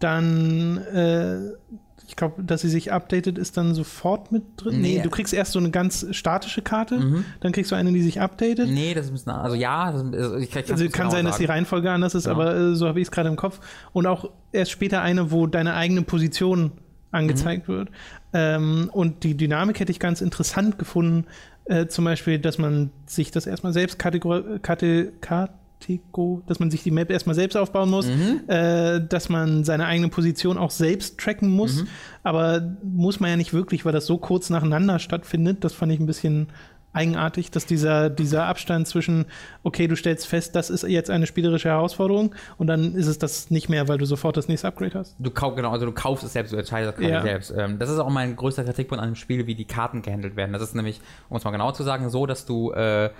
dann, äh, ich glaube, dass sie sich updatet, ist dann sofort mit drin. Nee, nee du kriegst erst so eine ganz statische Karte, mhm. dann kriegst du eine, die sich updatet. Nee, das ist also ja, das, also ich kann, Also kann sein, dass die Reihenfolge anders ist, ja. aber äh, so habe ich es gerade im Kopf. Und auch erst später eine, wo deine eigene Position angezeigt mhm. wird. Ähm, und die Dynamik hätte ich ganz interessant gefunden. Äh, zum Beispiel, dass man sich das erstmal selbst kategor kate Tico, dass man sich die Map erstmal selbst aufbauen muss, mhm. äh, dass man seine eigene Position auch selbst tracken muss. Mhm. Aber muss man ja nicht wirklich, weil das so kurz nacheinander stattfindet. Das fand ich ein bisschen eigenartig, dass dieser, dieser Abstand zwischen, okay, du stellst fest, das ist jetzt eine spielerische Herausforderung und dann ist es das nicht mehr, weil du sofort das nächste Upgrade hast. Du kaufst, genau, also du kaufst es selbst, du entscheidest es ja. selbst. Ähm, das ist auch mein größter Kritikpunkt an dem Spiel, wie die Karten gehandelt werden. Das ist nämlich, um es mal genau zu sagen, so, dass du äh,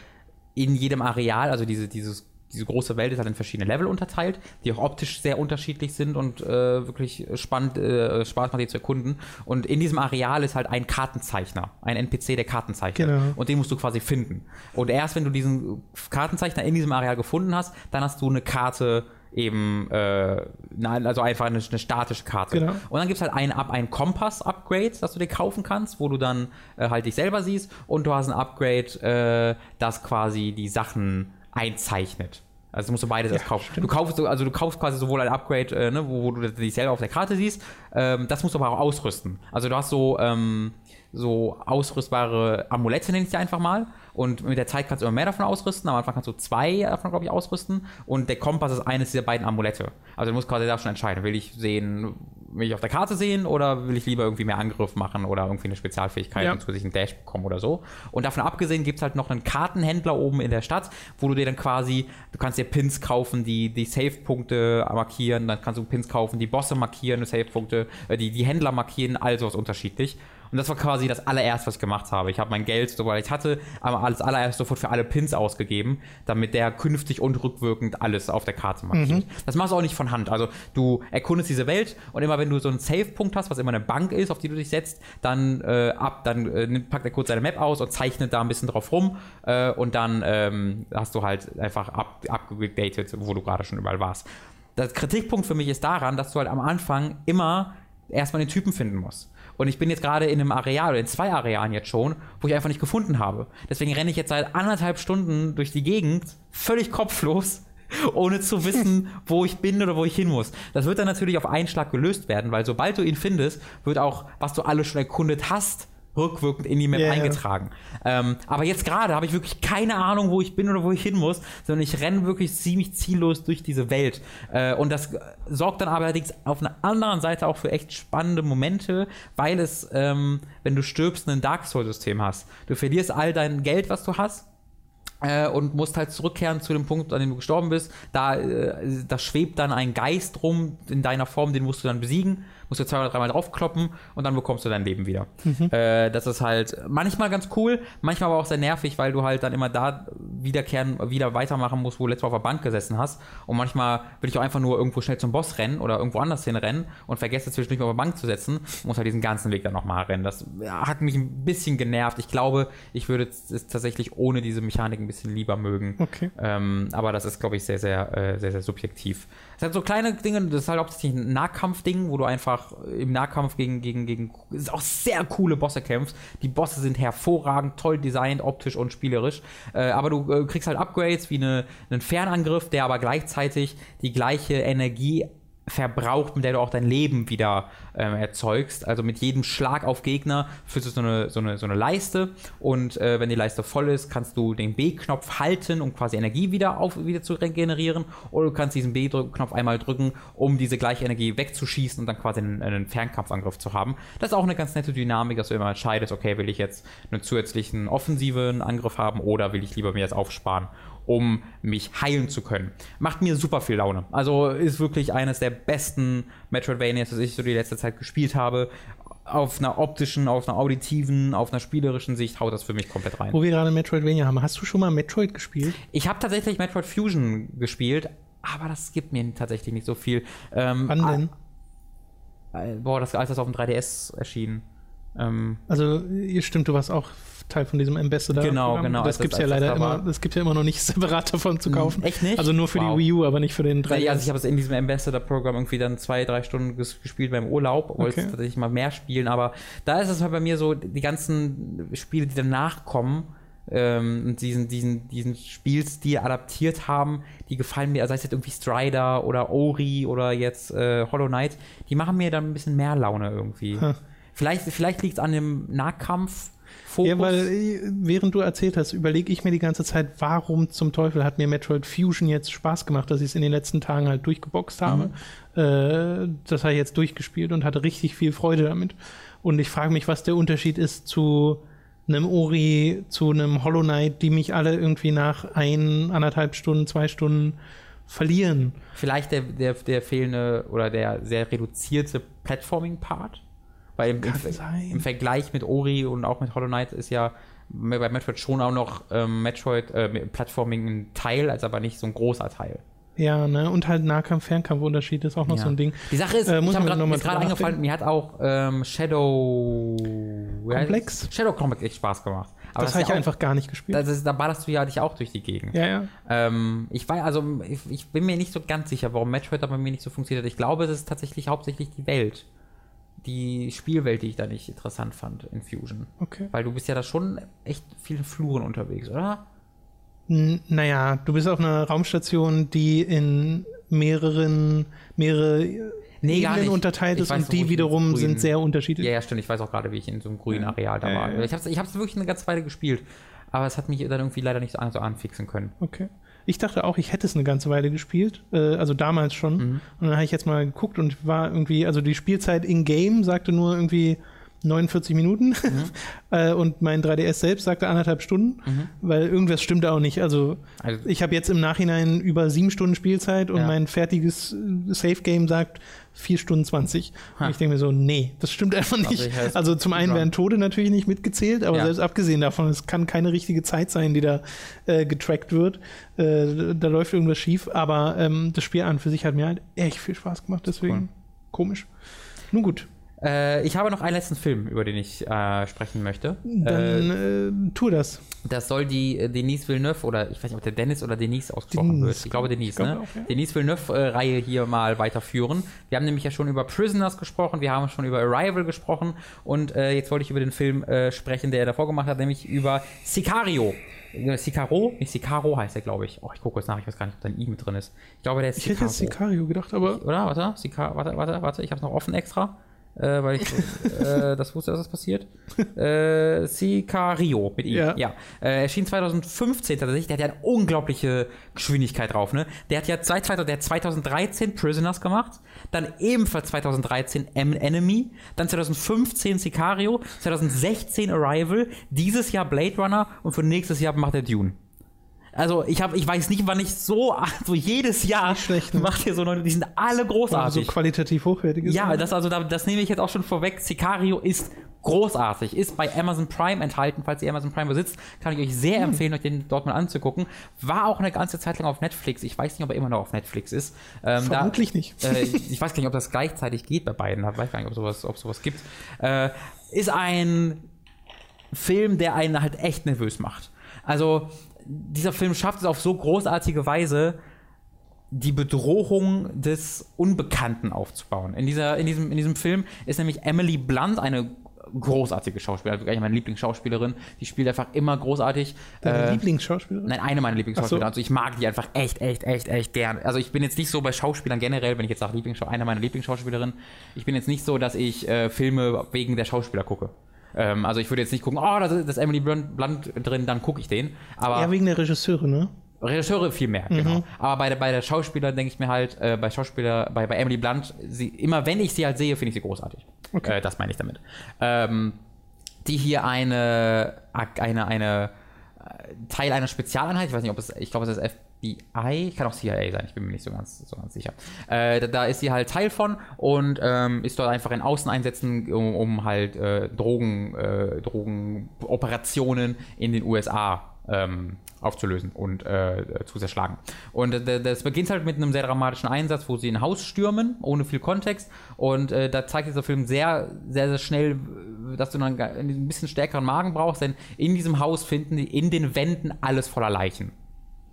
in jedem Areal, also diese, dieses diese große Welt ist halt in verschiedene Level unterteilt, die auch optisch sehr unterschiedlich sind und äh, wirklich spannend, äh, Spaß macht, die zu erkunden. Und in diesem Areal ist halt ein Kartenzeichner, ein NPC, der Kartenzeichner. Genau. Und den musst du quasi finden. Und erst wenn du diesen Kartenzeichner in diesem Areal gefunden hast, dann hast du eine Karte eben, äh, also einfach eine, eine statische Karte. Genau. Und dann gibt es halt ein, ein Kompass-Upgrade, das du dir kaufen kannst, wo du dann äh, halt dich selber siehst und du hast ein Upgrade, äh, das quasi die Sachen einzeichnet. Also musst du beides Ja, erst kaufen. stimmt. Du kaufst, so- also du kaufst quasi sowohl ein Upgrade, äh, ne, wo, wo du dich selber auf der Karte siehst, ähm, das musst du aber auch ausrüsten. Also du hast so, ähm, so ausrüstbare Amulette, nenne ich sie einfach mal. Und mit der Zeit kannst du immer mehr davon ausrüsten. Am Anfang kannst du zwei davon, glaube ich, ausrüsten. Und der Kompass ist eines dieser beiden Amulette. Also du musst quasi da schon entscheiden, will ich sehen, will ich auf der Karte sehen oder will ich lieber irgendwie mehr Angriff machen oder irgendwie eine Spezialfähigkeit Ja. und zusätzlich einen Dash bekommen oder so. Und davon abgesehen gibt es halt noch einen Kartenhändler oben in der Stadt, wo du dir dann quasi, du kannst dir Pins kaufen, die die Save-Punkte markieren, dann kannst du Pins kaufen, die Bosse markieren, Save-Punkte, äh, die, die Händler markieren, all sowas unterschiedlich. Und das war quasi das allererste, was ich gemacht habe. Ich habe mein Geld, soweit ich hatte, aber als allererst sofort für alle Pins ausgegeben, damit der künftig und rückwirkend alles auf der Karte markiert. Das machst du auch nicht von Hand. Also du erkundest diese Welt und immer wenn du so einen Save-Punkt hast, was immer eine Bank ist, auf die du dich setzt, dann äh, ab, dann äh, packt er kurz seine Map aus und zeichnet da ein bisschen drauf rum äh, und dann ähm, hast du halt einfach up, abgedatet, wo du gerade schon überall warst. Der Kritikpunkt für mich ist daran, dass du halt am Anfang immer erstmal den Typen finden musst. Und ich bin jetzt gerade in einem Areal oder in zwei Arealen jetzt schon, wo ich einfach nicht gefunden habe. Deswegen renne ich jetzt seit anderthalb Stunden durch die Gegend, völlig kopflos, [laughs] ohne zu wissen, [laughs] wo ich bin oder wo ich hin muss. Das wird dann natürlich auf einen Schlag gelöst werden, weil sobald du ihn findest, wird auch, was du alles schon erkundet hast, rückwirkend in die Map ja. eingetragen. Ähm, aber jetzt gerade habe ich wirklich keine Ahnung, wo ich bin oder wo ich hin muss, sondern ich renne wirklich ziemlich ziellos durch diese Welt. Äh, und das sorgt dann allerdings auf einer anderen Seite auch für echt spannende Momente, weil es, ähm, wenn du stirbst, ein Dark Souls-System hast. Du verlierst all dein Geld, was du hast, äh, und musst halt zurückkehren zu dem Punkt, an dem du gestorben bist. Da, äh, da schwebt dann ein Geist rum in deiner Form, den musst du dann besiegen, musst du zwei oder dreimal draufkloppen und dann bekommst du dein Leben wieder. Äh, das ist halt manchmal ganz cool, manchmal aber auch sehr nervig, weil du halt dann immer da wiederkehren, wieder weitermachen musst, wo du letztes Mal auf der Bank gesessen hast. Und manchmal will ich auch einfach nur irgendwo schnell zum Boss rennen oder irgendwo anders hinrennen und vergesse zwischendurch mal auf der Bank zu setzen, muss halt diesen ganzen Weg dann nochmal rennen. Das hat mich ein bisschen genervt. Ich glaube, ich würde es tatsächlich ohne diese Mechanik ein bisschen lieber mögen. Okay. Ähm, aber das ist, glaube ich, sehr, sehr, äh, sehr, sehr subjektiv. Es hat so kleine Dinge, das ist halt hauptsächlich ein Nahkampfding, wo du einfach im Nahkampf gegen, gegen, gegen, ist auch sehr coole Bosse kämpfst. Die Bosse sind hervorragend, toll designt, optisch und spielerisch. Äh, aber du äh, kriegst halt Upgrades wie eine, einen Fernangriff, der aber gleichzeitig die gleiche Energie verbraucht, mit der du auch dein Leben wieder ähm, erzeugst. Also mit jedem Schlag auf Gegner führst du so eine, so eine, so eine Leiste und äh, wenn die Leiste voll ist, kannst du den B-Knopf halten, um quasi Energie wieder, auf, wieder zu regenerieren oder du kannst diesen B-Knopf einmal drücken, um diese gleiche Energie wegzuschießen und dann quasi einen, einen Fernkampfangriff zu haben. Das ist auch eine ganz nette Dynamik, dass du immer entscheidest, okay, will ich jetzt einen zusätzlichen offensiven Angriff haben oder will ich lieber mir das aufsparen um mich heilen zu können. Macht mir super viel Laune. Also ist wirklich eines der besten Metroidvanias, das ich so die letzte Zeit gespielt habe. Auf einer optischen, auf einer auditiven, auf einer spielerischen Sicht haut das für mich komplett rein. Wo wir gerade Metroidvania haben. Hast du schon mal Metroid gespielt? Ich habe tatsächlich Metroid Fusion gespielt, aber das gibt mir tatsächlich nicht so viel. Ähm, Wann denn? äh, boah, das, als das auf dem 3DS erschien. Ähm, Also, ihr stimmt, du warst auch Teil von diesem Ambassador. Genau, Programm. genau, Das als gibt es ja leider immer, das gibt ja immer noch nicht [laughs] separat davon zu kaufen. echt nicht? Also nur für Wow. die Wii U, aber nicht für den 3 Ja, also ich habe es in diesem Ambassador-Programm irgendwie dann zwei, drei Stunden ges gespielt beim Urlaub, wollte Okay. es tatsächlich mal mehr spielen, aber da ist es halt bei mir so, die ganzen Spiele, die danach kommen, ähm, und diesen, diesen, diesen Spielstil adaptiert haben, die gefallen mir, sei es jetzt irgendwie Strider oder Ori oder jetzt äh, Hollow Knight, die machen mir dann ein bisschen mehr Laune irgendwie. Hm. Vielleicht, vielleicht liegt es an dem Nahkampf. Fokus. Ja, weil äh, während du erzählt hast, überlege ich mir die ganze Zeit, warum zum Teufel hat mir Metroid Fusion jetzt Spaß gemacht, dass ich es in den letzten Tagen halt durchgeboxt habe. Mhm. Äh, das habe ich jetzt durchgespielt und hatte richtig viel Freude damit. Und ich frage mich, was der Unterschied ist zu einem Ori, zu einem Hollow Knight, die mich alle irgendwie nach ein, anderthalb Stunden, zwei Stunden verlieren. Vielleicht der, der, der fehlende oder der sehr reduzierte Platforming-Part. Weil im, im, im Vergleich mit Ori und auch mit Hollow Knight ist ja bei Metroid schon auch noch ähm, Metroid äh, Platforming ein Teil, als aber nicht so ein großer Teil. Ja, ne? Und halt Nahkampf-Fernkampf-Unterschied ist auch noch Ja. so ein Ding. Die Sache ist, Äh, ich habe gerade eingefallen, mir hat auch ähm, Shadow es? Shadow Complex echt Spaß gemacht. Aber das habe ist ich ja auch- einfach gar nicht gespielt. Das ist, da ballerst du ja dich auch durch die Gegend. ja, ja. Ähm, ich weiß, also ich, ich bin mir nicht so ganz sicher, warum Metroid da bei mir nicht so funktioniert hat. Ich glaube, es ist tatsächlich hauptsächlich die Welt. Die Spielwelt, die ich da nicht interessant fand in Fusion. Okay. Weil du bist ja da schon echt vielen Fluren unterwegs, oder? N naja, du bist auf einer Raumstation, die in mehreren, mehrere Nee, Ebenen unterteilt ist und die wiederum in sind sehr unterschiedlich. Ja, ja, stimmt. Ich weiß auch gerade, wie ich in so einem grünen Areal da war. ja, ja. Ich habe es ich hab's wirklich eine ganze Weile gespielt. Aber es hat mich dann irgendwie leider nicht so anfixen können. Okay. Ich dachte auch, ich hätte es eine ganze Weile gespielt, äh, also damals schon. Mhm. Und dann habe ich jetzt mal geguckt und war irgendwie, also die Spielzeit in-game sagte nur irgendwie 49 Minuten Mhm. [laughs] äh, und mein 3DS selbst sagte anderthalb Stunden, weil irgendwas stimmte auch nicht. Also Also, ich habe jetzt im Nachhinein über sieben Stunden Spielzeit und Ja. mein fertiges äh, Safe-Game sagt vier Stunden 20. Ha. Und ich denke mir so, nee, das stimmt einfach nicht. ich heißt Also zum einen werden Tode natürlich nicht mitgezählt, aber Ja. selbst abgesehen davon, es kann keine richtige Zeit sein, die da äh, getrackt wird. Äh, da läuft irgendwas schief, aber ähm, das Spiel an für sich hat mir halt echt viel Spaß gemacht, deswegen komisch. Nun gut, äh, ich habe noch einen letzten Film, über den ich äh, sprechen möchte. Äh, dann äh, tu das. das soll die äh, Denise Villeneuve oder ich weiß nicht, ob der Dennis oder Denise ausgesprochen Denise. wird. Ich glaube Denise, Ich glaube ne? auch, ja. Denise Villeneuve-Reihe hier mal weiterführen. Wir haben nämlich ja schon über Prisoners gesprochen, wir haben schon über Arrival gesprochen und äh, jetzt wollte ich über den Film äh, sprechen, der er davor gemacht hat, nämlich über Sicario. Äh, Sicaro? Nicht Sicaro heißt er, glaube ich. Oh, ich gucke jetzt nach, ich weiß gar nicht, ob da ein I mit drin ist. Ich glaube, der ist Ich hätte jetzt Sicario gedacht, aber Oder? Warte, Sica warte, warte, warte, ich habe noch offen extra, äh, weil ich äh, [laughs] das wusste, dass das passiert. Äh, Sicario mit I. Ja. Ja. Äh, erschien 2015 tatsächlich. Der hat ja eine unglaubliche Geschwindigkeit drauf, ne? Der hat ja 2000, der hat 2013 Prisoners gemacht, dann ebenfalls 2013 M Enemy, dann 2015 Sicario, 2016 Arrival, dieses Jahr Blade Runner und für nächstes Jahr macht er Dune. Also ich habe, ich weiß nicht, wann ich so, so jedes Jahr schlecht, ne? macht hier so Leute, die sind alle so großartig. qualitativ hochwertiges. ja, das also, da- das nehme ich jetzt auch schon vorweg. Sicario ist großartig, ist bei Amazon Prime enthalten. Falls ihr Amazon Prime besitzt, kann ich euch sehr Hm. empfehlen, euch den dort mal anzugucken. War auch eine ganze Zeit lang auf Netflix. Ich weiß nicht, ob er immer noch auf Netflix ist. Ähm, da- Vermutlich nicht. äh, [laughs] ich ich weiß gar nicht, ob das gleichzeitig geht bei beiden. Ich weiß gar nicht, ob sowas, ob sowas gibt. Äh, ist ein Film, der einen halt echt nervös macht. Also, dieser Film schafft es auf so großartige Weise, die Bedrohung des Unbekannten aufzubauen. In, dieser, in, diesem, in diesem Film ist nämlich Emily Blunt eine großartige Schauspielerin, wirklich meine Lieblingsschauspielerin. Die spielt einfach immer großartig. Deine Äh, Lieblingsschauspielerin? Nein, eine meiner Lieblingsschauspieler. So. Also ich mag die einfach echt, echt, echt, echt gern. Also ich bin jetzt nicht so bei Schauspielern generell, wenn ich jetzt sage Lieblingsschau eine meiner Lieblingsschauspielerinnen, ich bin jetzt nicht so, dass ich äh, Filme wegen der Schauspieler gucke. Ähm, also ich würde jetzt nicht gucken, oh, da ist Emily Blunt, drin, dann gucke ich den. Aber Ja, wegen der Regisseure, ne? Regisseure viel mehr, genau. Aber bei der, bei der Schauspieler denke ich mir halt, äh, bei Schauspieler, bei, bei Emily Blunt, sie, immer wenn ich sie halt sehe, finde ich sie großartig. Okay. Äh, das meine ich damit. Ähm, die hier eine, eine, eine äh, Teil einer Spezialeinheit, ich weiß nicht, ob es, ich glaube, es ist FBI, kann auch CIA sein, ich bin mir nicht so ganz, so ganz sicher. Äh, da, ist sie halt Teil von und ähm, ist dort einfach in Außeneinsätzen, um, um halt äh, Drogen, äh, Drogenoperationen in den USA ähm, aufzulösen und äh, zu zerschlagen. Und äh, das beginnt halt mit einem sehr dramatischen Einsatz, wo sie ein Haus stürmen, ohne viel Kontext. Und äh, da zeigt dieser Film sehr, sehr, sehr schnell, dass du dann ein bisschen stärkeren Magen brauchst, denn in diesem Haus finden die in den Wänden alles voller Leichen.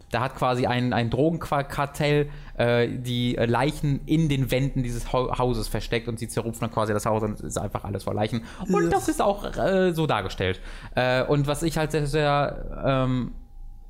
Da hat quasi ein, ein Drogenkartell äh, die Leichen in den Wänden dieses Hau- Hauses versteckt und sie zerrupfen dann quasi das Haus und es ist einfach alles voll Leichen. Und das ist auch äh, so dargestellt. Äh, und was ich halt sehr, sehr ähm,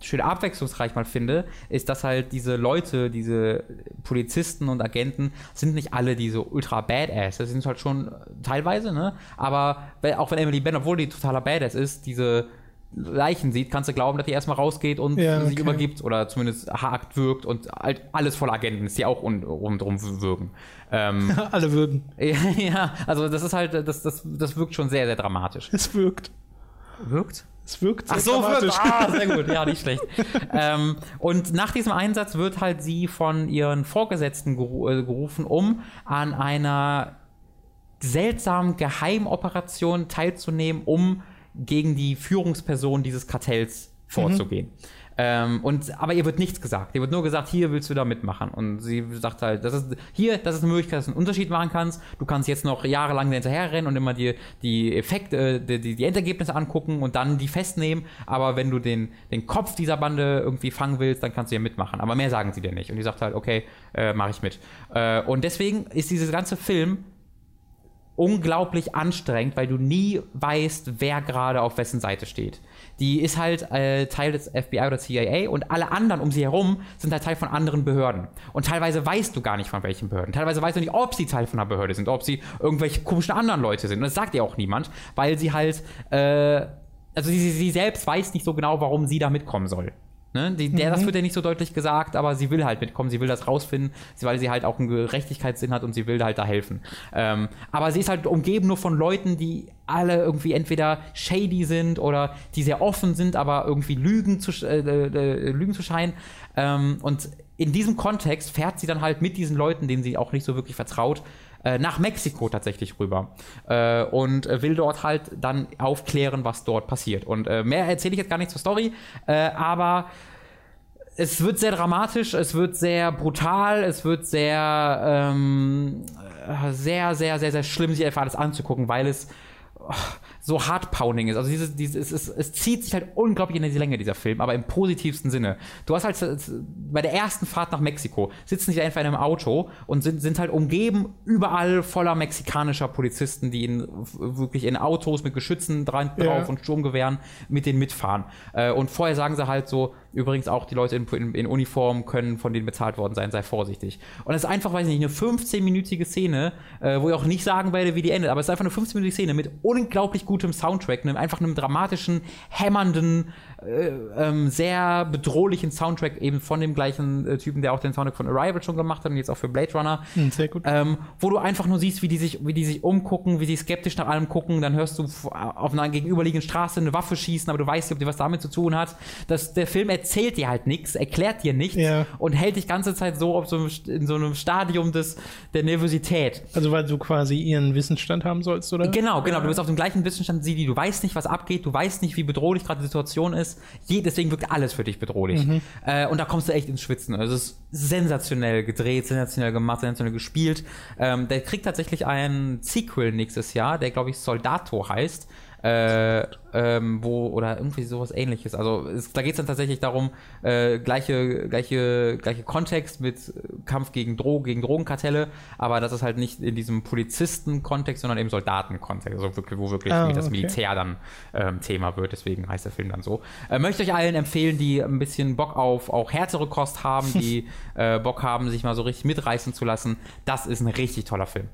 schön abwechslungsreich mal finde, ist, dass halt diese Leute, diese Polizisten und Agenten, sind nicht alle diese ultra Badass. Das sind halt schon teilweise, ne? Aber auch wenn Emily Benn, obwohl die totaler Badass ist, diese Leichen sieht, kannst du glauben, dass die erstmal rausgeht und Ja, sich okay. übergibt oder zumindest hakt wirkt und halt alles voller Agenten ist, die auch un- rundherum wirken. Ähm, [laughs] Alle würden. ja, also das ist halt, das, das, das wirkt schon sehr, sehr dramatisch. Es wirkt. Wirkt? Es wirkt sehr Ach so, dramatisch. wirkt. Ah, [laughs] sehr gut. Ja, nicht schlecht. ähm, und nach diesem Einsatz wird halt sie von ihren Vorgesetzten geru äh, gerufen, um an einer seltsamen Geheimoperation teilzunehmen, um gegen die Führungsperson dieses Kartells vorzugehen. Ähm, und, aber ihr wird nichts gesagt. Ihr wird nur gesagt, hier willst du da mitmachen. Und sie sagt halt, das ist, hier, das ist eine Möglichkeit, dass du einen Unterschied machen kannst. Du kannst jetzt noch jahrelang hinterherrennen und immer dir die Effekte, äh, die, die, die Endergebnisse angucken und dann die festnehmen. Aber wenn du den, den Kopf dieser Bande irgendwie fangen willst, dann kannst du ja mitmachen. Aber mehr sagen sie dir nicht. Und die sagt halt, okay, äh, mache ich mit. Äh, und deswegen ist dieses ganze Film unglaublich anstrengend, weil du nie weißt, wer gerade auf wessen Seite steht. Die ist halt äh, Teil des FBI oder CIA und alle anderen um sie herum sind halt Teil von anderen Behörden. Und teilweise weißt du gar nicht von welchen Behörden. Teilweise weißt du nicht, ob sie Teil von einer Behörde sind, ob sie irgendwelche komischen anderen Leute sind. Und das sagt dir auch niemand, weil sie halt, äh, also sie, sie selbst weiß nicht so genau, warum sie da mitkommen soll. Ne? Die, der, Das Mhm. wird ja nicht so deutlich gesagt, aber sie will halt mitkommen, sie will das rausfinden, weil sie halt auch einen Gerechtigkeitssinn hat und sie will halt da helfen. Ähm, aber sie ist halt umgeben nur von Leuten, die alle irgendwie entweder shady sind oder die sehr offen sind, aber irgendwie Lügen zu, sch- äh, äh, Lügen zu scheinen. Ähm, und in diesem Kontext fährt sie dann halt mit diesen Leuten, denen sie auch nicht so wirklich vertraut, äh, nach Mexiko tatsächlich rüber äh, und äh, will dort halt dann aufklären, was dort passiert. Und äh, mehr erzähle ich jetzt gar nicht zur Story, aber es wird sehr dramatisch, es wird sehr brutal, es wird sehr, ähm, äh, sehr, sehr, sehr, sehr schlimm, sich einfach alles anzugucken, weil es oh, so hardpounding ist. Also dieses, dieses, es, es, zieht sich halt unglaublich in die Länge, dieser Film, aber im positivsten Sinne. Du hast halt bei der ersten Fahrt nach Mexiko, sitzen sie einfach in einem Auto und sind, sind halt umgeben überall voller mexikanischer Polizisten, die in, wirklich in Autos mit Geschützen dran, Ja. drauf und Sturmgewehren mit denen mitfahren. Äh, und vorher sagen sie halt so, übrigens auch die Leute in, in, in Uniform können von denen bezahlt worden sein, sei vorsichtig. Und es ist einfach, weiß ich nicht, eine 15-minütige Szene, äh, wo ich auch nicht sagen werde, wie die endet, aber es ist einfach eine 15-minütige Szene mit unglaublich gutem Soundtrack, einfach einem dramatischen, hämmernden, äh, ähm, sehr bedrohlichen Soundtrack eben von dem gleichen äh, Typen, der auch den Soundtrack von Arrival schon gemacht hat und jetzt auch für Blade Runner Hm, Sehr gut. ähm, wo du einfach nur siehst, wie die sich, wie die sich umgucken, wie sie skeptisch nach allem gucken, dann hörst du f- auf einer gegenüberliegenden Straße eine Waffe schießen, aber du weißt nicht, ob die was damit zu tun hat. Das, der Film erzählt dir halt nichts, erklärt dir nichts Ja. und hält dich ganze Zeit so auf so einem, in so einem Stadium des, der Nervosität. Also weil du quasi ihren Wissensstand haben sollst, oder? Genau, genau. Du bist auf dem gleichen Wissensstand wie die. Du weißt nicht, was abgeht. Du weißt nicht, wie bedrohlich gerade die Situation ist. Je, deswegen wirkt alles für dich bedrohlich. Äh, und da kommst du echt ins Schwitzen. Also es ist sensationell gedreht, sensationell gemacht, sensationell gespielt. Ähm, der kriegt tatsächlich ein Sequel nächstes Jahr, der, glaube ich, Soldato heißt. Äh, ähm, wo, oder irgendwie sowas ähnliches. Also es, da geht es dann tatsächlich darum, äh, gleiche, gleiche, gleiche Kontext mit Kampf gegen, Dro gegen Drogenkartelle, aber das ist halt nicht in diesem Polizisten-Kontext, sondern im Soldaten-Kontext, also wirklich, wo wirklich Ah, das okay. Militär dann ähm, Thema wird, deswegen heißt der Film dann so. Äh, möchte euch allen empfehlen, die ein bisschen Bock auf auch härtere Kost haben, die [laughs] äh, Bock haben, sich mal so richtig mitreißen zu lassen. Das ist ein richtig toller Film.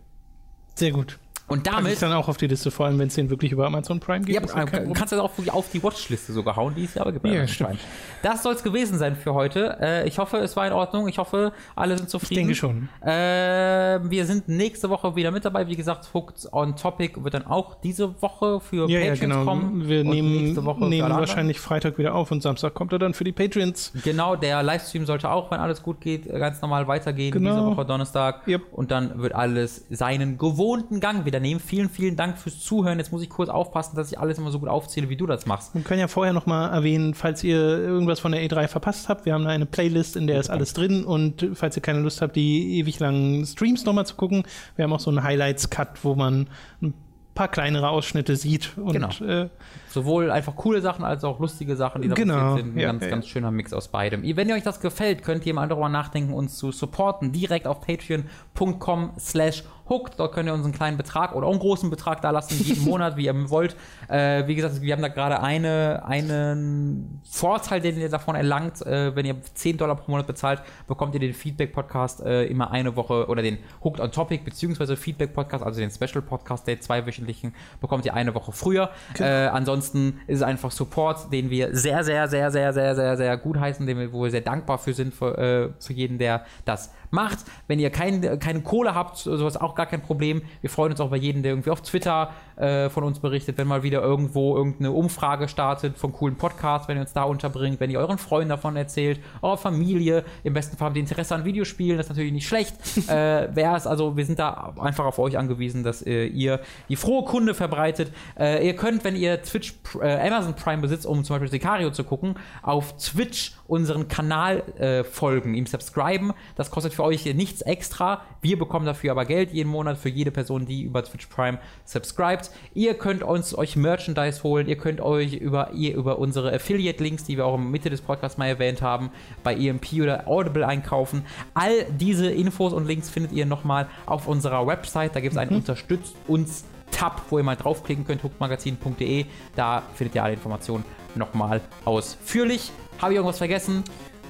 Sehr gut. Und Packe ich damit dann auch auf die Liste, vor allem wenn es den wirklich über Amazon Prime gibt. Ja, ja äh, Problem. kannst du das auch wirklich auf die Watchliste sogar hauen, die ist ja aber gibt. Ja, stimmt. Das soll es gewesen sein für heute. Äh, ich hoffe, es war in Ordnung. Ich hoffe, alle sind ich zufrieden. denke schon. Äh, wir sind nächste Woche wieder mit dabei. Wie gesagt, Hooked on Topic wird dann auch diese Woche für Ja, ja, Patreons genau. kommen. Wir nehmen, nehmen wahrscheinlich Freitag wieder auf und Samstag kommt er dann für die Patreons. Genau, der Livestream sollte auch, wenn alles gut geht, ganz normal weitergehen Genau. diese Woche Donnerstag. Yep. Und dann wird alles seinen gewohnten Gang wieder nehmen. Vielen, vielen Dank fürs Zuhören. Jetzt muss ich kurz aufpassen, dass ich alles immer so gut aufzähle, wie du das machst. Wir können ja vorher noch mal erwähnen, falls ihr irgendwas von der E3 verpasst habt, wir haben da eine Playlist, in der ist alles drin und falls ihr keine Lust habt, die ewig langen Streams noch mal zu gucken, wir haben auch so einen Highlights-Cut, wo man ein paar kleinere Ausschnitte sieht und Genau. äh, Sowohl einfach coole Sachen als auch lustige Sachen, die da Genau, passiert sind. Ein ja, ganz, ja, ganz schöner Mix aus beidem. Wenn ihr euch das gefällt, könnt ihr mal darüber nachdenken, uns zu supporten. Direkt auf patreon.com slash hooked. Dort könnt ihr uns einen kleinen Betrag oder auch einen großen Betrag da lassen, jeden [laughs] Monat, wie ihr wollt. Äh, wie gesagt, wir haben da gerade eine, einen Vorteil, den ihr davon erlangt. Äh, wenn ihr 10 Dollar pro Monat bezahlt, bekommt ihr den Feedback-Podcast äh, immer eine Woche oder den Hooked on Topic beziehungsweise Feedback-Podcast, also den Special-Podcast, der zweiwöchentlichen, bekommt ihr eine Woche früher. Äh, ansonsten ist es einfach Support, den wir sehr, sehr, sehr, sehr, sehr, sehr, sehr gut heißen, den wir, wo wir sehr dankbar für sind, für, äh, für jeden, der das macht. Wenn ihr kein, keine Kohle habt, sowas auch gar kein Problem. Wir freuen uns auch bei jedem, der irgendwie auf Twitter äh, von uns berichtet, wenn mal wieder irgendwo irgendeine Umfrage startet von coolen Podcasts, wenn ihr uns da unterbringt, wenn ihr euren Freunden davon erzählt, eurer Familie, im besten Fall habt ihr Interesse an Videospielen, das ist natürlich nicht schlecht. [laughs] äh, Wäre es, also wir sind da einfach auf euch angewiesen, dass äh, ihr die frohe Kunde verbreitet. Äh, ihr könnt, wenn ihr Twitch, äh, Amazon Prime besitzt, um zum Beispiel Sicario zu gucken, auf Twitch unseren Kanal folgen, ihm subscriben. Das kostet für euch nichts extra. Wir bekommen dafür aber Geld. Jeden Monat für jede Person, die über Twitch Prime subscribt. Ihr könnt uns euch Merchandise holen, ihr könnt euch über, ihr, über unsere Affiliate-Links, die wir auch in der Mitte des Podcasts mal erwähnt haben, bei EMP oder Audible einkaufen. All diese Infos und Links findet ihr nochmal auf unserer Website. Da gibt es einen Unterstützt uns Tab, wo ihr mal draufklicken könnt, hookmagazin.de. Da findet ihr alle Informationen nochmal ausführlich. Habe ich irgendwas vergessen?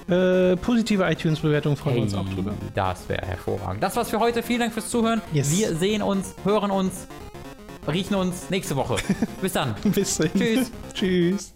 Äh, positive iTunes-Bewertung freuen wir uns auch drüber. Das wäre hervorragend. Das war's für heute. Vielen Dank fürs Zuhören. Yes. Wir sehen uns, hören uns, riechen uns nächste Woche. [laughs] Bis dann. Bis dann. Tschüss. Tschüss.